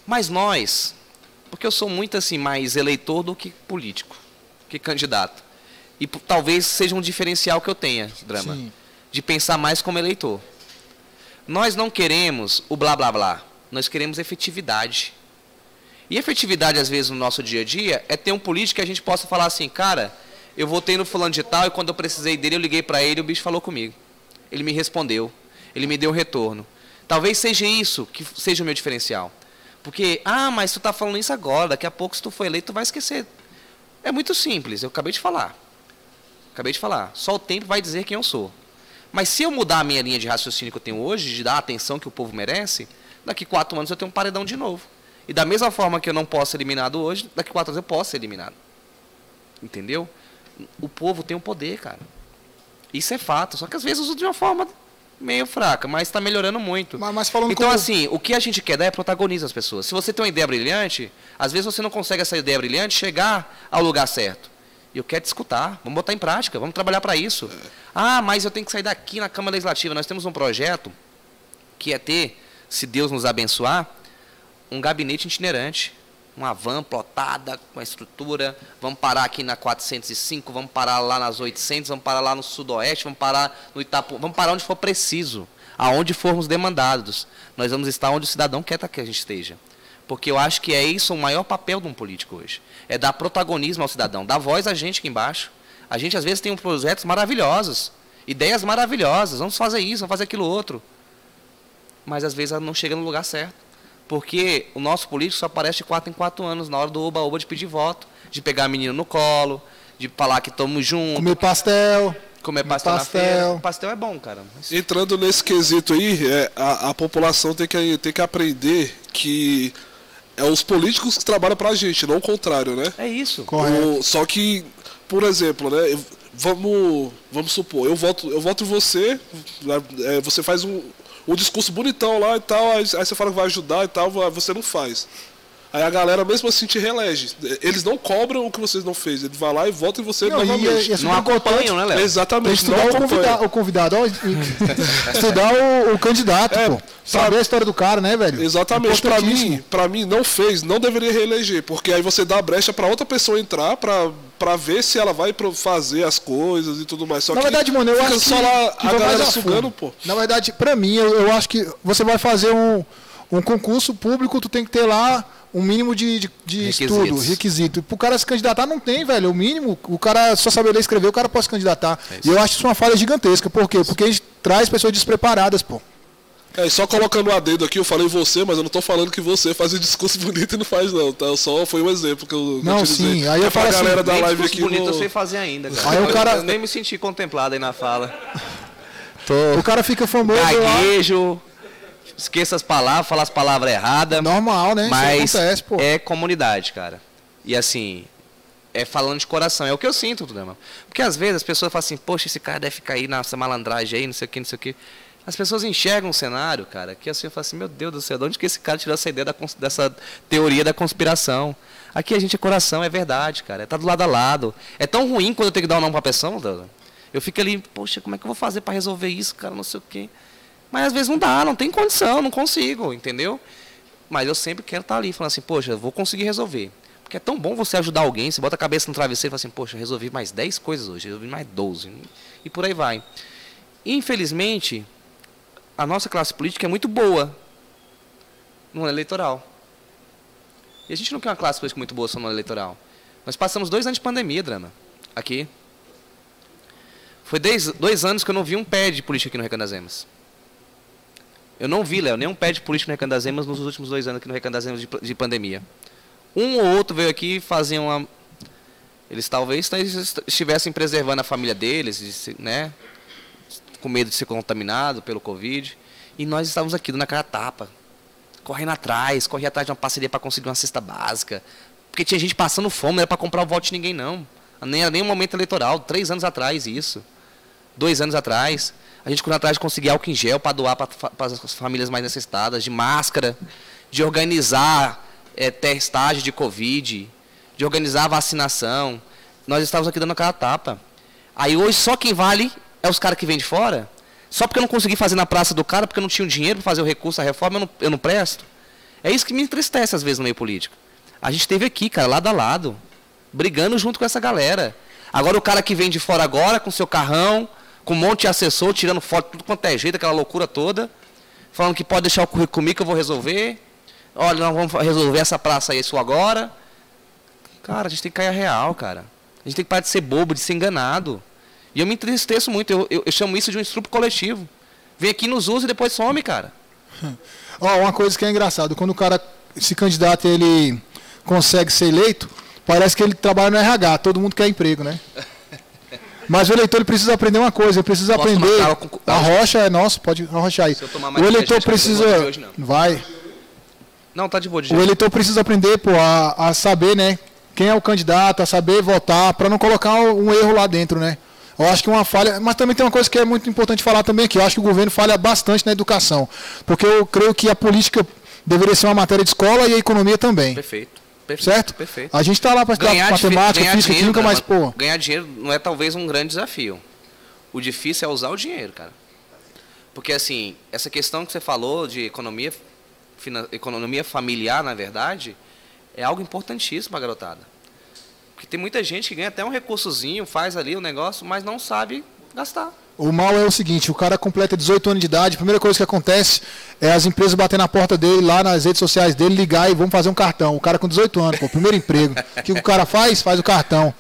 Mas nós, porque eu sou muito assim mais eleitor do que político, que candidato. E talvez seja um diferencial que eu tenha, Drama, Sim. de pensar mais como eleitor. Nós não queremos o blá blá blá, nós queremos efetividade. E efetividade, às vezes, no nosso dia a dia, é ter um político que a gente possa falar assim, cara, eu votei no fulano de tal e quando eu precisei dele, eu liguei para ele e o bicho falou comigo. Ele me respondeu, ele me deu um retorno. Talvez seja isso que seja o meu diferencial. Porque, ah, mas tu está falando isso agora, daqui a pouco, se tu for eleito, tu vai esquecer. É muito simples, eu acabei de falar. Acabei de falar. Só o tempo vai dizer quem eu sou. Mas se eu mudar a minha linha de raciocínio que eu tenho hoje, de dar a atenção que o povo merece, daqui quatro anos eu tenho um paredão de novo. E da mesma forma que eu não posso ser eliminado hoje, daqui quatro anos eu posso ser eliminado. Entendeu? O povo tem o um poder, cara. Isso é fato. Só que às vezes usa de uma forma meio fraca, mas está melhorando muito. Mas, mas então, como... assim, o que a gente quer dar é protagonizar as pessoas. Se você tem uma ideia brilhante, às vezes você não consegue essa ideia brilhante chegar ao lugar certo. E eu quero te escutar, vamos botar em prática, vamos trabalhar para isso. Ah, mas eu tenho que sair daqui na Câmara Legislativa. Nós temos um projeto que é ter, se Deus nos abençoar, um gabinete itinerante uma van plotada com a estrutura. Vamos parar aqui na 405, vamos parar lá nas 800, vamos parar lá no sudoeste, vamos parar no Itapu, vamos parar onde for preciso, aonde formos demandados. Nós vamos estar onde o cidadão quer que a gente esteja. Porque eu acho que é isso o maior papel de um político hoje. É dar protagonismo ao cidadão, dar voz a gente aqui embaixo. A gente às vezes tem projetos maravilhosos, ideias maravilhosas, vamos fazer isso, vamos fazer aquilo outro. Mas às vezes não chega no lugar certo. Porque o nosso político só aparece de quatro em quatro anos, na hora do oba-oba de pedir voto, de pegar a menina no colo, de falar que estamos juntos. Comer pastel. Comer pastel, pastel. na feira. Pastel é bom, cara. Mas... Entrando nesse quesito aí, é, a, a, população tem que, tem que aprender que é os políticos que trabalham pra gente, não o contrário, né? É isso. O, só que, por exemplo, né? Vamos, vamos supor, eu voto, eu voto em você, né, é, você faz um, o discurso bonitão lá e tal, aí, aí, você fala que vai ajudar e tal, você não faz. Aí a galera mesmo assim te reelege. Eles não cobram o que vocês não fez. Ele vai lá e volta e você não, novamente. E, e não acompanham, né, Léo? Exatamente. Estudar o, convida o convidado, ó, estudar o, o candidato, é, pô. Saber pra... a história do cara, né, velho? Exatamente. Para mim, para mim não fez, não deveria reeleger, porque aí você dá a brecha para outra pessoa entrar para para ver se ela vai fazer as coisas e tudo mais. Só Na verdade, mano, eu acho só que, lá que a galera sugando, pô. Na verdade, para mim, eu, eu acho que você vai fazer um um concurso público, tu tem que ter lá um mínimo de, de, de estudo, requisito. Pro cara se candidatar não tem, velho. O mínimo, o cara só saber ler e escrever, o cara pode se candidatar. É e eu acho isso uma falha gigantesca. Por quê? Porque a gente traz pessoas despreparadas, pô. É, e só colocando o um dedo aqui, eu falei você, mas eu não tô falando que você faz um discurso bonito e não faz, não, tá? Só foi um exemplo que eu Não, sim, aí eu é falo assim, galera da live aqui. bonito no... eu sei fazer ainda, cara. Aí o cara... Eu nem me senti contemplado aí na fala. Tô... O cara fica famoso. Gaguejo esqueça as palavras, fala as palavras erradas. Normal, né? Mas acontece, é comunidade, cara. E assim, é falando de coração. É o que eu sinto, Tudema. Porque às vezes as pessoas falam assim, poxa, esse cara deve ficar aí nessa malandragem aí, não sei o que, não sei o que. As pessoas enxergam um cenário, cara, que assim eu falo assim, meu Deus do céu, de onde que esse cara tirou essa ideia da, dessa teoria da conspiração? Aqui a gente é coração, é verdade, cara. É tá do lado a lado. É tão ruim quando eu tenho que dar um nome pra pessoa, eu fico ali, poxa, como é que eu vou fazer para resolver isso, cara, não sei o quê. Mas às vezes não dá, não tem condição, não consigo, entendeu? Mas eu sempre quero estar ali, falando assim, poxa, vou conseguir resolver. Porque é tão bom você ajudar alguém, você bota a cabeça no travesseiro e fala assim, poxa, resolvi mais 10 coisas hoje, resolvi mais 12. E por aí vai. Infelizmente, a nossa classe política é muito boa no eleitoral. E a gente não quer uma classe política muito boa só no eleitoral. Nós passamos dois anos de pandemia, Drama, aqui. Foi dois, anos que eu não vi um pé de política aqui no Recanto das Emas. Eu não vi, Léo, nenhum pé de político no Recanto das Emas nos últimos dois anos aqui no Recanto das Emas de, de pandemia. Um ou outro veio aqui fazia uma. Eles talvez estivessem preservando a família deles, né? Com medo de ser contaminado pelo Covid. E nós estávamos aqui na cara tapa, correndo atrás, corria atrás de uma parceria para conseguir uma cesta básica. Porque tinha gente passando fome, não era para comprar o voto de ninguém, não. Nem nem um momento eleitoral, três anos atrás isso. Dois anos atrás. A gente correu atrás de conseguir álcool em gel para doar para as famílias mais necessitadas, de máscara, de organizar é, testagem de Covid, de organizar a vacinação. Nós estávamos aqui dando aquela tapa. Aí hoje só quem vale é os caras que vêm de fora? Só porque eu não consegui fazer na praça do cara, porque eu não tinha o dinheiro para fazer o recurso, a reforma, eu não, eu não presto? É isso que me entristece às vezes no meio político. A gente esteve aqui, cara, lado a lado, brigando junto com essa galera. Agora o cara que vem de fora agora, com seu carrão, com um monte de assessor, tirando foto, tudo quanto é jeito, aquela loucura toda, falando que pode deixar o currículo comigo que eu vou resolver. Olha, nós vamos resolver essa praça aí, isso agora. Cara, a gente tem que cair a real, cara. A gente tem que parar de ser bobo, de ser enganado. E eu me entristeço muito, eu, eu, eu chamo isso de um estrupo coletivo. Vem aqui, nos usa e depois some, cara. Ó, oh, uma coisa que é engraçado, quando o cara se candidata ele consegue ser eleito, parece que ele trabalha no RH, todo mundo quer emprego, né? Mas o eleitor ele precisa aprender uma coisa, ele precisa Posso aprender. A rocha é nosso, pode arrochar aí. o eleitor precisa. Hoje, vai. Não, tá de boa de O eleitor precisa aprender, pô, a, a saber, né? Quem é o candidato, a saber votar, para não colocar um erro lá dentro, né? Eu acho que uma falha. Mas também tem uma coisa que é muito importante falar também aqui. Eu acho que o governo falha bastante na educação. Porque eu creio que a política deveria ser uma matéria de escola e a economia também. Perfeito. Perfeito, certo? Perfeito. A gente está lá para estudar matemática, ganhar física, dinheiro, química, mas pô. Ganhar dinheiro não é talvez um grande desafio. O difícil é usar o dinheiro, cara. Porque assim, essa questão que você falou de economia, economia familiar, na verdade, é algo importantíssimo para a garotada. Porque tem muita gente que ganha até um recursozinho, faz ali o um negócio, mas não sabe gastar. O mal é o seguinte, o cara completa 18 anos de idade, a primeira coisa que acontece é as empresas bater na porta dele, lá nas redes sociais dele, ligar e vamos fazer um cartão. O cara com 18 anos, pô, primeiro emprego. O que o cara faz? Faz o cartão.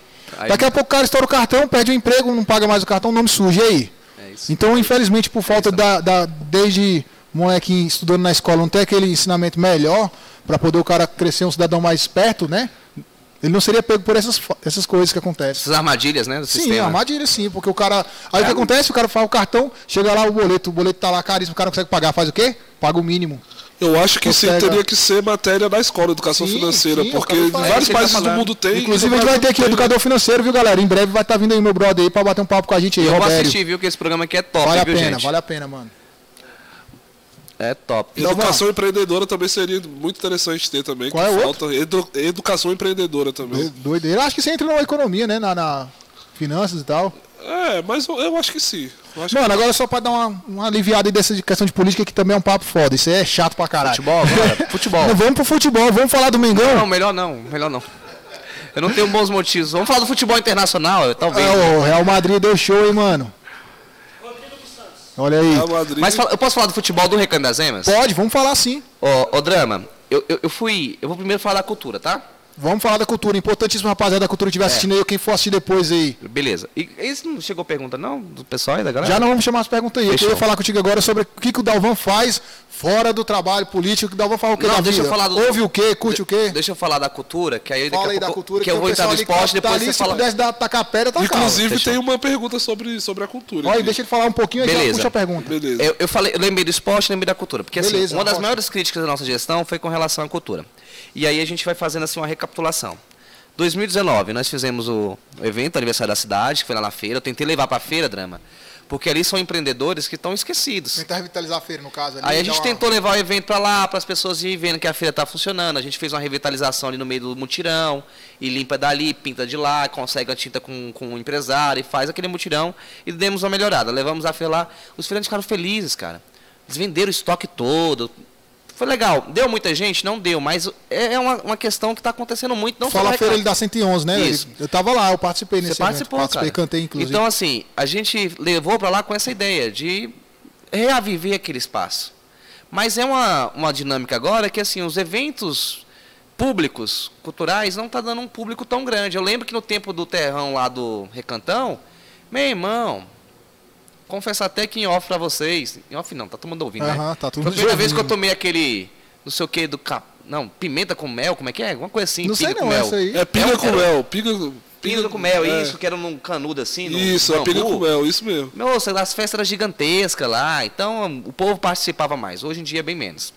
Daqui a pouco o cara estoura o cartão, perde o emprego, não paga mais o cartão, o nome sujo. E aí? É então, infelizmente, por falta é da, da. Desde moleque estudando na escola, não ter aquele ensinamento melhor, para poder o cara crescer um cidadão mais esperto, né? Ele não seria pego por essas, essas coisas que acontecem. Essas armadilhas, né? Do sim, sistema. armadilhas sim, porque o cara. Aí é. o que acontece? O cara faz o cartão, chega lá o boleto, o boleto tá lá caríssimo, o cara não consegue pagar, faz o quê? Paga o mínimo. Eu acho que isso teria que ser matéria da escola, educação sim, financeira, sim, porque vários países tá do mundo tem. Inclusive a gente vai ter aqui educador financeiro, viu, galera? Em breve vai estar tá vindo aí meu brother aí para bater um papo com a gente aí, Eu Robério. vou assistir, viu, que esse programa aqui é top, Vale viu, a pena, gente? vale a pena, mano. É top. Educação empreendedora também seria muito interessante ter também. Qual é falta Edu, educação empreendedora também. Doideira. Acho que você entra na economia, né? Na, na finanças e tal. É, mas eu, eu acho que sim. Acho Mano, que... agora só pra dar uma, uma aliviada aí dessa questão de política que também é um papo foda. Isso é chato pra caralho. Futebol agora? futebol. Não, vamos pro futebol, vamos falar do Mengão. Não, melhor não, melhor não. Eu não tenho bons motivos. Vamos falar do futebol internacional, talvez. É, o Real Madrid deu show, hein, mano. Olha aí. Mas eu posso falar do futebol do Recanto das Emas? Pode, vamos falar sim. Ô, ô Drama, eu, eu, eu fui. Eu vou primeiro falar da cultura, tá? Vamos falar da cultura. Importantíssimo, rapaziada, da cultura que estiver é. assistindo aí, quem for assistir depois aí. Beleza. E esse não chegou pergunta, não? Do pessoal aí da galera? Já não vamos chamar as perguntas aí. Fechou. Eu ia falar contigo agora sobre o que, que o Dalvan faz fora do trabalho político. O Dalvan fala o que não, da deixa vida? Eu falar do... Ouve o quê? Curte o quê? Deixa eu falar da cultura, que aí fala aí da cultura, que, que eu vou entrar no esporte, depois tá ali, você se fala... pudesse dar, tacar a pedra, tá Inclusive tem uma pergunta sobre, sobre a cultura. Olha, deixa ele falar um pouquinho aí, Beleza. puxa a pergunta. Beleza. Eu, eu, falei, eu lembrei do esporte, lembrei da cultura. Porque assim, Beleza, uma das maiores críticas da nossa gestão foi com relação à cultura. E aí a gente vai fazendo assim uma recapitulação. 2019, nós fizemos o evento aniversário da cidade, que foi lá na feira. Eu tentei levar para a feira, Drama, porque ali são empreendedores que estão esquecidos. Tentar revitalizar a feira, no caso. Ali, Aí a gente uma... tentou levar o evento para lá, para as pessoas irem vendo que a feira está funcionando. A gente fez uma revitalização ali no meio do mutirão, e limpa dali, pinta de lá, consegue a tinta com, com o empresário, e faz aquele mutirão, e demos uma melhorada. Levamos a feira lá, os feirantes ficaram felizes, cara. Eles venderam o estoque todo, foi legal. Deu muita gente? Não deu, mas é, é uma, uma questão que está acontecendo muito. Não Fala feira ele dá 111, né? Isso. Eu estava lá, eu participei nesse Você participou, evento. Participei, cara. cantei, inclusive. Então, assim, a gente levou para lá com essa ideia de reaviver aquele espaço. Mas é uma, uma dinâmica agora que, assim, os eventos públicos, culturais, não está dando um público tão grande. Eu lembro que no tempo do terrão lá do Recantão, meu irmão, confesso até que em off pra vocês. Em off não, tá todo mundo ouvindo, né? Tá tudo Foi a primeira vez que eu tomei aquele. Não sei o que do cap. Não, pimenta com mel, como é que é? Alguma coisa assim. Não sei não, essa aí. É pinga com mel. Pinga, pinga com mel, é. isso, que era num canudo assim. No, isso, é pinga com mel, isso mesmo. Nossa, as festas eram gigantescas lá, então o povo participava mais. Hoje em dia é bem menos.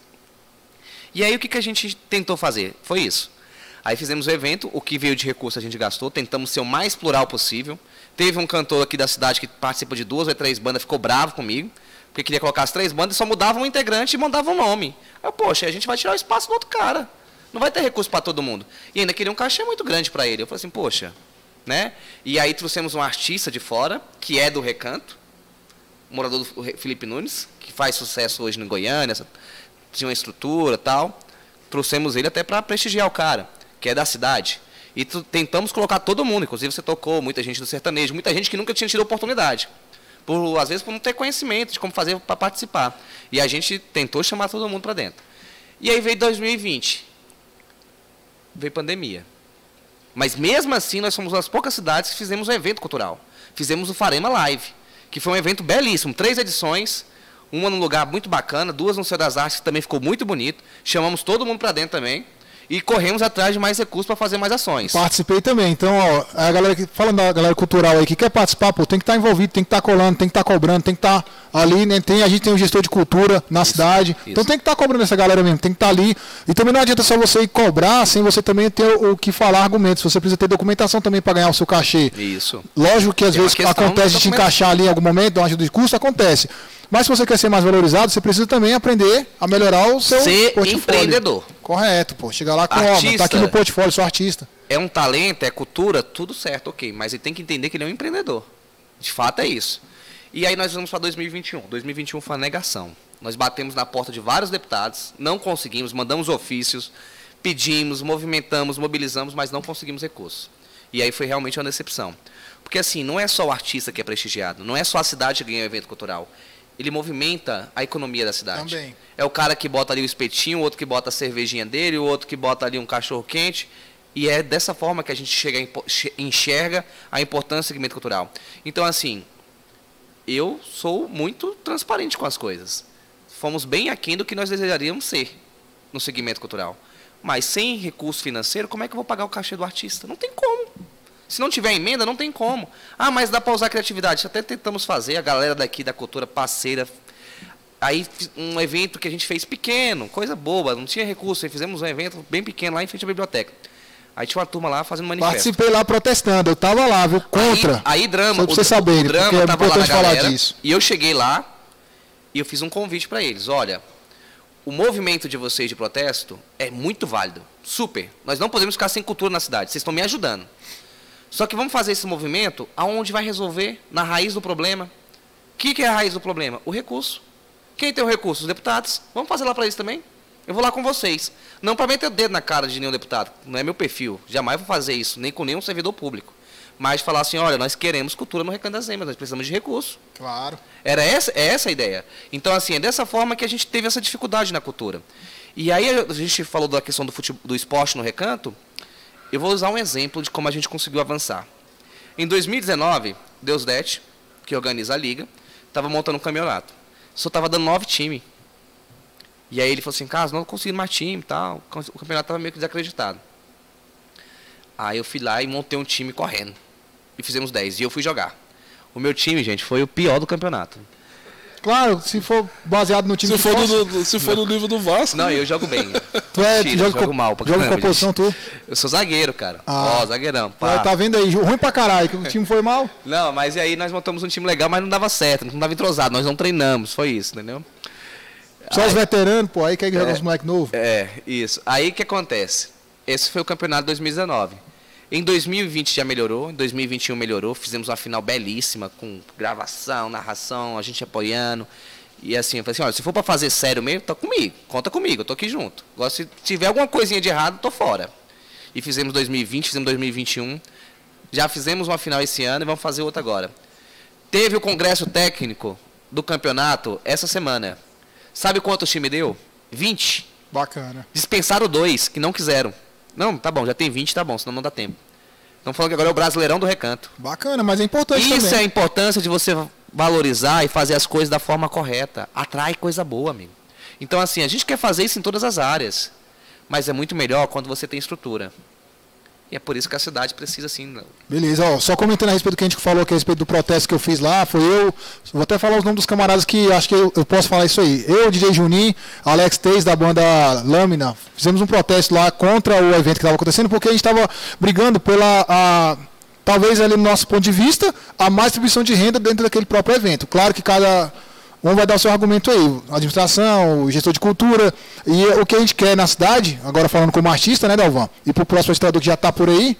E aí o que, que a gente tentou fazer? Foi isso. Aí fizemos o evento, o que veio de recurso a gente gastou, tentamos ser o mais plural possível. Teve um cantor aqui da cidade que participa de duas ou três bandas, ficou bravo comigo, porque queria colocar as três bandas e só mudava um integrante e mandava um nome. Aí, poxa, a gente vai tirar o espaço do outro cara. Não vai ter recurso para todo mundo. E ainda queria um cachê muito grande para ele. Eu falei assim, poxa, né? E aí trouxemos um artista de fora, que é do Recanto, morador do Felipe Nunes, que faz sucesso hoje no Goiânia, tinha uma estrutura tal. Trouxemos ele até para prestigiar o cara, que é da cidade. E tentamos colocar todo mundo, inclusive você tocou, muita gente do sertanejo, muita gente que nunca tinha tido oportunidade. Por, às vezes por não ter conhecimento de como fazer para participar. E a gente tentou chamar todo mundo para dentro. E aí veio 2020. Veio pandemia. Mas mesmo assim, nós somos uma das poucas cidades que fizemos um evento cultural. Fizemos o Farema Live, que foi um evento belíssimo, três edições, uma num lugar muito bacana, duas no Céu das Artes, que também ficou muito bonito. Chamamos todo mundo para dentro também e corremos atrás de mais recursos para fazer mais ações. Participei também. Então, ó, a galera que falando da galera cultural aí que quer participar, pô, tem que estar tá envolvido, tem que estar tá colando, tem que estar tá cobrando, tem que estar tá ali, né? Tem, a gente tem um gestor de cultura na isso, cidade. Isso. Então tem que estar tá cobrando essa galera mesmo, tem que estar tá ali. E também não adianta só você ir cobrar sem você também ter o, o que falar argumentos. Você precisa ter documentação também para ganhar o seu cachê. Isso. Lógico que às tem vezes acontece de te encaixar ali em algum momento, uma ajuda de custo, acontece. Mas se você quer ser mais valorizado, você precisa também aprender a melhorar o seu ser portfólio. empreendedor. Correto, pô. Chegar lá com, artista, ó, tá aqui no portfólio, sou artista. É um talento, é cultura, tudo certo, ok. Mas ele tem que entender que ele é um empreendedor. De fato é isso. E aí nós vamos para 2021. 2021 foi uma negação. Nós batemos na porta de vários deputados, não conseguimos, mandamos ofícios, pedimos, movimentamos, mobilizamos, mas não conseguimos recursos. E aí foi realmente uma decepção. Porque assim, não é só o artista que é prestigiado, não é só a cidade que ganha o evento cultural ele movimenta a economia da cidade. Também. É o cara que bota ali o espetinho, o outro que bota a cervejinha dele, o outro que bota ali um cachorro quente. E é dessa forma que a gente chega enxerga a importância do segmento cultural. Então, assim, eu sou muito transparente com as coisas. Fomos bem aquém do que nós desejaríamos ser no segmento cultural. Mas sem recurso financeiro, como é que eu vou pagar o cachê do artista? Não tem como. Se não tiver emenda, não tem como. Ah, mas dá para usar criatividade. Até tentamos fazer, a galera daqui da cultura parceira. Aí um evento que a gente fez pequeno, coisa boba, não tinha recurso. Aí fizemos um evento bem pequeno lá em frente à biblioteca. Aí tinha uma turma lá fazendo manifesto. Participei lá protestando, eu tava lá, viu? Contra. Aí, aí drama, Só pra você saber, o drama é tava lá na galera, disso. E eu cheguei lá e eu fiz um convite para eles. Olha, o movimento de vocês de protesto é muito válido. Super. Nós não podemos ficar sem cultura na cidade. Vocês estão me ajudando. Só que vamos fazer esse movimento aonde vai resolver? Na raiz do problema. O que, que é a raiz do problema? O recurso. Quem tem o recurso? Os deputados. Vamos fazer lá para isso também? Eu vou lá com vocês. Não para meter o dedo na cara de nenhum deputado. Não é meu perfil. Jamais vou fazer isso, nem com nenhum servidor público. Mas falar assim, olha, nós queremos cultura no Recanto das Emas, nós precisamos de recurso. Claro. Era essa, é essa a ideia. Então, assim, é dessa forma que a gente teve essa dificuldade na cultura. E aí a gente falou da questão do, futebol, do esporte no recanto. Eu vou usar um exemplo de como a gente conseguiu avançar. Em 2019, Deus Dete, que organiza a liga, estava montando um campeonato. Só estava dando nove times. E aí ele falou assim, Carlos, não consegui mais time tal. O campeonato estava meio que desacreditado. Aí eu fui lá e montei um time correndo. E fizemos 10. E eu fui jogar. O meu time, gente, foi o pior do campeonato. Claro, se for baseado no time se for no, Se for no nível do Vasco. Não, eu jogo bem. tu é, Tira, joga jogo mal pra Joga com a posição tu? Eu sou zagueiro, cara. Ah. Ó, zagueirão. Pá. Tá vendo aí? Ruim pra caralho, que o time foi mal. Não, mas e aí nós montamos um time legal, mas não dava certo, não dava entrosado, nós não treinamos, foi isso, entendeu? Só aí, os veteranos, pô, aí quer é, os moleques novos. É, isso. Aí o que acontece? Esse foi o campeonato de 2019. Em 2020 já melhorou, em 2021 melhorou, fizemos uma final belíssima, com gravação, narração, a gente apoiando. E assim, eu falei assim, olha, se for para fazer sério mesmo, tá comigo, conta comigo, eu tô aqui junto. Agora, se tiver alguma coisinha de errado, tô fora. E fizemos 2020, fizemos 2021. Já fizemos uma final esse ano e vamos fazer outra agora. Teve o congresso técnico do campeonato essa semana. Sabe quantos time deu? 20. Bacana. Dispensaram dois, que não quiseram. Não, tá bom, já tem 20, tá bom, senão não dá tempo. Estão falando que agora é o Brasileirão do Recanto. Bacana, mas é importante Isso também. é a importância de você valorizar e fazer as coisas da forma correta. Atrai coisa boa, amigo. Então, assim, a gente quer fazer isso em todas as áreas. Mas é muito melhor quando você tem estrutura. E é por isso que a cidade precisa sim. Beleza, ó, só comentando a respeito do que a gente falou aqui a respeito do protesto que eu fiz lá, foi eu. Vou até falar os nomes dos camaradas que acho que eu, eu posso falar isso aí. Eu, DJ Juninho, Alex Teis da banda Lâmina, fizemos um protesto lá contra o evento que estava acontecendo, porque a gente estava brigando pela. A, talvez ali no nosso ponto de vista, a mais distribuição de renda dentro daquele próprio evento. Claro que cada um vai dar o seu argumento aí, administração, o gestor de cultura, e o que a gente quer na cidade, agora falando como artista, né, Dalvan, e para o próximo estador que já está por aí,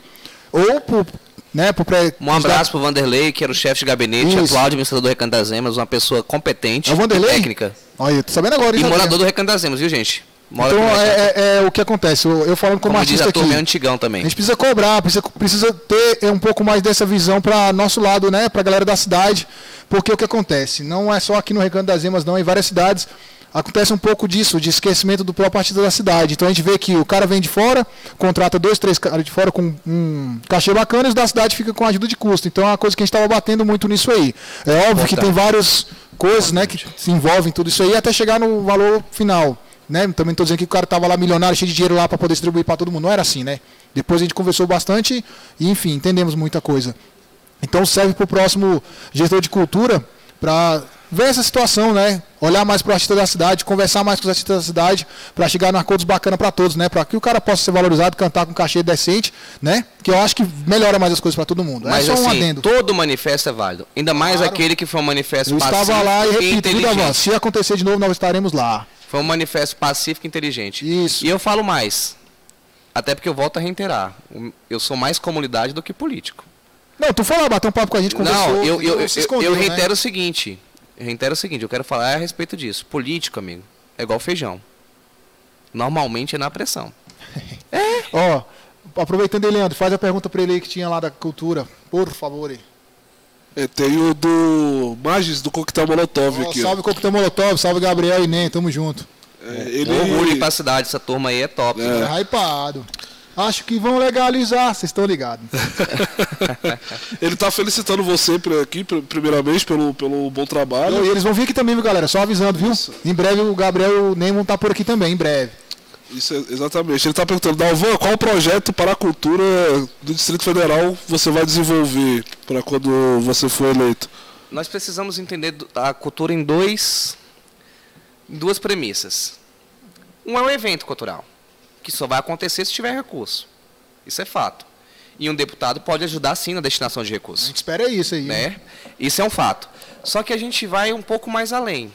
ou pro, né, pro pré Um abraço para o Vanderlei, que era o chefe de gabinete, Isso. atual administrador do Recanto das Emas, uma pessoa competente, é o Vanderlei? técnica. Olha, tô sabendo agora. E morador do Recanto das Emas, viu, gente? Então é, é, é, o que acontece. Eu, eu falando como, como artista diz a aqui. É antigão também. A gente precisa cobrar, precisa, precisa ter é, um pouco mais dessa visão para nosso lado, né, para a galera da cidade, porque o que acontece não é só aqui no Recanto das Emas, não, em várias cidades acontece um pouco disso, de esquecimento do próprio artista da cidade. Então a gente vê que o cara vem de fora, contrata dois, três caras de fora com um cachê bacana e os da cidade fica com ajuda de custo. Então é uma coisa que a gente estava batendo muito nisso aí. É óbvio que tem várias coisas né, que se envolvem tudo isso aí até chegar no valor final. Né? Também estou dizendo que o cara estava lá milionário, cheio de dinheiro lá para poder distribuir para todo mundo. Não era assim, né? Depois a gente conversou bastante e, enfim, entendemos muita coisa. Então serve para o próximo gestor de cultura para ver essa situação, né? Olhar mais para o artista da cidade, conversar mais com os artistas da cidade, para chegar em acordos bacana para todos, né? Para que o cara possa ser valorizado, cantar com cachê decente, né? Que eu acho que melhora mais as coisas para todo mundo. É Mas é só um assim, adendo. todo manifesto é válido. Ainda mais claro. aquele que foi um manifesto eu estava lá e repito, e se acontecer de novo, nós estaremos lá. Foi um manifesto pacífico e inteligente. Isso. E eu falo mais. Até porque eu volto a reiterar. Eu sou mais comunidade do que político. Não, tu falou, bateu um papo com a gente, conversou. Não, eu, eu, eu, eu reitero né? o seguinte. Eu reitero o seguinte, eu quero falar a respeito disso. Político, amigo, é igual feijão. Normalmente é na pressão. é. Ó, aproveitando aí, Leandro, faz a pergunta para ele aí que tinha lá da cultura. Por favor aí. É, tem o do Magis do Coquetel Molotov oh, aqui. Salve Coquetel Molotov, salve Gabriel e Nem, tamo junto. É, ele... Orgulho pra cidade, essa turma aí é top. É, né? é hypado. Acho que vão legalizar, vocês estão ligados. ele tá felicitando você aqui, primeiramente, pelo, pelo bom trabalho. E eles vão vir aqui também, viu, galera? Só avisando, viu? Isso. Em breve o Gabriel e o Ney vão estar tá por aqui também, em breve. Isso, exatamente. Ele está perguntando, Dalvan, qual projeto para a cultura do Distrito Federal você vai desenvolver para quando você for eleito? Nós precisamos entender a cultura em dois, em duas premissas. Um é o evento cultural, que só vai acontecer se tiver recurso. Isso é fato. E um deputado pode ajudar sim na destinação de recursos. A gente espera isso aí. Né? Isso é um fato. Só que a gente vai um pouco mais além.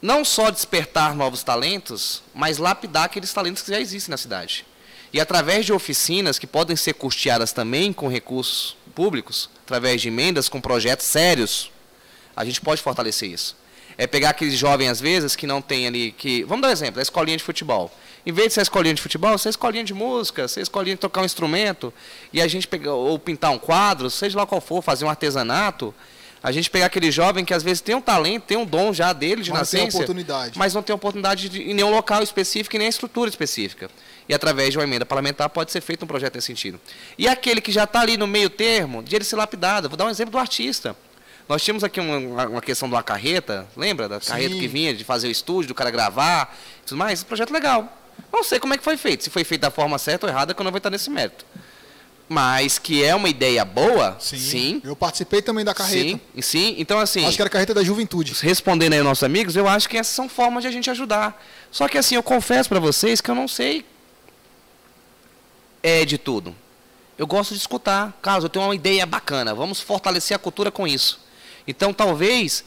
Não só despertar novos talentos, mas lapidar aqueles talentos que já existem na cidade. E através de oficinas que podem ser custeadas também com recursos públicos, através de emendas com projetos sérios, a gente pode fortalecer isso. É pegar aqueles jovens, às vezes, que não tem ali. que Vamos dar um exemplo: a escolinha de futebol. Em vez de ser a escolinha de futebol, ser a escolinha de música, ser a escolinha de tocar um instrumento, e a gente pegar, ou pintar um quadro, seja lá qual for, fazer um artesanato. A gente pegar aquele jovem que às vezes tem um talento, tem um dom já dele de mas nascença, não tem oportunidade. mas não tem oportunidade de, em nenhum local específico e nem estrutura específica. E através de uma emenda parlamentar pode ser feito um projeto nesse sentido. E aquele que já está ali no meio termo, de ele ser lapidado. Vou dar um exemplo do artista. Nós tínhamos aqui uma, uma questão de uma carreta, lembra? Da Sim. carreta que vinha de fazer o estúdio, do cara gravar, tudo mais. Um projeto legal. Não sei como é que foi feito. Se foi feito da forma certa ou errada, que eu não vou estar nesse mérito. Mas que é uma ideia boa, sim. sim. Eu participei também da carreta. Sim, sim. Então, assim. Acho que era a carreta da juventude. Respondendo aí aos nossos amigos, eu acho que essas são formas de a gente ajudar. Só que, assim, eu confesso para vocês que eu não sei é de tudo. Eu gosto de escutar. Caso eu tenho uma ideia bacana, vamos fortalecer a cultura com isso. Então, talvez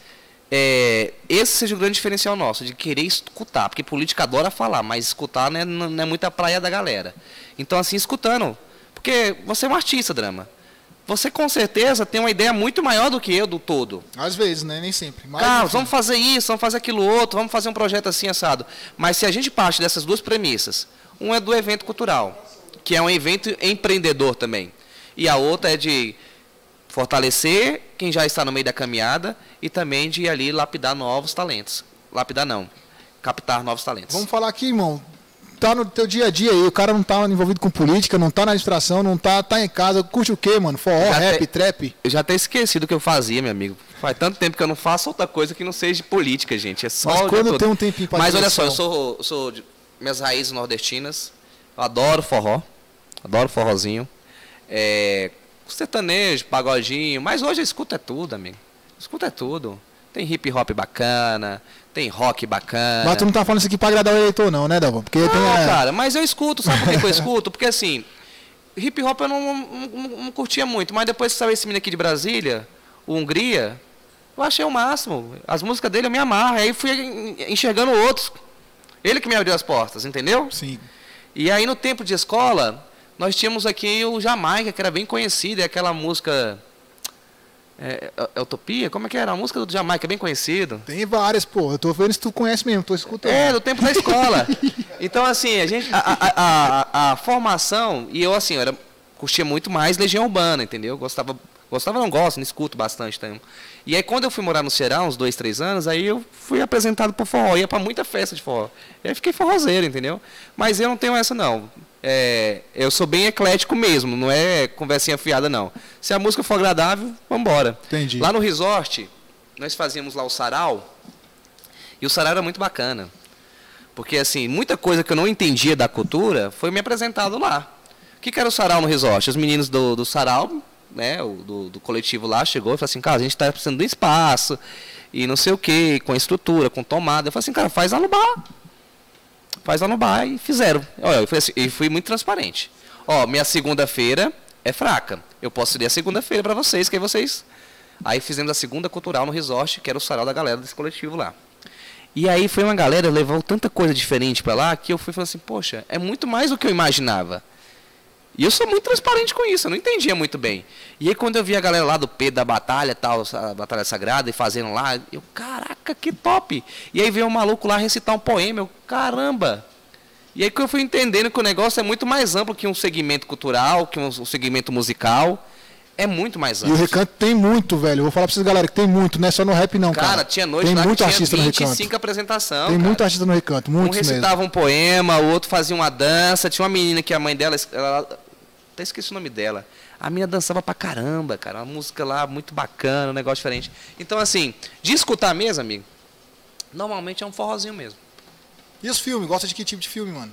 é, esse seja o grande diferencial nosso, de querer escutar. Porque política adora falar, mas escutar não é, não é muita praia da galera. Então, assim, escutando. Porque você é um artista, Drama. Você com certeza tem uma ideia muito maior do que eu do todo. Às vezes, né? Nem sempre. Mas, Carlos, vamos fazer isso, vamos fazer aquilo outro, vamos fazer um projeto assim assado. Mas se a gente parte dessas duas premissas, um é do evento cultural, que é um evento empreendedor também. E a outra é de fortalecer quem já está no meio da caminhada e também de ali lapidar novos talentos. Lapidar não, captar novos talentos. Vamos falar aqui, irmão. Tá no teu dia a dia aí, o cara não tá envolvido com política, não tá na administração, não tá, tá em casa, curte o quê, mano? Forró, já rap, te, trap? Eu já até esqueci do que eu fazia, meu amigo. Faz tanto tempo que eu não faço outra coisa que não seja de política, gente. É só Mas quando tem um tempinho pra Mas olha só, eu sou, sou de minhas raízes nordestinas, eu adoro forró. Adoro forrozinho. É, sertanejo, pagodinho. Mas hoje eu escuto é tudo, amigo. Escuta é tudo. Tem hip hop bacana, tem rock bacana. Mas tu não tá falando isso aqui pra agradar o eleitor, não, né, Dalvão? Porque não, tem a... cara, mas eu escuto, sabe por que eu escuto? Porque assim, hip hop eu não, não, não, não, curtia muito, mas depois que saiu esse menino aqui de Brasília, o Hungria, eu achei o máximo. As músicas dele eu me amarro, aí fui enxergando outros. Ele que me abriu as portas, entendeu? Sim. E aí no tempo de escola, nós tínhamos aqui o Jamaica, que era bem conhecido, é aquela música. É, é, é, Utopia? Como é que era? A música do Jamaica, é bem conhecido. Tem várias, pô. Eu tô vendo se tu conhece mesmo, tô escutando. É, do tempo da escola. então, assim, a gente. A, a, a, a, formação, e eu assim, eu era, curtia muito mais Legião Urbana, entendeu? Gostava. Gostava, não gosto, não escuto bastante também. E aí quando eu fui morar no Ceará, uns dois, três anos, aí eu fui apresentado pro forró, ia para muita festa de forró. E aí fiquei forrozeiro, entendeu? Mas eu não tenho essa não é, eu sou bem eclético mesmo, não é conversinha fiada, não. Se a música for agradável, vamos embora. Entendi. Lá no resort, nós fazíamos lá o sarau, e o sarau era muito bacana. Porque, assim, muita coisa que eu não entendia da cultura foi me apresentado lá. O que, que era o sarau no resort? Os meninos do, do sarau, né, do, do coletivo lá, chegou e falou assim, cara, a gente está precisando de espaço, e não sei o quê, com a estrutura, com tomada. Eu falei assim, cara, faz lá no bar faz lá no bar e fizeram. Olha, eu fui, assim, eu fui muito transparente. Ó, minha segunda-feira é fraca. Eu posso ceder a segunda-feira para vocês, que aí vocês. Aí fizemos a segunda cultural no resort, que era o sarau da galera desse coletivo lá. E aí foi uma galera, levou tanta coisa diferente para lá, que eu fui falando assim, poxa, é muito mais do que eu imaginava. E eu sou muito transparente com isso, eu não entendia muito bem. E aí quando eu vi a galera lá do P da batalha, tal, a batalha sagrada e fazendo lá, eu, caraca, que top! E aí veio um maluco lá recitar um poema, eu, caramba! E aí que eu fui entendendo que o negócio é muito mais amplo que um segmento cultural, que um segmento musical. É muito mais amplo. E o recanto tem muito, velho. Eu vou falar pra vocês, galera, que tem muito, não é só no rap, não, cara. Cara, tinha noite tem lá muito que artista tinha 25 no recanto. apresentação. Tem cara. muito artista no recanto, muitos Um recitava mesmo. um poema, o outro fazia uma dança. Tinha uma menina que a mãe dela, ela, até esqueci o nome dela. A minha dançava pra caramba, cara. Uma música lá muito bacana, um negócio diferente. Então, assim, de escutar mesmo, amigo, normalmente é um forrozinho mesmo. E os filmes? Gosta de que tipo de filme, mano?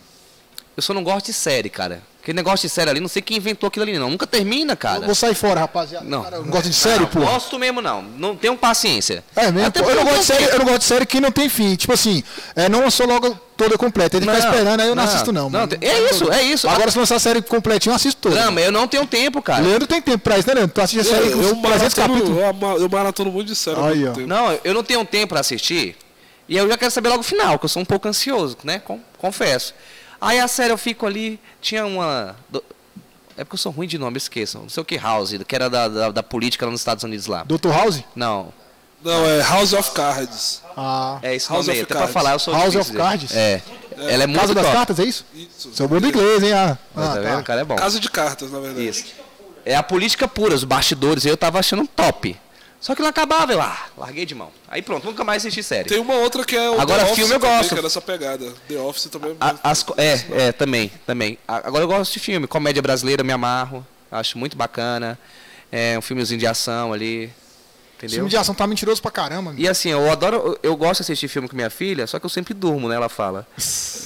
Eu só não gosto de série, cara. Aquele negócio de série ali, não sei quem inventou aquilo ali, não. Nunca termina, cara. Eu vou sair fora, rapaziada. Não. Cara, não gosto de série, pô. Não gosto mesmo, não. Não tenho paciência. É mesmo? eu, não gosto de série, eu não gosto de série que não tem fim. Tipo assim, é, não lançou logo toda completa. Ele fica esperando, aí eu não, não assisto, não. não é isso, é isso. Agora, se lançar a série completinha, eu assisto toda. Não, mas eu não tenho tempo, cara. Leandro tem tempo pra isso, né, Leandro? Tu assiste a série eu, com 300 capítulos. Eu, eu maratono muito de série. Aí, ó. Não, eu não tenho tempo pra assistir E eu já quero saber logo o final, que eu sou um pouco ansioso, né? Confesso. Aí a série eu fico ali, tinha uma. É porque eu sou ruim de nome, esqueçam. Não sei o que House, que era da, da, da política lá nos Estados Unidos lá. Dr. House? Não. Não, é House of Cards. Ah. É isso House nome, até pra falar, eu sou House of Cards? É. é. Ela é muito Casa das top. Cartas, é isso? Isso. Seu bom do inglês, hein? Ah, ah tá vendo? Tá. O cara é bom. Casa de cartas, na verdade. Isso. É a política pura, os bastidores. Eu tava achando top. Só que não acabava, eu, ah, larguei de mão. Aí pronto, nunca mais assisti série. Tem uma outra que é o Agora, The filme eu também, gosto. Que é dessa pegada. The Office também é a, as, É, é, também, também. Agora eu gosto de filme. Comédia brasileira, me amarro. Acho muito bacana. É um filmezinho de ação ali. Entendeu? Filme de ação tá mentiroso pra caramba. E assim, eu adoro, eu gosto de assistir filme com minha filha, só que eu sempre durmo, né? Ela fala.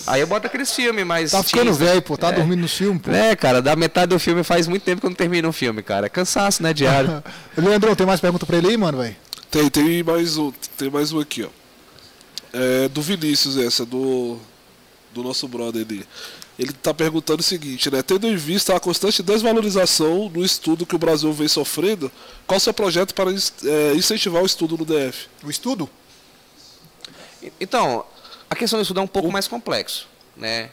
Aí eu boto aqueles filmes, mas. Tá ficando velho, pô, tá é, dormindo no filme, pô. É, cara, da metade do filme faz muito tempo que eu não termino um filme, cara. É cansaço, né, diário. Leandro, tem mais pergunta pra ele aí, mano, velho? Tem, tem mais um, tem mais um aqui, ó. É do Vinícius essa, do, do nosso brother ali. Ele está perguntando o seguinte, né? Tendo em vista a constante desvalorização no estudo que o Brasil vem sofrendo, qual o seu projeto para é, incentivar o estudo no DF? O estudo? Então, a questão do estudo é um pouco o... mais complexo, né?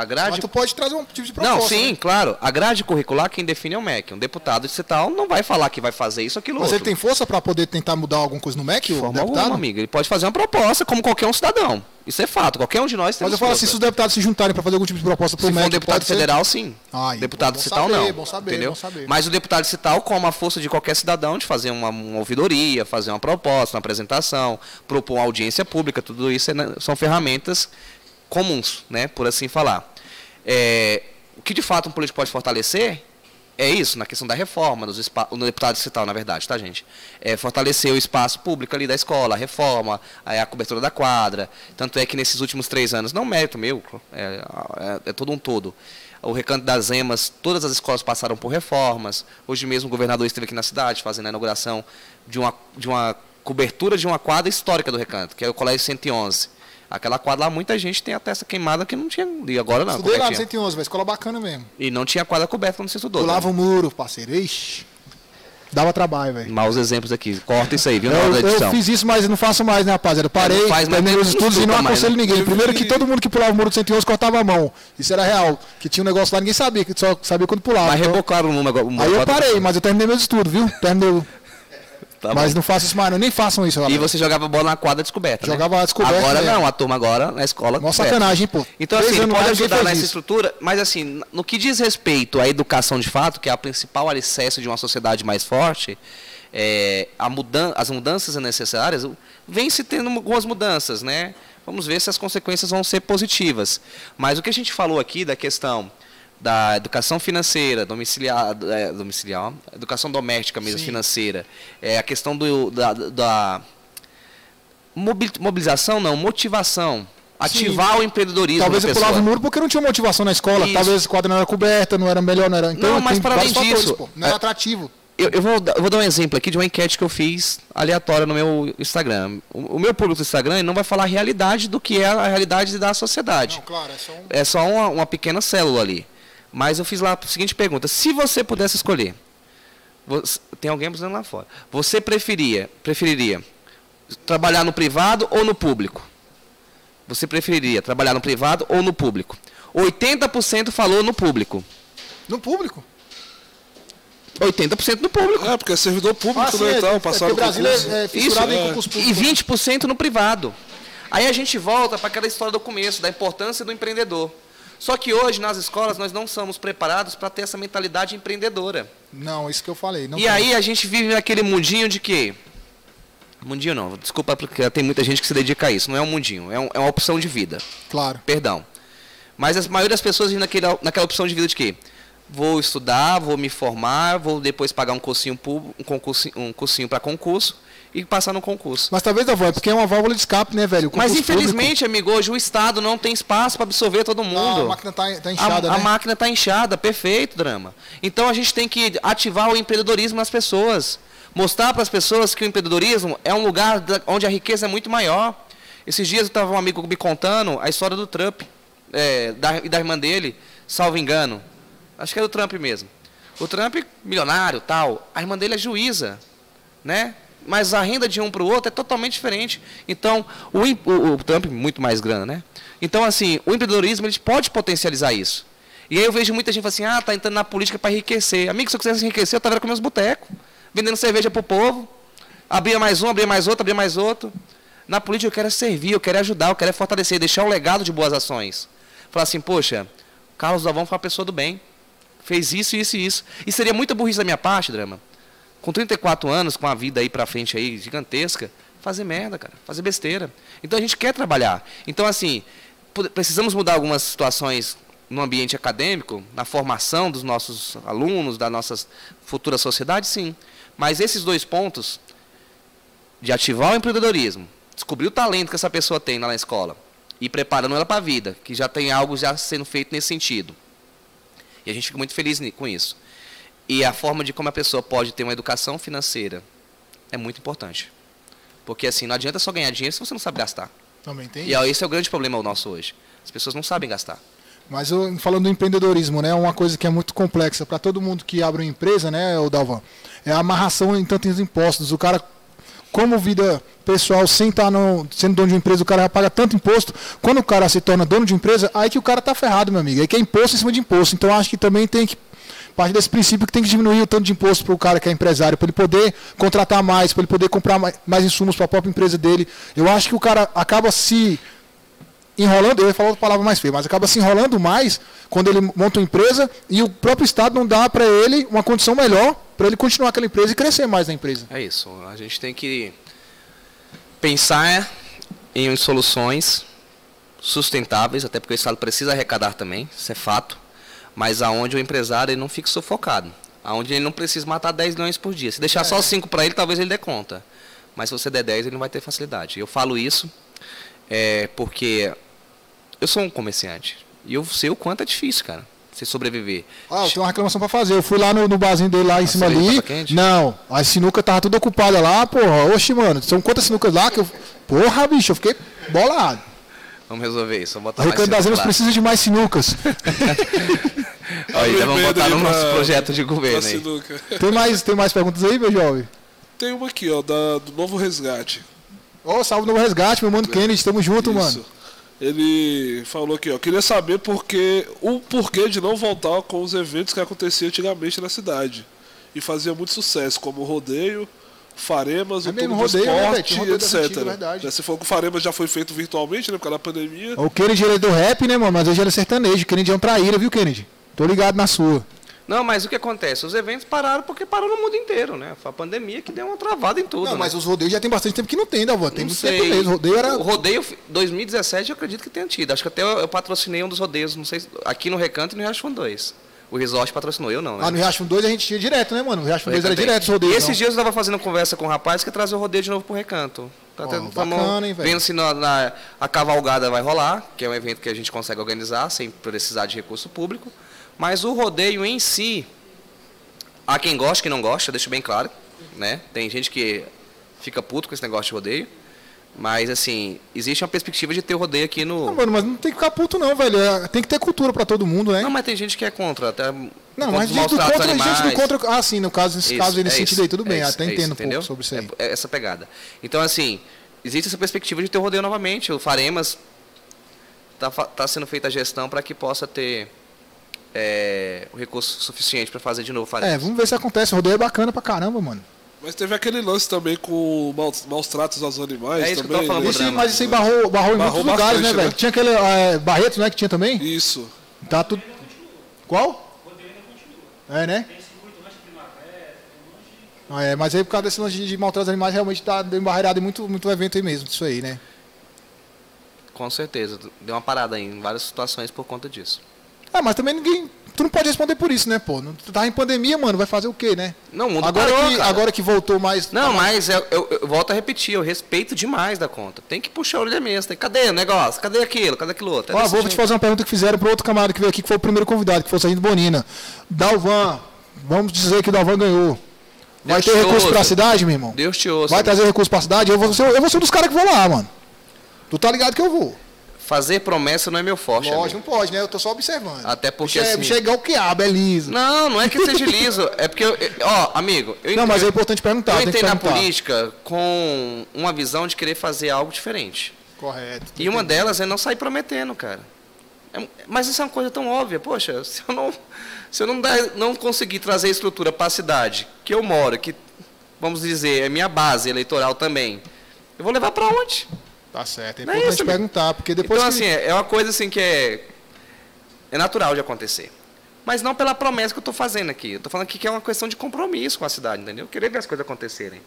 A, grade... Mas tu pode trazer um tipo de proposta. Não, sim, né? claro. A grade curricular quem define é o MEC. Um deputado de tal não vai falar que vai fazer isso, aquilo, Mas outro. ele tem força para poder tentar mudar alguma coisa no MEC, o deputado? Alguma, amigo. Ele pode fazer uma proposta como qualquer um cidadão. Isso é fato. Qualquer um de nós tem Mas eu falo assim, se os deputados se juntarem para fazer algum tipo de proposta para o MEC... Se for um deputado federal, ser... sim. Ah, deputado bom, cital, saber, não. Bom saber, entendeu? Bom saber. Mas o deputado cital, com a força de qualquer cidadão, de fazer uma, uma ouvidoria, fazer uma proposta, uma apresentação, propor uma audiência pública, tudo isso é, são ferramentas comuns, né, por assim falar. É, o que de fato um político pode fortalecer é isso, na questão da reforma, nos no deputado estadual, na verdade, tá, gente? É fortalecer o espaço público ali da escola, a reforma, a, a cobertura da quadra. Tanto é que nesses últimos três anos, não mérito meu, é, é, é todo um todo. O Recanto das Emas, todas as escolas passaram por reformas. Hoje mesmo o governador esteve aqui na cidade fazendo a inauguração de uma, de uma cobertura de uma quadra histórica do Recanto, que é o Colégio 111 Aquela quadra lá, muita gente tem a testa queimada que não tinha. E agora não. Estudei lá no 111, uma escola bacana mesmo. E não tinha quadra coberta quando você estudou. Pulava né? o muro, parceiro. Ixi. Dava trabalho, velho. Maus exemplos aqui. Corta isso aí, viu? Eu, eu fiz isso, mas não faço mais, né, rapaziada? Parei, faz, terminei os estudos e não aconselho mais, né? ninguém. Primeiro que todo mundo que pulava o muro do 111 cortava a mão. Isso era real. Que tinha um negócio lá, ninguém sabia, que só sabia quando pulava. Mas então... rebocaram o número agora. Aí eu parei, mas eu terminei meus estudos, viu? Terminei Tá Mas não façam isso mais, não, nem façam isso. Galera. E você jogava bola na quadra descoberta. Né? Jogava né? descoberta. Agora né? não, a turma agora na escola. Nossa sacanagem, pô. Então, assim, ele pode ajudar nessa isso. estrutura, mas assim, no que diz respeito à educação de fato, que é a principal alicerce de uma sociedade mais forte, é, mudan as mudanças necessárias, vem se tendo algumas mudanças, né? Vamos ver se as consequências vão ser positivas. Mas o que a gente falou aqui da questão da educação financeira, domiciliar, é, domiciliar educação doméstica mesmo, Sim. financeira, é, a questão do, da, da mobilização, não, motivação. Ativar Sim. o empreendedorismo. Talvez eu pulava o muro porque não tinha motivação na escola. Isso. Talvez a quadra não era coberta, não era melhor, não era. Então, não, mas para além disso. Fatores, não era é, atrativo. Eu, eu, vou, eu, vou, dar um exemplo aqui de uma enquete que eu fiz aleatória no meu Instagram. O, o, meu público do Instagram não vai falar a realidade do que é a realidade da sociedade. Não, claro, é só, um... é só uma, uma pequena célula ali. Mas eu fiz lá a seguinte pergunta: se você pudesse escolher, você, tem alguém buscando lá fora. Você preferia, preferiria trabalhar no privado ou no público? Você preferiria trabalhar no privado ou no público? 80% falou no público. No público? 80% no público. É, porque é servidor público, ah, né, é, então, passaram é Brasil é, é Isso, em concurso público. E 20% no privado. Aí a gente volta para aquela história do começo, da importância do empreendedor. Só que hoje, nas escolas, nós não somos preparados para ter essa mentalidade empreendedora. Não, isso que eu falei. e tem. aí a gente vive naquele mundinho de quê? Mundinho não, desculpa, porque tem muita gente que se dedica a isso. Não é um mundinho, é, um, é uma opção de vida. Claro. Perdão. Mas a maioria das pessoas vivem naquele, naquela opção de vida de quê? Vou estudar, vou me formar, vou depois pagar um cursinho, um cursinho, um cursinho para concurso e passar no concurso. Mas talvez, avó, é porque é uma válvula de escape, né, velho? Mas infelizmente, público... amigo, hoje o Estado não tem espaço para absorver todo mundo. Não, a máquina está tá inchada, a, né? A máquina está inchada, perfeito, drama. Então a gente tem que ativar o empreendedorismo nas pessoas. Mostrar para as pessoas que o empreendedorismo é um lugar onde a riqueza é muito maior. Esses dias eu estava um amigo me contando a história do Trump é, da, e da irmã dele, salvo engano. Acho que é do Trump mesmo. O Trump, milionário tal. A irmã dele é juíza, né? Mas a renda de um para o outro é totalmente diferente. Então, o, o, o Trump, muito mais grana, né? Então, assim, o empreendedorismo ele pode potencializar isso. E aí eu vejo muita gente falando assim, ah, tá entrando na política para enriquecer. Amigo, se eu quisesse enriquecer, eu estaria com meus botecos, vendendo cerveja pro povo. Abria mais um, abria mais outro, abria mais outro. Na política eu quero servir, eu quero ajudar, eu quero fortalecer, deixar um legado de boas ações. Falar assim, poxa, Carlos Davão foi uma pessoa do bem. Fez isso, isso e isso. E seria muita burrice da minha parte, Drama. Com 34 anos, com a vida aí pra frente aí gigantesca, fazer merda, cara, fazer besteira. Então a gente quer trabalhar. Então assim, precisamos mudar algumas situações no ambiente acadêmico, na formação dos nossos alunos, da nossa futura sociedade, sim. Mas esses dois pontos, de ativar o empreendedorismo, descobrir o talento que essa pessoa tem na escola e preparando ela para a vida, que já tem algo já sendo feito nesse sentido. E a gente fica muito feliz com isso. E a forma de como a pessoa pode ter uma educação financeira é muito importante. Porque assim, não adianta só ganhar dinheiro se você não sabe gastar. Também tem. E esse é o grande problema nosso hoje. As pessoas não sabem gastar. Mas eu, falando do empreendedorismo, né, uma coisa que é muito complexa para todo mundo que abre uma empresa, né, o Dalvan, é a amarração em tantos impostos. O cara, como vida pessoal, sem estar tá no, sendo dono de uma empresa, o cara já paga tanto imposto. Quando o cara se torna dono de empresa, aí que o cara tá ferrado, meu amigo. Aí que é imposto em cima de imposto. Então acho que também tem que partir desse princípio que tem que diminuir o tanto de imposto para o cara que é empresário, para ele poder contratar mais, para ele poder comprar mais insumos para a própria empresa dele. Eu acho que o cara acaba se enrolando, eu ia falar outra palavra mais feia, mas acaba se enrolando mais quando ele monta uma empresa e o próprio Estado não dá para ele uma condição melhor para ele continuar aquela empresa e crescer mais na empresa. É isso. A gente tem que pensar em soluções sustentáveis, até porque o Estado precisa arrecadar também, isso é fato, mas aonde o empresário ele não fique sufocado, aonde ele não precisa matar 10 milhões por dia. Se deixar é. só 5 para ele, talvez ele dê conta. Mas se você der 10, ele não vai ter facilidade. Eu falo isso é, porque eu sou um comerciante. E eu sei o quanto é difícil, cara. Você sobreviver. Ah, eu tenho uma reclamação pra fazer. Eu fui lá no, no barzinho dele lá em a cima ali. Não, a sinuca tava tudo ocupada lá, porra. Oxe, mano, são quantas sinucas lá que eu. Porra, bicho, eu fiquei bolado. Vamos resolver isso. Vamos botar a Recanto das Emas precisa de mais sinucas. aí, vamos botar no nosso projeto de governo aí. Tem mais, tem mais perguntas aí, meu jovem? Tem uma aqui, ó, da, do Novo Resgate. Ô, oh, salve Novo Resgate, meu mano é. Kennedy, tamo junto, isso. mano. Ele falou aqui, ó, queria saber porque o porquê de não voltar com os eventos que aconteciam antigamente na cidade. E fazia muito sucesso, como o rodeio, Faremas, é o mesmo, rodeio, esporte, né, etc. Antiga, Se for que o Faremas já foi feito virtualmente, né, por causa da pandemia. O Kennedy ele é do rap, né, mano? Mas hoje ele é sertanejo. O Kennedy é um traíra, viu, Kennedy? Tô ligado na sua. Não, mas o que acontece? Os eventos pararam porque parou no mundo inteiro, né? Foi a pandemia que deu uma travada em tudo. Não, né? mas os rodeios já tem bastante tempo que não tem, Dalvan. Tem não muito sei. tempo mesmo. O rodeio era. O rodeio 2017 eu acredito que tenha tido. Acho que até eu, eu patrocinei um dos rodeios, não sei, aqui no Recanto e no Riachão 2. O resort patrocinou, eu não, né? Ah, no Riachão 2 a gente tinha direto, né, mano? O Riachão 2 era direto os rodeios. E esses não. dias eu estava fazendo conversa com o um rapaz que traz o rodeio de novo pro Recanto. Tá oh, bacana, hein, velho? Vendo se na, na, a cavalgada vai rolar, que é um evento que a gente consegue organizar sem precisar de recurso público. Mas o rodeio em si, Há quem gosta, quem não gosta, deixo bem claro, né? Tem gente que fica puto com esse negócio de rodeio. Mas, assim, existe uma perspectiva de ter o rodeio aqui no. Não, mano, mas não tem que ficar puto, não, velho. É, tem que ter cultura para todo mundo, né? Não, mas tem gente que é contra. Até não, mas gente do contra, gente do contra. Ah, sim, no caso, nesse isso, caso, nesse é sentido isso, aí, tudo bem. É até é entendo isso, um pouco sobre isso aí. É, é, essa pegada. Então, assim, existe essa perspectiva de ter o rodeio novamente. O Faremas está tá sendo feita a gestão para que possa ter é, o recurso suficiente para fazer de novo. É, vamos ver se acontece. O rodeio é bacana pra caramba, mano. Mas teve aquele lance também com maus, maus tratos aos animais. É isso também, que eu tô falando. Né? Mas isso aí barrou, barrou em barrou muitos lugares, né, velho? Né? Tinha aquele é, Barretos, né, que tinha também? Isso. Tá tudo... Qual? É, né? Ah, é, mas aí por causa desse lance de, de maltratar os animais, realmente tá embarreirado em muito, muito evento aí mesmo, isso aí, né? Com certeza. Deu uma parada aí em várias situações por conta disso. Ah, mas também ninguém. Tu não pode responder por isso, né, pô? Tu tá em pandemia, mano, vai fazer o quê, né? Não, o mundo agora parou, que cara. Agora que voltou mais. Não, tá mas eu, eu, eu, volto a repetir, eu respeito demais da conta. Tem que puxar a orelha mesmo. Tem, cadê o negócio? Cadê aquilo? Cadê aquilo outro? É Ó, vou te fazer uma pergunta que fizeram pro outro camarada que veio aqui, que foi o primeiro convidado, que foi o Sargento Bonina. Dalvan, vamos dizer que o Dalvan ganhou. Vai Deus ter recurso ouça. pra cidade, meu irmão? Deus te ouça. Vai trazer recurso pra cidade? Eu vou ser, eu vou ser um dos caras que vou lá, mano. Tu tá ligado que eu vou. Fazer promessa não é meu forte. Lógico, não pode, né? Eu tô só observando. Até porque. Bicho, é, assim... é igual o quiabo, é liso. Não, não é que seja liso. é porque, eu, ó, amigo. Eu não, mas é importante perguntar. Eu entrei na política com uma visão de querer fazer algo diferente. Correto. E uma delas é não sair prometendo, cara. É, mas isso é uma coisa tão óbvia. Poxa, se eu não, se eu não, não conseguir trazer estrutura para a cidade que eu moro, que, vamos dizer, é minha base eleitoral também, eu vou levar para onde? Tá certo. É importante é isso, perguntar, porque depois. Então, que... assim, é uma coisa assim que é, é natural de acontecer. Mas não pela promessa que eu estou fazendo aqui. Eu estou falando aqui que é uma questão de compromisso com a cidade, entendeu? Querer ver as coisas acontecerem.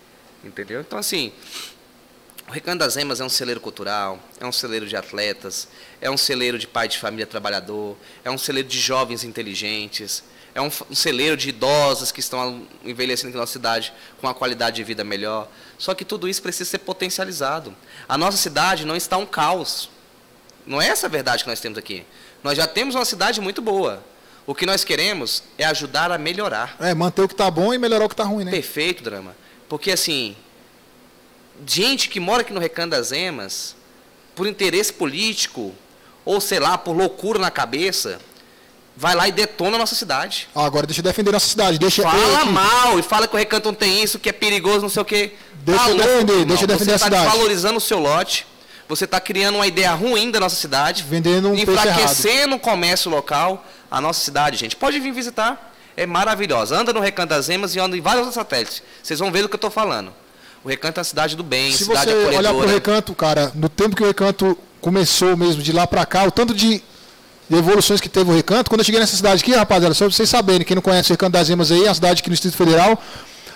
Entendeu? Então, assim, o Recanto das Emas é um celeiro cultural, é um celeiro de atletas, é um celeiro de pai de família trabalhador, é um celeiro de jovens inteligentes, é um, um celeiro de idosos que estão envelhecendo aqui na nossa cidade com uma qualidade de vida melhor. Só que tudo isso precisa ser potencializado. A nossa cidade não está um caos. Não é essa a verdade que nós temos aqui. Nós já temos uma cidade muito boa. O que nós queremos é ajudar a melhorar. É, manter o que está bom e melhorar o que está ruim, né? Perfeito, Drama. Porque, assim, gente que mora aqui no Recanto das Emas, por interesse político, ou sei lá, por loucura na cabeça, vai lá e detona a nossa cidade. Ah, agora deixa eu defender nossa cidade. Deixa fala mal e fala que o Recanto não tem isso, que é perigoso, não sei o quê. Deixa eu defender, deixa eu defender a tá cidade. Você está valorizando o seu lote, você está criando uma ideia ruim da nossa cidade. Vendendo um Enfraquecendo o comércio local, a nossa cidade, gente. Pode vir visitar. É maravilhosa. Anda no Recanto das Emas e anda em vários outros satélites. Vocês vão ver do que eu estou falando. O Recanto é a cidade do bem, Se cidade você olhar para o Recanto, cara, no tempo que o Recanto começou mesmo, de lá para cá, o tanto de evoluções que teve o Recanto, quando eu cheguei nessa cidade aqui, rapaziada, só pra vocês saberem, quem não conhece o Recanto das Emas aí, é uma cidade aqui no Distrito Federal,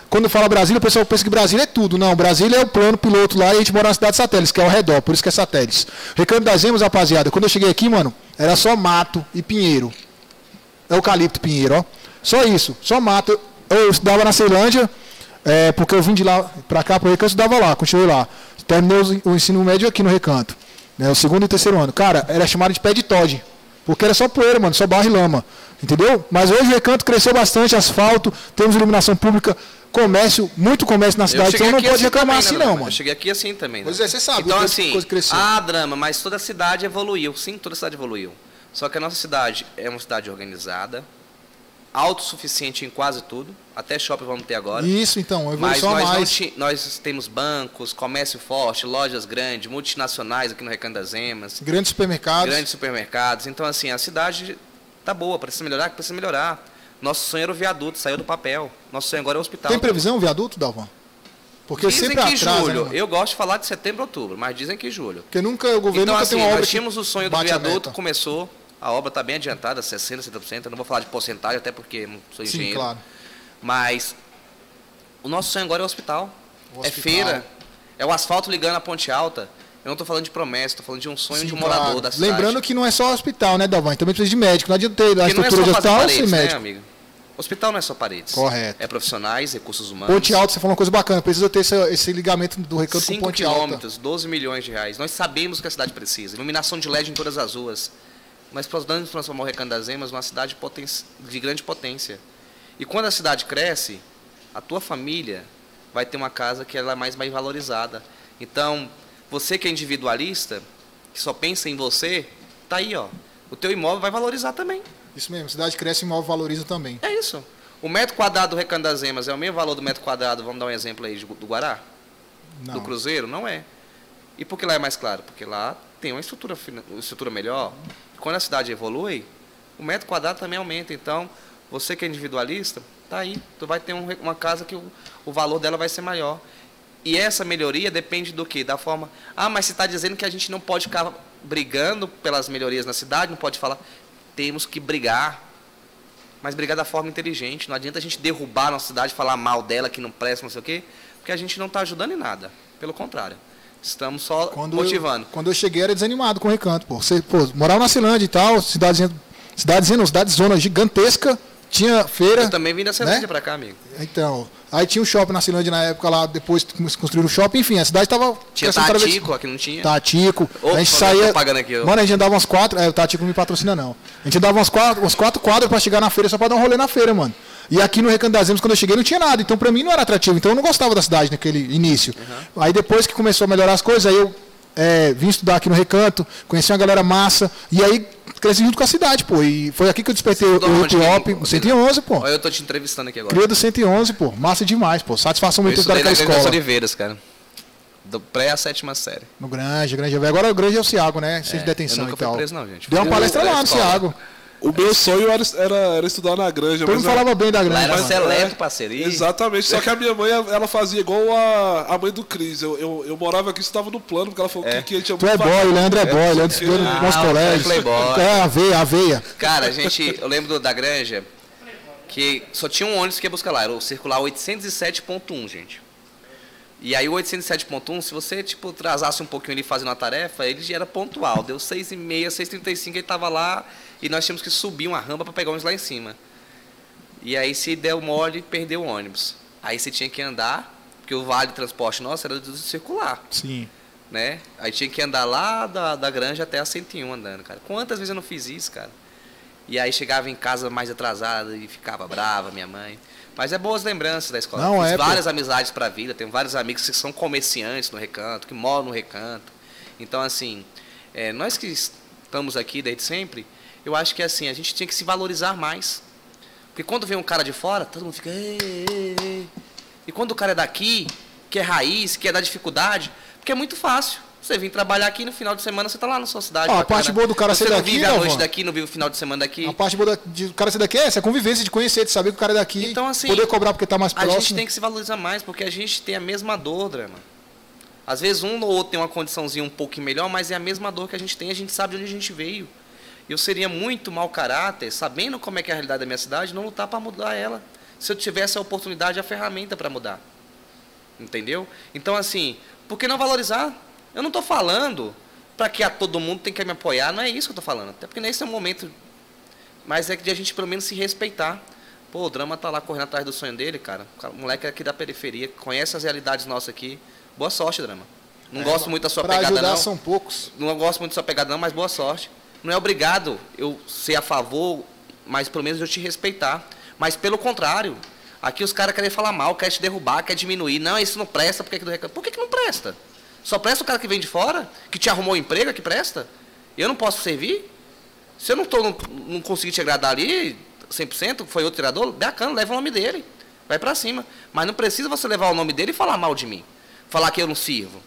quando fala Brasília, o pessoal pensa que Brasília é tudo. Não, Brasília é o plano piloto lá e a gente mora na cidade de satélites, que é ao redor, por isso que é satélites. Recanto das Emas, rapaziada, quando eu cheguei aqui, mano, era só mato e pinheiro. Eucalipto pinheiro, ó. Só isso, só mato. Eu, eu estudava na Ceilândia, é, porque eu vim de lá para cá, para o Recanto, estudava lá, continuei lá. Terminei o ensino médio aqui no Recanto. Né, o segundo e terceiro ano. Cara, era chamado de pé de Todd. Porque era só poeira, mano, só barro e lama. Entendeu? Mas hoje o Recanto cresceu bastante, asfalto, temos iluminação pública, comércio, muito comércio na cidade, então não pode assim reclamar também, assim, não, mano. Eu cheguei aqui assim também. Né? Pois é, você sabe. Então, assim, ah, drama, mas toda a cidade evoluiu. Sim, toda a cidade evoluiu. Só que a nossa cidade é uma cidade organizada, autossuficiente em quase tudo. Até shopping vamos ter agora. Isso, então, Mas nós, mais. nós temos bancos, comércio forte, lojas grandes, multinacionais aqui no Recanto das Emas. Grandes supermercados. Grandes supermercados. Então, assim, a cidade tá boa, precisa melhorar, precisa melhorar. Nosso sonho era o viaduto, saiu do papel. Nosso sonho agora é o hospital. Tem previsão o viaduto, Dalvan? Porque dizem sempre que atrasa, julho. Né, eu gosto de falar de setembro, outubro, mas dizem que julho. Porque nunca o governo então, nunca assim, tem uma obra nós tínhamos o sonho do viaduto, começou. A obra está bem adiantada, 60%, 70%. Eu não vou falar de porcentagem, até porque não sou engenheiro. Sim, claro. Mas o nosso sonho agora é o hospital. O é hospital. feira. É o asfalto ligando a Ponte Alta. Eu não estou falando de promessa, estou falando de um sonho Sim, de um morador claro. da cidade. Lembrando que não é só hospital, né, Dalvan? Também precisa de médico. Não adianta ter a é estrutura é de hospital paredes, sem né, médico. Né, amigo? Hospital não é só paredes. Correto. É profissionais, recursos humanos. Ponte Alta, você falou uma coisa bacana. Precisa ter esse, esse ligamento do recanto com Ponte Alta. 5 quilômetros, 12 milhões de reais. Nós sabemos que a cidade precisa. Iluminação de LED em todas as ruas mas podemos transformar o Recanto das Emas numa cidade de grande potência. E quando a cidade cresce, a tua família vai ter uma casa que ela é mais bem valorizada. Então, você que é individualista, que só pensa em você, tá aí, ó. O teu imóvel vai valorizar também. Isso mesmo, a cidade cresce, o imóvel valoriza também. É isso. O metro quadrado do Recanto das Emas é o mesmo valor do metro quadrado, vamos dar um exemplo aí, do Guará? Não. Do Cruzeiro? Não é. E por que lá é mais claro? Porque lá tem uma estrutura, uma estrutura melhor, quando a cidade evolui, o metro quadrado também aumenta. Então, você que é individualista, tá aí. Tu vai ter um, uma casa que o, o valor dela vai ser maior. E essa melhoria depende do quê? Da forma. Ah, mas você está dizendo que a gente não pode ficar brigando pelas melhorias na cidade, não pode falar. Temos que brigar. Mas brigar da forma inteligente. Não adianta a gente derrubar a nossa cidade, falar mal dela, que não presta, não sei o quê, porque a gente não está ajudando em nada. Pelo contrário. Estamos só quando motivando. Eu, quando eu cheguei era desanimado com o recanto, pô. Você, pô, morava na Cilândia e tal, cidadezinha, cidadezinha, cidade zona gigantesca, tinha feira. Eu também vim da Cilândia né? para cá, amigo. Então, aí tinha um shopping na Cilândia na época lá, depois construíram o shopping, enfim, a cidade estava Tinha Tatico, aqui não tinha. Tatico. Opa, a gente saía. Aqui, mano, a gente andava umas quatro. É, o Tatico não me patrocina, não. A gente andava umas quatro, uns quatro quadros para chegar na feira só para dar um rolê na feira, mano. E aqui no Recanto das Emas, quando eu cheguei, não tinha nada. Então, para mim, não era atrativo. Então, eu não gostava da cidade naquele início. Uhum. Aí, depois que começou a melhorar as coisas, aí eu é, vim estudar aqui no Recanto, conheci uma galera massa, e aí cresci junto com a cidade, pô. E foi aqui que eu despertei o hip hop, 111, pô. Olha, eu tô te entrevistando aqui agora. Cria do 111, pô. Massa demais, pô. Satisfação muito estudar naquela escola. Oliveiras, cara. Do pré à sétima série. No Grande, Grande. Agora o Grande é o Ciago, né? Sem é, detenção eu nunca e tal. Preso, não, gente. Deu uma palestra lá no Ciago. O meu sonho era, era, era, estudar na granja. Todo mundo falava bem da granja. Lá era seleto, parceiro. Exatamente. Só que a minha mãe, ela fazia igual a, a mãe do Cris. Eu, eu, eu morava aqui, estava no plano, porque ela falou é. que, que a gente Tu é boy, o Leandro é boy, Leandro estudou no nosso colégio. É, aveia, aveia. Cara, a gente, eu lembro da granja que só tinha um ônibus que ia buscar lá, era o circular 807.1, gente. E aí o 807.1, se você tipo atrasasse um pouquinho ali fazendo a tarefa, ele já era pontual. Deu 6h30, 6h35, ele estava lá e nós tínhamos que subir uma rampa para pegar o ônibus lá em cima. E aí se deu mole, perdeu o ônibus. Aí você tinha que andar, porque o vale de transporte nosso era do circular. Sim. Né? Aí tinha que andar lá da, da granja até a 101 andando, cara. Quantas vezes eu não fiz isso, cara? E aí chegava em casa mais atrasada e ficava brava, minha mãe. Mas é boas lembranças da escola. Não, Fiz é, várias pô. amizades para a vida, tenho vários amigos que são comerciantes no recanto, que moram no recanto. Então, assim, é, nós que estamos aqui desde sempre, eu acho que assim, a gente tinha que se valorizar mais. Porque quando vem um cara de fora, todo mundo fica. Ei, ei, ei. E quando o cara é daqui, que é raiz, que é da dificuldade, porque é muito fácil. Você vem trabalhar aqui no final de semana, você está lá na sua cidade. Ah, a parte boa do cara você ser daqui. Você não vive a noite daqui, não vive o final de semana daqui. A parte boa do cara ser daqui é essa convivência, de conhecer, de saber que o cara é daqui. Então, assim. Poder cobrar porque está mais próximo. A gente tem que se valorizar mais, porque a gente tem a mesma dor, drama. Às vezes um ou outro tem uma condiçãozinha um pouco melhor, mas é a mesma dor que a gente tem, a gente sabe de onde a gente veio. Eu seria muito mau caráter, sabendo como é que é a realidade da minha cidade, não lutar para mudar ela. Se eu tivesse a oportunidade, a ferramenta para mudar. Entendeu? Então, assim, por que não valorizar? Eu não estou falando para que a todo mundo tem que me apoiar, não é isso que eu estou falando. Até porque nesse é o momento. Mas é de a gente pelo menos se respeitar. Pô, o drama tá lá correndo atrás do sonho dele, cara. O moleque é aqui da periferia, conhece as realidades nossas aqui. Boa sorte, drama. Não é, gosto muito da sua pegada, ajudar não. são poucos. Não gosto muito da sua pegada, não, mas boa sorte. Não é obrigado eu ser a favor, mas pelo menos eu te respeitar. Mas pelo contrário, aqui os caras querem falar mal, querem te derrubar, querem diminuir. Não, isso não presta, por que, Por que, que não presta? Só presta o cara que vem de fora, que te arrumou um emprego, que presta. Eu não posso servir? Se eu não, tô, não, não consegui te agradar ali, 100%, foi outro tirador, bacana, leva o nome dele. Vai para cima. Mas não precisa você levar o nome dele e falar mal de mim. Falar que eu não sirvo.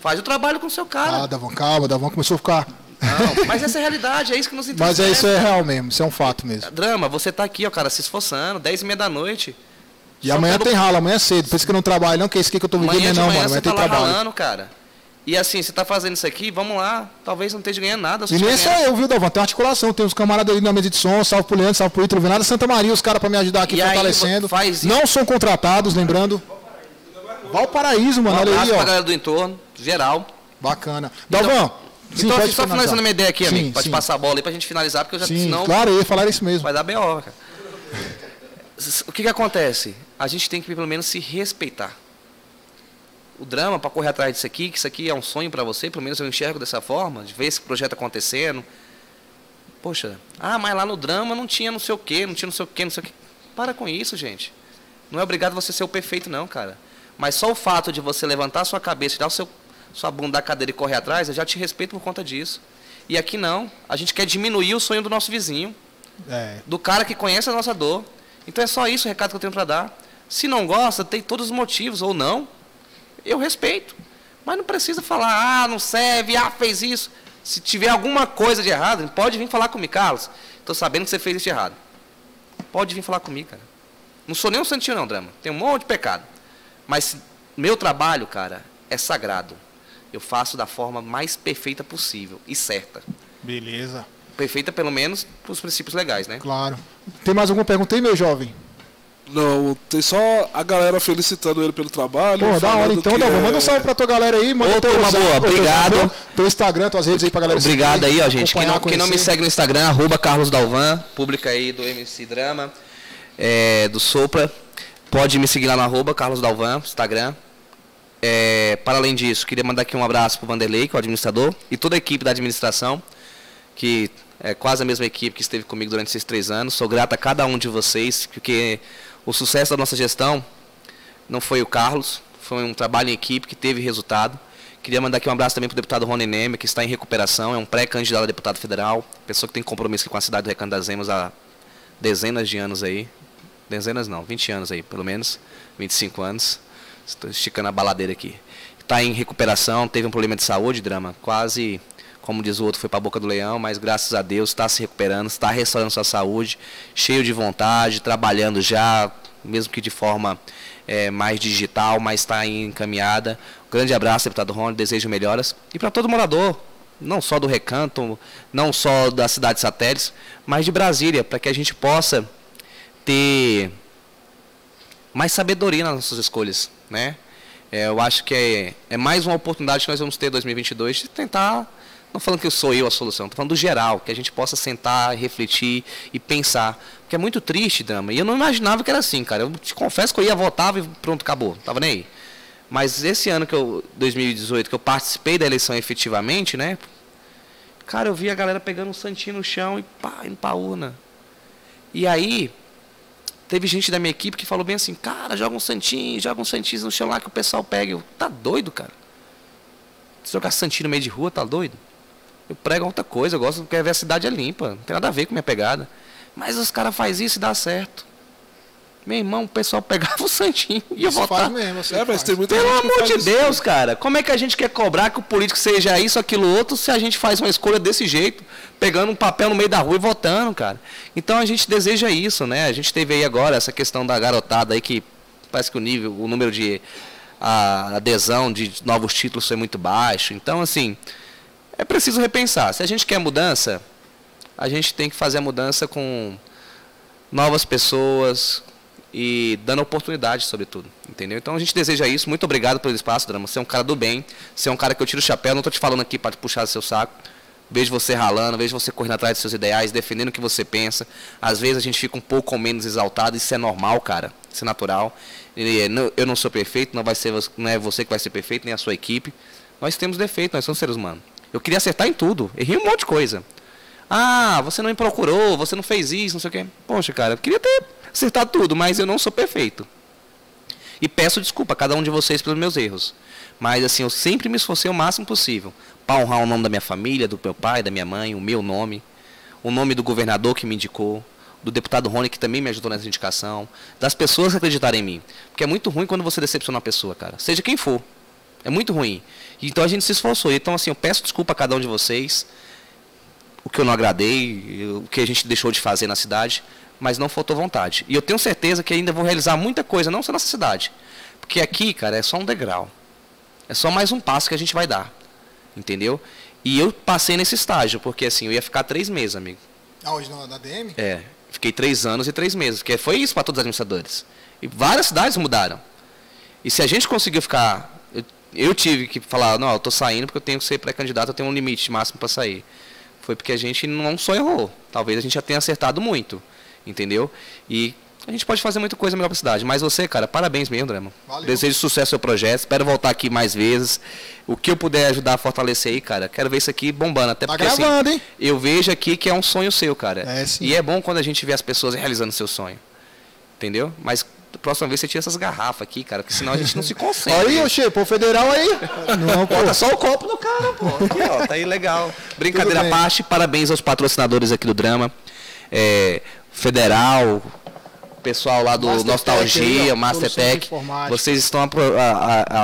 Faz o trabalho com o seu cara. Ah, Davon, calma, Davon começou a ficar. Não, mas essa é a realidade, é isso que nos interessa. Mas é isso é real mesmo, isso é um fato mesmo. Drama, você tá aqui, ó, cara, se esforçando, 10 e meia da noite. E amanhã tem ralo, amanhã é cedo. Por isso que eu não trabalho, não, que é isso que eu tô vivendo, amanhã não, manhã mano. Amanhã tem tá trabalho. Ralando, cara. E assim, você tá fazendo isso aqui, vamos lá, talvez não esteja ganhando nada. E nem é só eu, viu, Dalvan? Tem articulação, tem uns camaradas ali na mesa de som, salve pro Leandro, salve pro Ítalo, nada Santa Maria, os caras pra me ajudar aqui e fortalecendo. Faz não são contratados, lembrando. Valparaíso, mano, um olha aí, ó. pra galera do entorno, geral. Bacana. Dalvan, então, sim, então, só finalizando minha ideia aqui, sim, amigo. Pode sim. passar a bola aí pra gente finalizar, porque eu já sim, senão, claro, eu ia falar isso mesmo. Vai dar B.O., cara. O que que acontece? A gente tem que pelo menos se respeitar. O drama para correr atrás disso aqui, que isso aqui é um sonho para você, pelo menos eu enxergo dessa forma, de ver esse projeto acontecendo. Poxa, ah, mas lá no drama não tinha não sei o quê, não tinha não sei o quê, não sei o quê. Para com isso, gente. Não é obrigado você ser o perfeito, não, cara. Mas só o fato de você levantar a sua cabeça, dar o seu, sua bunda da cadeira e correr atrás, eu já te respeito por conta disso. E aqui não. A gente quer diminuir o sonho do nosso vizinho. É. Do cara que conhece a nossa dor. Então é só isso o recado que eu tenho para dar. Se não gosta, tem todos os motivos, ou não. Eu respeito. Mas não precisa falar, ah, não serve, ah, fez isso. Se tiver alguma coisa de errado, pode vir falar comigo, Carlos. Estou sabendo que você fez isso de errado. Pode vir falar comigo, cara. Não sou nem um santinho, não, drama. Tem um monte de pecado. Mas meu trabalho, cara, é sagrado. Eu faço da forma mais perfeita possível e certa. Beleza. Perfeita, pelo menos, para os princípios legais, né? Claro. Tem mais alguma pergunta aí, meu jovem? Não, tem só a galera felicitando ele pelo trabalho. Pô, da hora então, Dalvão. É... Manda um salve pra tua galera aí, manda Ô, teu uma boa, obrigado. Teu Instagram, tuas redes aí pra galera Obrigado aí, ó, gente. Quem não, quem não, me segue no Instagram, arroba Carlos Dalvan, pública aí do MC Drama, é, do Sopra. Pode me seguir lá no arroba Carlos Dalvan, Instagram. É, para além disso, queria mandar aqui um abraço pro Vanderlei, que é o administrador, e toda a equipe da administração, que é quase a mesma equipe que esteve comigo durante esses três anos. Sou grato a cada um de vocês, porque o sucesso da nossa gestão não foi o Carlos, foi um trabalho em equipe que teve resultado, Queria mandar aqui um abraço também para o deputado Rony Neme, que está em recuperação, é um pré-candidato a deputado federal, pessoa que tem compromisso com a cidade do Recanto das Emas há dezenas de anos aí. Dezenas não, 20 anos aí, pelo menos. 25 anos. Estou esticando a baladeira aqui. Está em recuperação, teve um problema de saúde, drama. Quase, como diz o outro, foi para a boca do leão, mas graças a Deus está se recuperando, está restaurando sua saúde, cheio de vontade, trabalhando já, mesmo que de forma é, mais digital, mas está encaminhada. Um grande abraço, deputado Rony, desejo melhoras. E para todo morador, não só do Recanto, não só da cidade satélites, mas de Brasília, para que a gente possa ter mais sabedoria nas nossas escolhas, né? É, eu acho que é, é mais uma oportunidade que nós vamos ter em 2022 de tentar, não falando que eu sou eu a solução, estou falando do geral, que a gente possa sentar, refletir e pensar. Porque é muito triste, Dama, e eu não imaginava que era assim, cara. Eu te confesso que eu ia votar e pronto, acabou, tava nem aí. Mas esse ano que eu, 2018, que eu participei da eleição efetivamente, né? Cara, eu vi a galera pegando um santinho no chão e pá, indo pra urna. E aí, teve gente da minha equipe que falou bem assim, cara, joga um santinho, joga um santinho no chão lá que o pessoal pega. Eu, tá doido, cara? Se jogar santinho no meio de rua, tá doido? Eu prego outra coisa, eu gosto, ver a cidade é limpa, não tem nada a ver com minha pegada. Mas os caras fazem isso e dá certo. Meu irmão, o pessoal pegava o santinho e ia votar. Mesmo, é, mas tem muita Pelo amor de Deus, isso. cara. Como é que a gente quer cobrar que o político seja isso, aquilo, outro, se a gente faz uma escolha desse jeito, pegando um papel no meio da rua e votando, cara? Então a gente deseja isso, né? A gente teve aí agora essa questão da garotada aí que parece que o nível, o número de a adesão de novos títulos foi muito baixo. Então, assim, é preciso repensar. Se a gente quer mudança, a gente tem que fazer a mudança com novas pessoas, e dando oportunidade, sobretudo. Entendeu? Então a gente deseja isso. Muito obrigado pelo espaço, Drama. Você é um cara do bem. Você é um cara que eu tiro o chapéu. Não estou te falando aqui para puxar seu saco. Vejo você ralando, vejo você correndo atrás dos seus ideais, defendendo o que você pensa. Às vezes a gente fica um pouco ou menos exaltado. Isso é normal, cara. Isso é natural. Eu não sou perfeito, não, vai ser, não é você que vai ser perfeito, nem a sua equipe. Nós temos defeito, nós somos seres humanos. Eu queria acertar em tudo. Errei um monte de coisa. Ah, você não me procurou, você não fez isso, não sei o quê. Poxa, cara, eu queria ter acertar tudo, mas eu não sou perfeito. E peço desculpa a cada um de vocês pelos meus erros. Mas assim, eu sempre me esforcei o máximo possível para honrar o nome da minha família, do meu pai, da minha mãe, o meu nome, o nome do governador que me indicou, do deputado Rony que também me ajudou nessa indicação, das pessoas que acreditarem em mim. Porque é muito ruim quando você decepciona uma pessoa, cara. Seja quem for. É muito ruim. Então a gente se esforçou. Então assim, eu peço desculpa a cada um de vocês o que eu não agradei, o que a gente deixou de fazer na cidade, mas não faltou vontade. E eu tenho certeza que ainda vou realizar muita coisa, não só nessa cidade. Porque aqui, cara, é só um degrau. É só mais um passo que a gente vai dar. Entendeu? E eu passei nesse estágio, porque assim, eu ia ficar três meses, amigo. Ah, hoje na DM? É. Fiquei três anos e três meses. Porque foi isso para todos os administradores. E várias cidades mudaram. E se a gente conseguiu ficar. Eu, eu tive que falar, não, eu estou saindo porque eu tenho que ser pré-candidato, eu tenho um limite máximo para sair. Foi porque a gente não só errou. Talvez a gente já tenha acertado muito entendeu? E a gente pode fazer muita coisa melhor para a cidade. Mas você, cara, parabéns mesmo, Drama. Desejo sucesso ao seu projeto. Espero voltar aqui mais vezes. O que eu puder ajudar a fortalecer aí, cara, quero ver isso aqui bombando. Até tá porque assim, gravando, assim, hein? eu vejo aqui que é um sonho seu, cara. É, e é bom quando a gente vê as pessoas realizando seu sonho. Entendeu? Mas próxima vez você tira essas garrafas aqui, cara, porque senão a gente não se concentra. Olha aí, Oxê, pô, federal aí. Não, pô. Bota só o copo no cara, pô. Aqui, ó, tá aí legal. Brincadeira à parte, parabéns aos patrocinadores aqui do Drama. É, Federal, pessoal lá do Master Nostalgia, Tech, Mastertech, vocês estão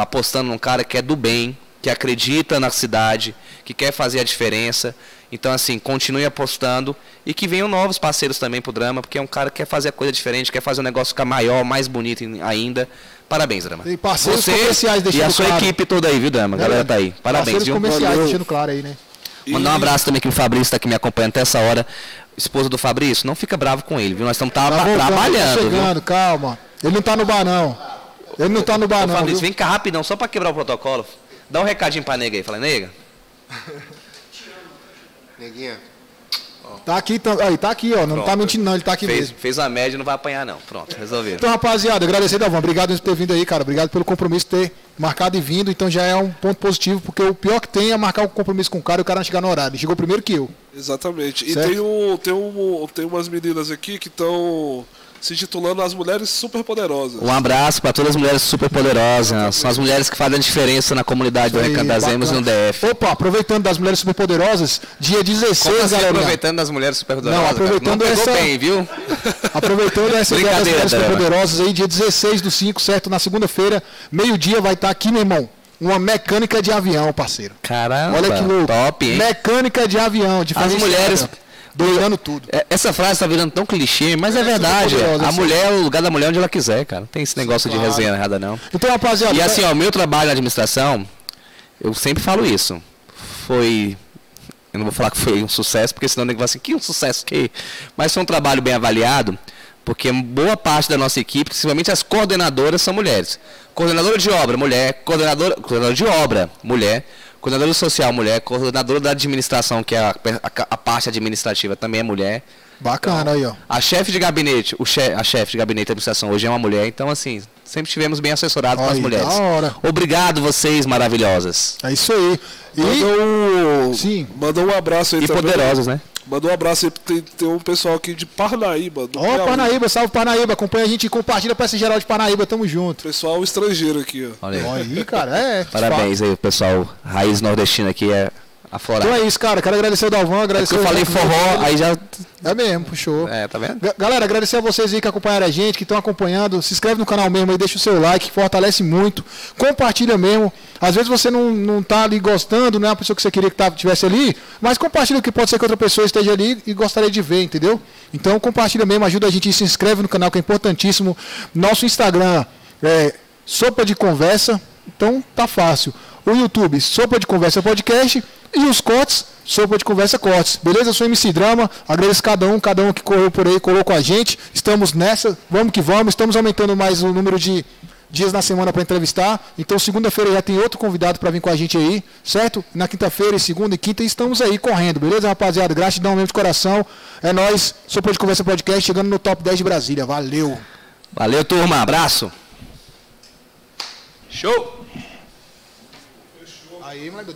apostando num cara que é do bem, que acredita na cidade, que quer fazer a diferença. Então, assim, continue apostando e que venham novos parceiros também pro Drama, porque é um cara que quer fazer a coisa diferente, quer fazer o negócio ficar maior, mais bonito ainda. Parabéns, Drama. Tem parceiros Você comerciais deixando E a sua claro. equipe toda aí, viu, Drama? A galera é. tá aí. Parabéns, parceiros viu? comerciais deixando claro aí, né? Mandar um abraço também que o Fabrício está aqui me acompanhando até essa hora esposa do Fabrício, não fica bravo com ele, viu? Nós estamos tá trabalhando. Tá chegando, viu? calma. Ele não está no bar, não. Ele não está no bar, Ô, não. Fabrício, viu? vem cá rapidão, só para quebrar o protocolo. Dá um recadinho pra nega aí. Fala, nega. Neguinha. Tá aqui, tá, aí, tá aqui, ó. Não Pronto. tá mentindo, não. Ele tá aqui fez, mesmo. Fez a média não vai apanhar, não. Pronto, resolvido. Então, rapaziada, agradecer, Dalvão. Obrigado por ter vindo aí, cara. Obrigado pelo compromisso ter marcado e vindo. Então já é um ponto positivo, porque o pior que tem é marcar um compromisso com o cara e o cara não chegar no horário. Ele chegou primeiro que eu. Exatamente. Certo? E tem, um, tem, um, tem umas meninas aqui que estão se titulando As Mulheres Superpoderosas. Um abraço para todas as mulheres superpoderosas. São as mulheres que fazem a diferença na comunidade do Recanto das Emas no DF. Opa, aproveitando das mulheres superpoderosas, dia 16, Como assim, galera. aproveitando das mulheres superpoderosas? Não, aproveitando Não essa. bem, viu? aproveitando essa ideia das mulheres superpoderosas aí, dia 16 do 5, certo? Na segunda-feira, meio-dia, vai estar aqui, meu irmão. Uma mecânica de avião, parceiro. Caramba, Olha que louco. Top, hein? Mecânica de avião. As mulheres dominando tudo. É, essa frase tá virando tão clichê, mas é, é verdade. A assim. mulher é o lugar da mulher onde ela quiser, cara. Não tem esse negócio Sim, de claro. resenha errada, não. Então, rapaziada. E assim, ó, o meu trabalho na administração, eu sempre falo isso. Foi. Eu não vou falar que foi um sucesso, porque senão nem vai assim, que um sucesso que. Mas foi um trabalho bem avaliado, porque boa parte da nossa equipe, principalmente as coordenadoras, são mulheres. Coordenadora de obra, mulher. Coordenadora, coordenadora de obra, mulher Coordenadora social, mulher. Coordenadora da administração, que é a, a, a parte administrativa, também é mulher. Bacana aí, ó. A chefe de gabinete, o che, a chefe de gabinete de administração hoje é uma mulher, então assim, sempre tivemos bem assessorados com as mulheres. Da hora. Obrigado vocês maravilhosas. É isso aí. E mandou, Sim. mandou um abraço aí e também. poderosos, né? Mandou um abraço aí, tem, tem um pessoal aqui de Parnaíba. Ó, oh, Parnaíba, salve Parnaíba, acompanha a gente e compartilha pra esse geral de Parnaíba, tamo junto. Pessoal estrangeiro aqui, ó. Olha aí, aí cara, é. Parabéns aí, pessoal. Raiz nordestina aqui é aflorado. Então é isso, cara. Quero agradecer o Dalvan, agradecer é eu falei forró, aí já. É mesmo, puxou. É, tá vendo? Galera, agradecer a vocês aí que acompanharam a gente, que estão acompanhando. Se inscreve no canal mesmo aí, deixa o seu like, fortalece muito. Compartilha mesmo. Às vezes você não, não tá ali gostando, não é a pessoa que você queria que tava, tivesse ali, mas compartilha que pode ser que outra pessoa esteja ali e gostaria de ver, entendeu? Então compartilha mesmo, ajuda a gente se inscreve no canal que é importantíssimo. Nosso Instagram é Sopa de Conversa, então tá fácil. O YouTube, Sopa de Conversa Podcast e os cortes, sopa de conversa cortes. Beleza? Eu sou MC Drama. Agradeço cada um, cada um que correu por aí, colou com a gente. Estamos nessa, vamos que vamos. Estamos aumentando mais o número de dias na semana para entrevistar. Então, segunda-feira já tem outro convidado para vir com a gente aí, certo? Na quinta-feira, segunda e quinta, estamos aí correndo, beleza, rapaziada? Gratidão mesmo de coração. É nós, Sopa de Conversa Podcast, chegando no top 10 de Brasília. Valeu. Valeu, turma. Abraço. Show. Aí, moleque,